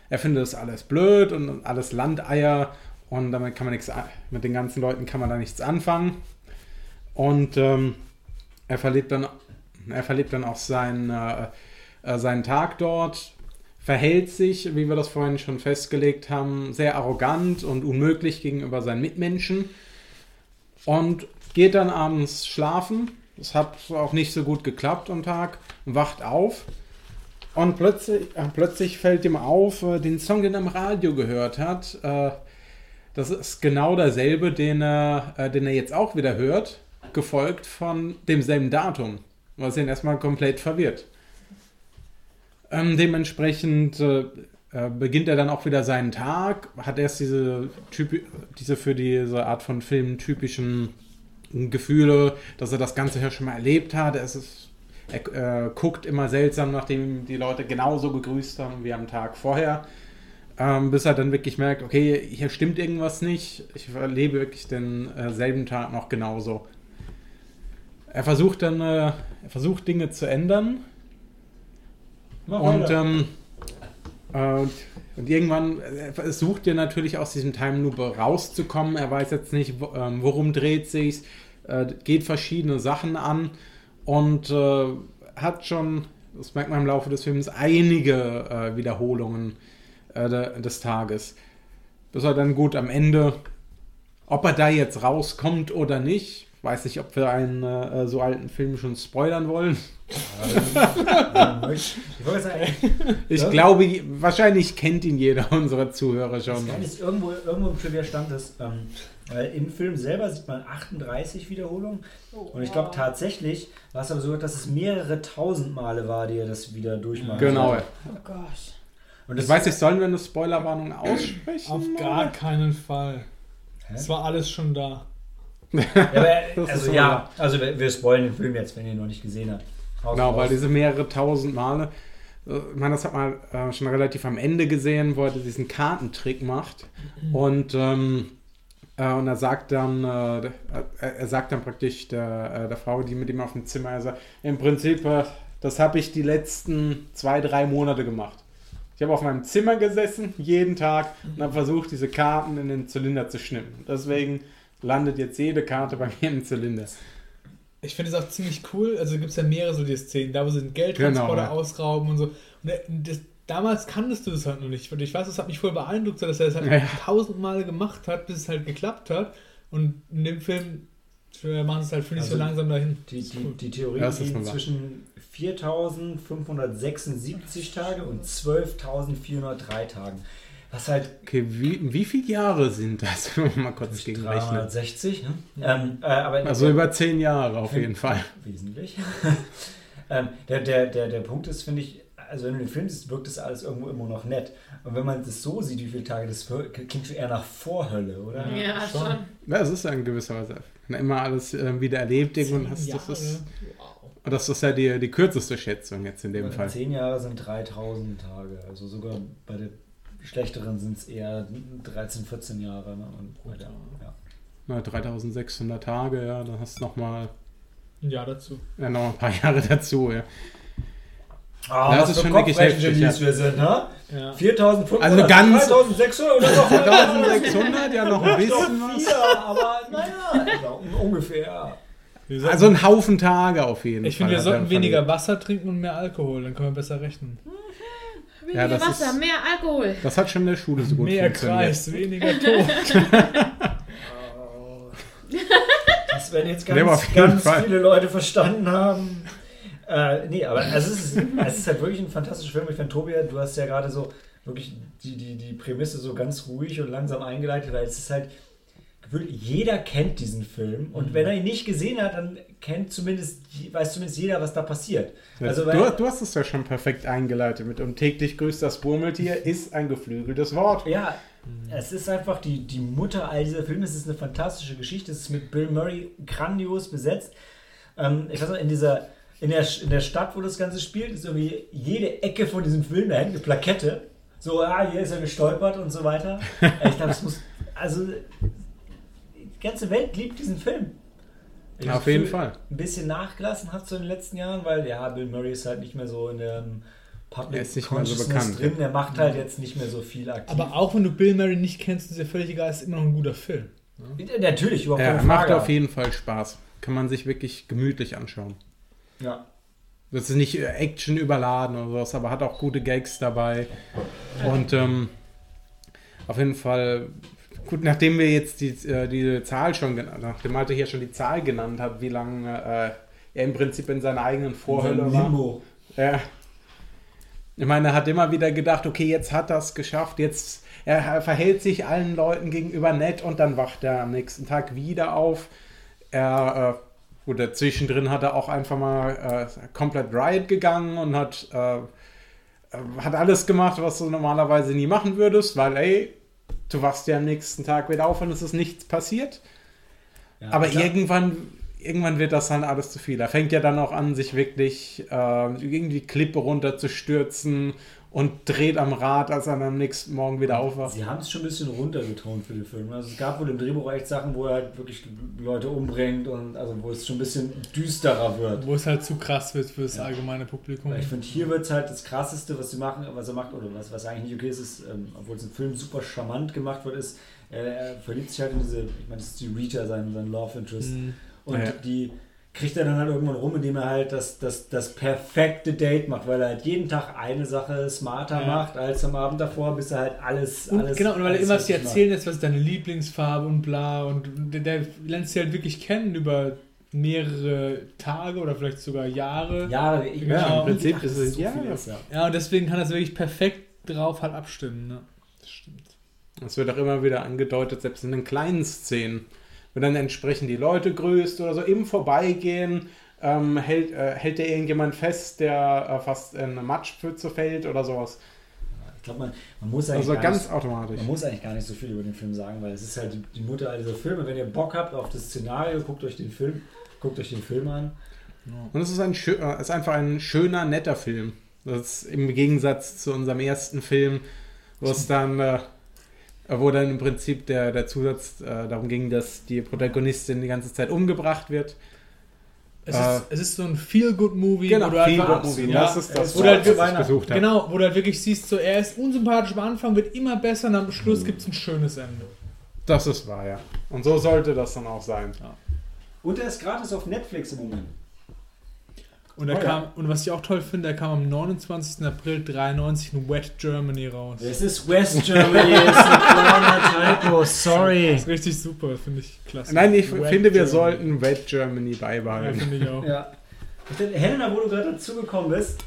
Er findet das alles blöd und alles Landeier und damit kann man nichts, mit den ganzen Leuten kann man da nichts anfangen. Und ähm, er verlebt dann, er verlebt dann auch seinen, äh, äh, seinen Tag dort, verhält sich, wie wir das vorhin schon festgelegt haben, sehr arrogant und unmöglich gegenüber seinen Mitmenschen und geht dann abends schlafen. Das hat auch nicht so gut geklappt am Tag. Wacht auf und plötzlich, äh, plötzlich fällt ihm auf, äh, den Song, den er im Radio gehört hat. Das ist genau derselbe, den er, äh, den er jetzt auch wieder hört, gefolgt von demselben Datum, was ihn erstmal komplett verwirrt. Ähm, dementsprechend äh, äh, beginnt er dann auch wieder seinen Tag, hat erst diese, diese für diese Art von Film typischen Gefühle, dass er das Ganze ja schon mal erlebt hat. Es ist, er äh, guckt immer seltsam, nachdem die Leute genauso gegrüßt haben wie am Tag vorher. Ähm, bis er dann wirklich merkt, okay, hier stimmt irgendwas nicht. Ich erlebe wirklich den äh, selben Tag noch genauso. Er versucht dann, äh, er versucht Dinge zu ändern. Mach Und, ähm, äh, und, irgendwann äh, versucht er natürlich aus diesem Time Loop rauszukommen. Er weiß jetzt nicht, wo, ähm, worum dreht sich's, äh, geht verschiedene Sachen an und äh, hat schon, das merkt man im Laufe des Films, einige Wiederholungen äh, de, des Tages. Bis er dann gut am Ende, ob er da jetzt rauskommt oder nicht, weiß nicht, ob wir einen äh, so alten Film schon spoilern wollen. ich Ja. glaube, wahrscheinlich kennt ihn jeder unserer Zuhörer das schon. Geile ist, irgendwo, irgendwo im Trivia stand es, ähm, weil im Film selber sieht man 38 Wiederholungen. Und ich glaube tatsächlich war es aber so, dass es mehrere tausend Male war, die er das wieder durchmacht. Genau. Oh Gott. Und Ich das weiß nicht, sollen wir eine Spoilerwarnung aussprechen? Auf gar keinen Fall. Es war alles schon da. Ja, aber, Das ist also so, ja, also wir, wir spoilen den Film jetzt, wenn ihr ihn noch nicht gesehen habt. Haus Genau, weil raus. diese mehrere tausend Male, äh, ich meine, das hat man äh, schon relativ am Ende gesehen, wo er diesen Kartentrick macht. Und, ähm, äh, und er sagt dann, äh, der- er, sagt dann praktisch der, äh, der Frau, die mit ihm auf dem Zimmer ist, er, im Prinzip, äh, das habe ich die letzten zwei, drei Monate gemacht. Ich habe auf meinem Zimmer gesessen, jeden Tag, und habe versucht, diese Karten in den Zylinder zu schnippen. Deswegen landet jetzt jede Karte bei mir im Zylinder. Ich finde es auch ziemlich cool. Also gibt es ja mehrere so die Szenen, da wo sie den Geldtransporter Genau, ja. ausrauben und so. Und das, damals kanntest du das halt noch nicht. Und ich weiß, das hat mich voll beeindruckt, dass er das halt Ja. tausendmal gemacht hat, bis es halt geklappt hat. Und in dem Film machen sie es halt, finde ich, so Also, langsam dahin. Die, die, cool. die Theorie Ja, wahr. zwischen 4.576 Tage und 12.403 Tagen. Was halt Okay, wie, wie viele Jahre sind das? Mal kurz gegenrechnen. 360, ne? Ähm, äh, aber Also über zehn Jahre auf jeden Fall. Wesentlich. ähm, der, der, der, der Punkt ist, finde ich, also wenn du den Film siehst, wirkt das alles irgendwo immer noch nett. Und wenn man das so sieht, wie viele Tage das klingt schon eher nach Vorhölle, oder? Ja, schon. schon. Ja, es ist ja in gewisser Weise. Immer alles äh, wieder erlebt irgendwann hast, das ist, Wow. das ist ja die, die kürzeste Schätzung jetzt in dem Also Fall. Zehn Jahre sind 3000 Tage. Also sogar bei der schlechteren sind es eher 13, 14 Jahre. Ne? Und bei der, ja. Na, 3600 Tage, ja, dann hast du nochmal Ein Jahr dazu. ja, noch ein paar Jahre dazu, ja. Ah, das was ist schon wirklich heftig, wir sind, ne? Ja. 4500 Also oder ganz- 3600 oder noch 1600, ja noch ein bisschen was. vier, aber naja, also ungefähr. Also ein Haufen Tage auf jeden ich Fall. finde, wir sollten er weniger verlegt. Wasser trinken und mehr Alkohol, dann können wir besser rechnen. Weniger Ja, das Wasser, ist- mehr Alkohol. Das hat schon in der Schule so gut mehr funktioniert. Kreis, weniger Tod. Das werden jetzt ganz, jeden ganz Fall. viele Leute verstanden haben. Äh, nee, aber es ist, es ist halt wirklich ein fantastischer Film. Ich finde, Tobi, du hast ja gerade so wirklich die, die, die Prämisse so ganz ruhig und langsam eingeleitet, weil es ist halt, jeder kennt diesen Film und wenn er ihn nicht gesehen hat, dann kennt zumindest, weiß zumindest jeder, was da passiert. Also, du, du hast es ja schon perfekt eingeleitet mit und täglich grüßt das Murmeltier ist ein geflügeltes Wort. Ja, es ist einfach die, die Mutter all dieser Filme. Es ist eine fantastische Geschichte. Es ist mit Bill Murray grandios besetzt. Ähm, ich weiß noch, in dieser, in der, in der Stadt, wo das Ganze spielt, ist irgendwie jede Ecke von diesem Film, da hängt eine Plakette. So, ah, hier ist er gestolpert und so weiter. Ich glaube, es muss, also, die ganze Welt liebt diesen Film. Ich Auf jeden Fall. Ein bisschen nachgelassen hat so in den letzten Jahren, weil, ja, Bill Murray ist halt nicht mehr so in der Public Er ist nicht mehr so bekannt. drin. Er macht halt jetzt nicht mehr so viel aktiv. Aber auch wenn du Bill Murray nicht kennst, ist ja völlig egal, ist immer noch ein guter Film. Natürlich, überhaupt Er keine macht Frage. auf jeden Fall Spaß. Kann man sich wirklich gemütlich anschauen. Ja. Das ist nicht äh, Action überladen oder sowas, aber hat auch gute Gags dabei. Und ähm, auf jeden Fall, gut, nachdem wir jetzt die, äh, diese Zahl schon genannt nachdem Malte hier schon die Zahl genannt hat, wie lange äh, er im Prinzip in seiner eigenen Vorhölle war. Limbo. Ja. Ich meine, er hat immer wieder gedacht, okay, jetzt hat er es geschafft, jetzt er verhält sich allen Leuten gegenüber nett und dann wacht er am nächsten Tag wieder auf. Er, äh, oder zwischendrin hat er auch einfach mal äh, komplett Riot gegangen und hat, äh, äh, hat alles gemacht, was du normalerweise nie machen würdest, weil, ey, du wachst ja am nächsten Tag wieder auf und es ist nichts passiert. Ja, Aber klar. irgendwann, irgendwann wird das dann alles zu viel. Er fängt ja dann auch an, sich wirklich äh, irgendwie Klippe runter zu stürzen und dreht am Rad, als er dann am nächsten Morgen wieder aufwacht. Sie haben es schon ein bisschen runtergetont für den Film. Also es gab wohl im Drehbuch echt Sachen, wo er halt wirklich Leute umbringt und also wo es schon ein bisschen düsterer wird. Wo es halt zu krass wird für das Ja. allgemeine Publikum. Weil Ich finde, hier wird es halt das krasseste, was sie machen, was er macht, oder was, was eigentlich nicht okay ist, ist, ähm, obwohl es im Film super charmant gemacht wird, ist, er, er verliebt sich halt in diese, ich meine, das ist die Rita, sein, sein Love Interest. Mhm. Und Ja. die kriegt er dann halt irgendwann rum, indem er halt das, das, das perfekte Date macht, weil er halt jeden Tag eine Sache smarter Ja. macht als am Abend davor, bis er halt alles, Und alles genau, und weil er immer was dir erzählen lässt, was ist deine Lieblingsfarbe und bla. Und der, der lernt sie halt wirklich kennen über mehrere Tage oder vielleicht sogar Jahre. Jahre, ich Ja, im Prinzip ist es- so ja, ist, ja. Ja, und deswegen kann das wirklich perfekt drauf halt abstimmen. Ne? Das stimmt. Es wird auch immer wieder angedeutet, selbst in den kleinen Szenen, wenn dann entsprechend die Leute grüßt oder so, im Vorbeigehen ähm, hält, äh, hält der irgendjemand fest, der äh, fast in eine Matschpfütze fällt oder sowas. Ich glaube, man, man muss eigentlich Also gar ganz nicht, automatisch. man muss eigentlich gar nicht so viel über den Film sagen, weil es ist halt die, Mutter all dieser Filme. Wenn ihr Bock habt auf das Szenario, guckt euch den Film, guckt euch den Film an. Und es ist, ein äh, ist einfach ein schöner, netter Film. Das ist im Gegensatz zu unserem ersten Film, wo es dann, äh, wo dann im Prinzip der, der Zusatz äh, darum ging, dass die Protagonistin die ganze Zeit umgebracht wird. Es, Äh, ist, es ist so ein Feel-Good-Movie. Genau, wo du Feel einfach- Good Movie. Ja, das ist das, Oder halt was ich gesucht habe. Genau, wo du halt wirklich siehst, so er ist unsympathisch am Anfang, wird immer besser und am Schluss gibt es ein schönes Ende. Das ist wahr, ja. Und so sollte das dann auch sein. Und er ist gratis auf Netflix im Moment. Und, er Oh ja. kam, und was ich auch toll finde, er kam am 29. April 93 in Wet Germany raus. Es ist West Germany, es ist ein kleiner Typo, sorry. Das ist richtig super, finde ich klasse. Nein, ich Wet finde, wir Germany. sollten Wet Germany Ja, beibehalten. finde ich auch. Ja. Helena, wo du gerade dazugekommen bist,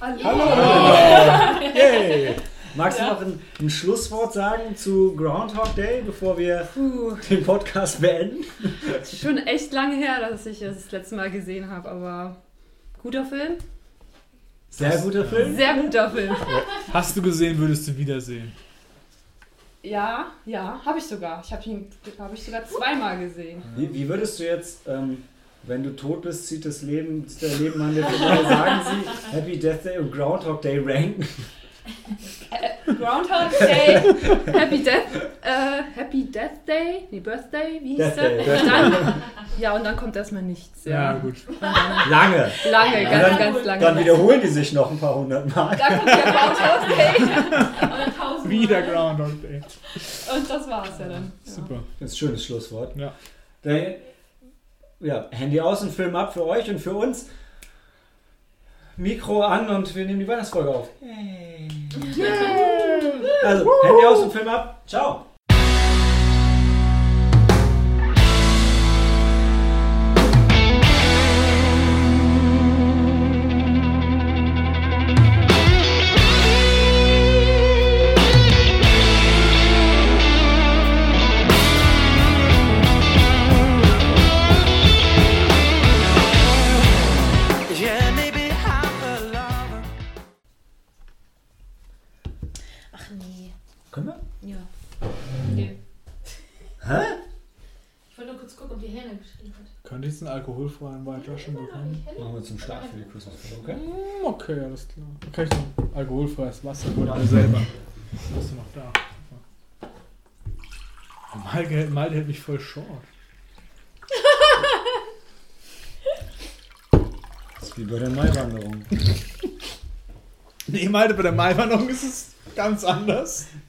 Yay! magst Ja. du noch ein, ein Schlusswort sagen zu Groundhog Day, bevor wir Puh, den Podcast beenden? schon echt lange her, dass ich das letzte Mal gesehen habe, aber guter Film. Sehr guter Film. Sehr guter Film. Hast du gesehen, würdest du wiedersehen. Ja, ja, habe ich sogar. Ich habe ihn, habe ich sogar zweimal gesehen. Wie, wie würdest du jetzt, ähm, wenn du tot bist, zieht das Leben, zieht dein Leben an dir vorbei, sagen sie Happy Death Day und Groundhog Day ranken? Groundhog Day, Happy Death, äh, Happy Death Day, nee, Birthday, wie hieß Death der? Day, Death Dann Ja, und dann kommt erstmal nichts. Ja, Ja, gut. Lange. Lange, Ja, ganz, dann- ganz lange. Dann wiederholen die sich noch ein paar hundert Mal. Da kommt der Groundhog Day. Oder tausend Wieder. Groundhog Day. Und das war's ja dann. Ja. Super. Das ist ein schönes Schlusswort. Ja. Dann, ja, Handy aus und Film ab für euch und für uns. Mikro an und wir nehmen die Weihnachtsfolge auf. Also, Handy aus und Film ab. Ciao. Könnte ich einen alkoholfreien Weihflaschen bekommen? Machen wir zum Start für die Christmas-Folge, okay? Hm, Okay, alles klar. Dann kann ich noch alkoholfreies Wasser oder mir selber. Bist du noch da? Malte, hält- Malte hält mich voll short. Das ist wie bei der Maiwanderung. Nee, Malte, bei der Maiwanderung ist es ganz anders.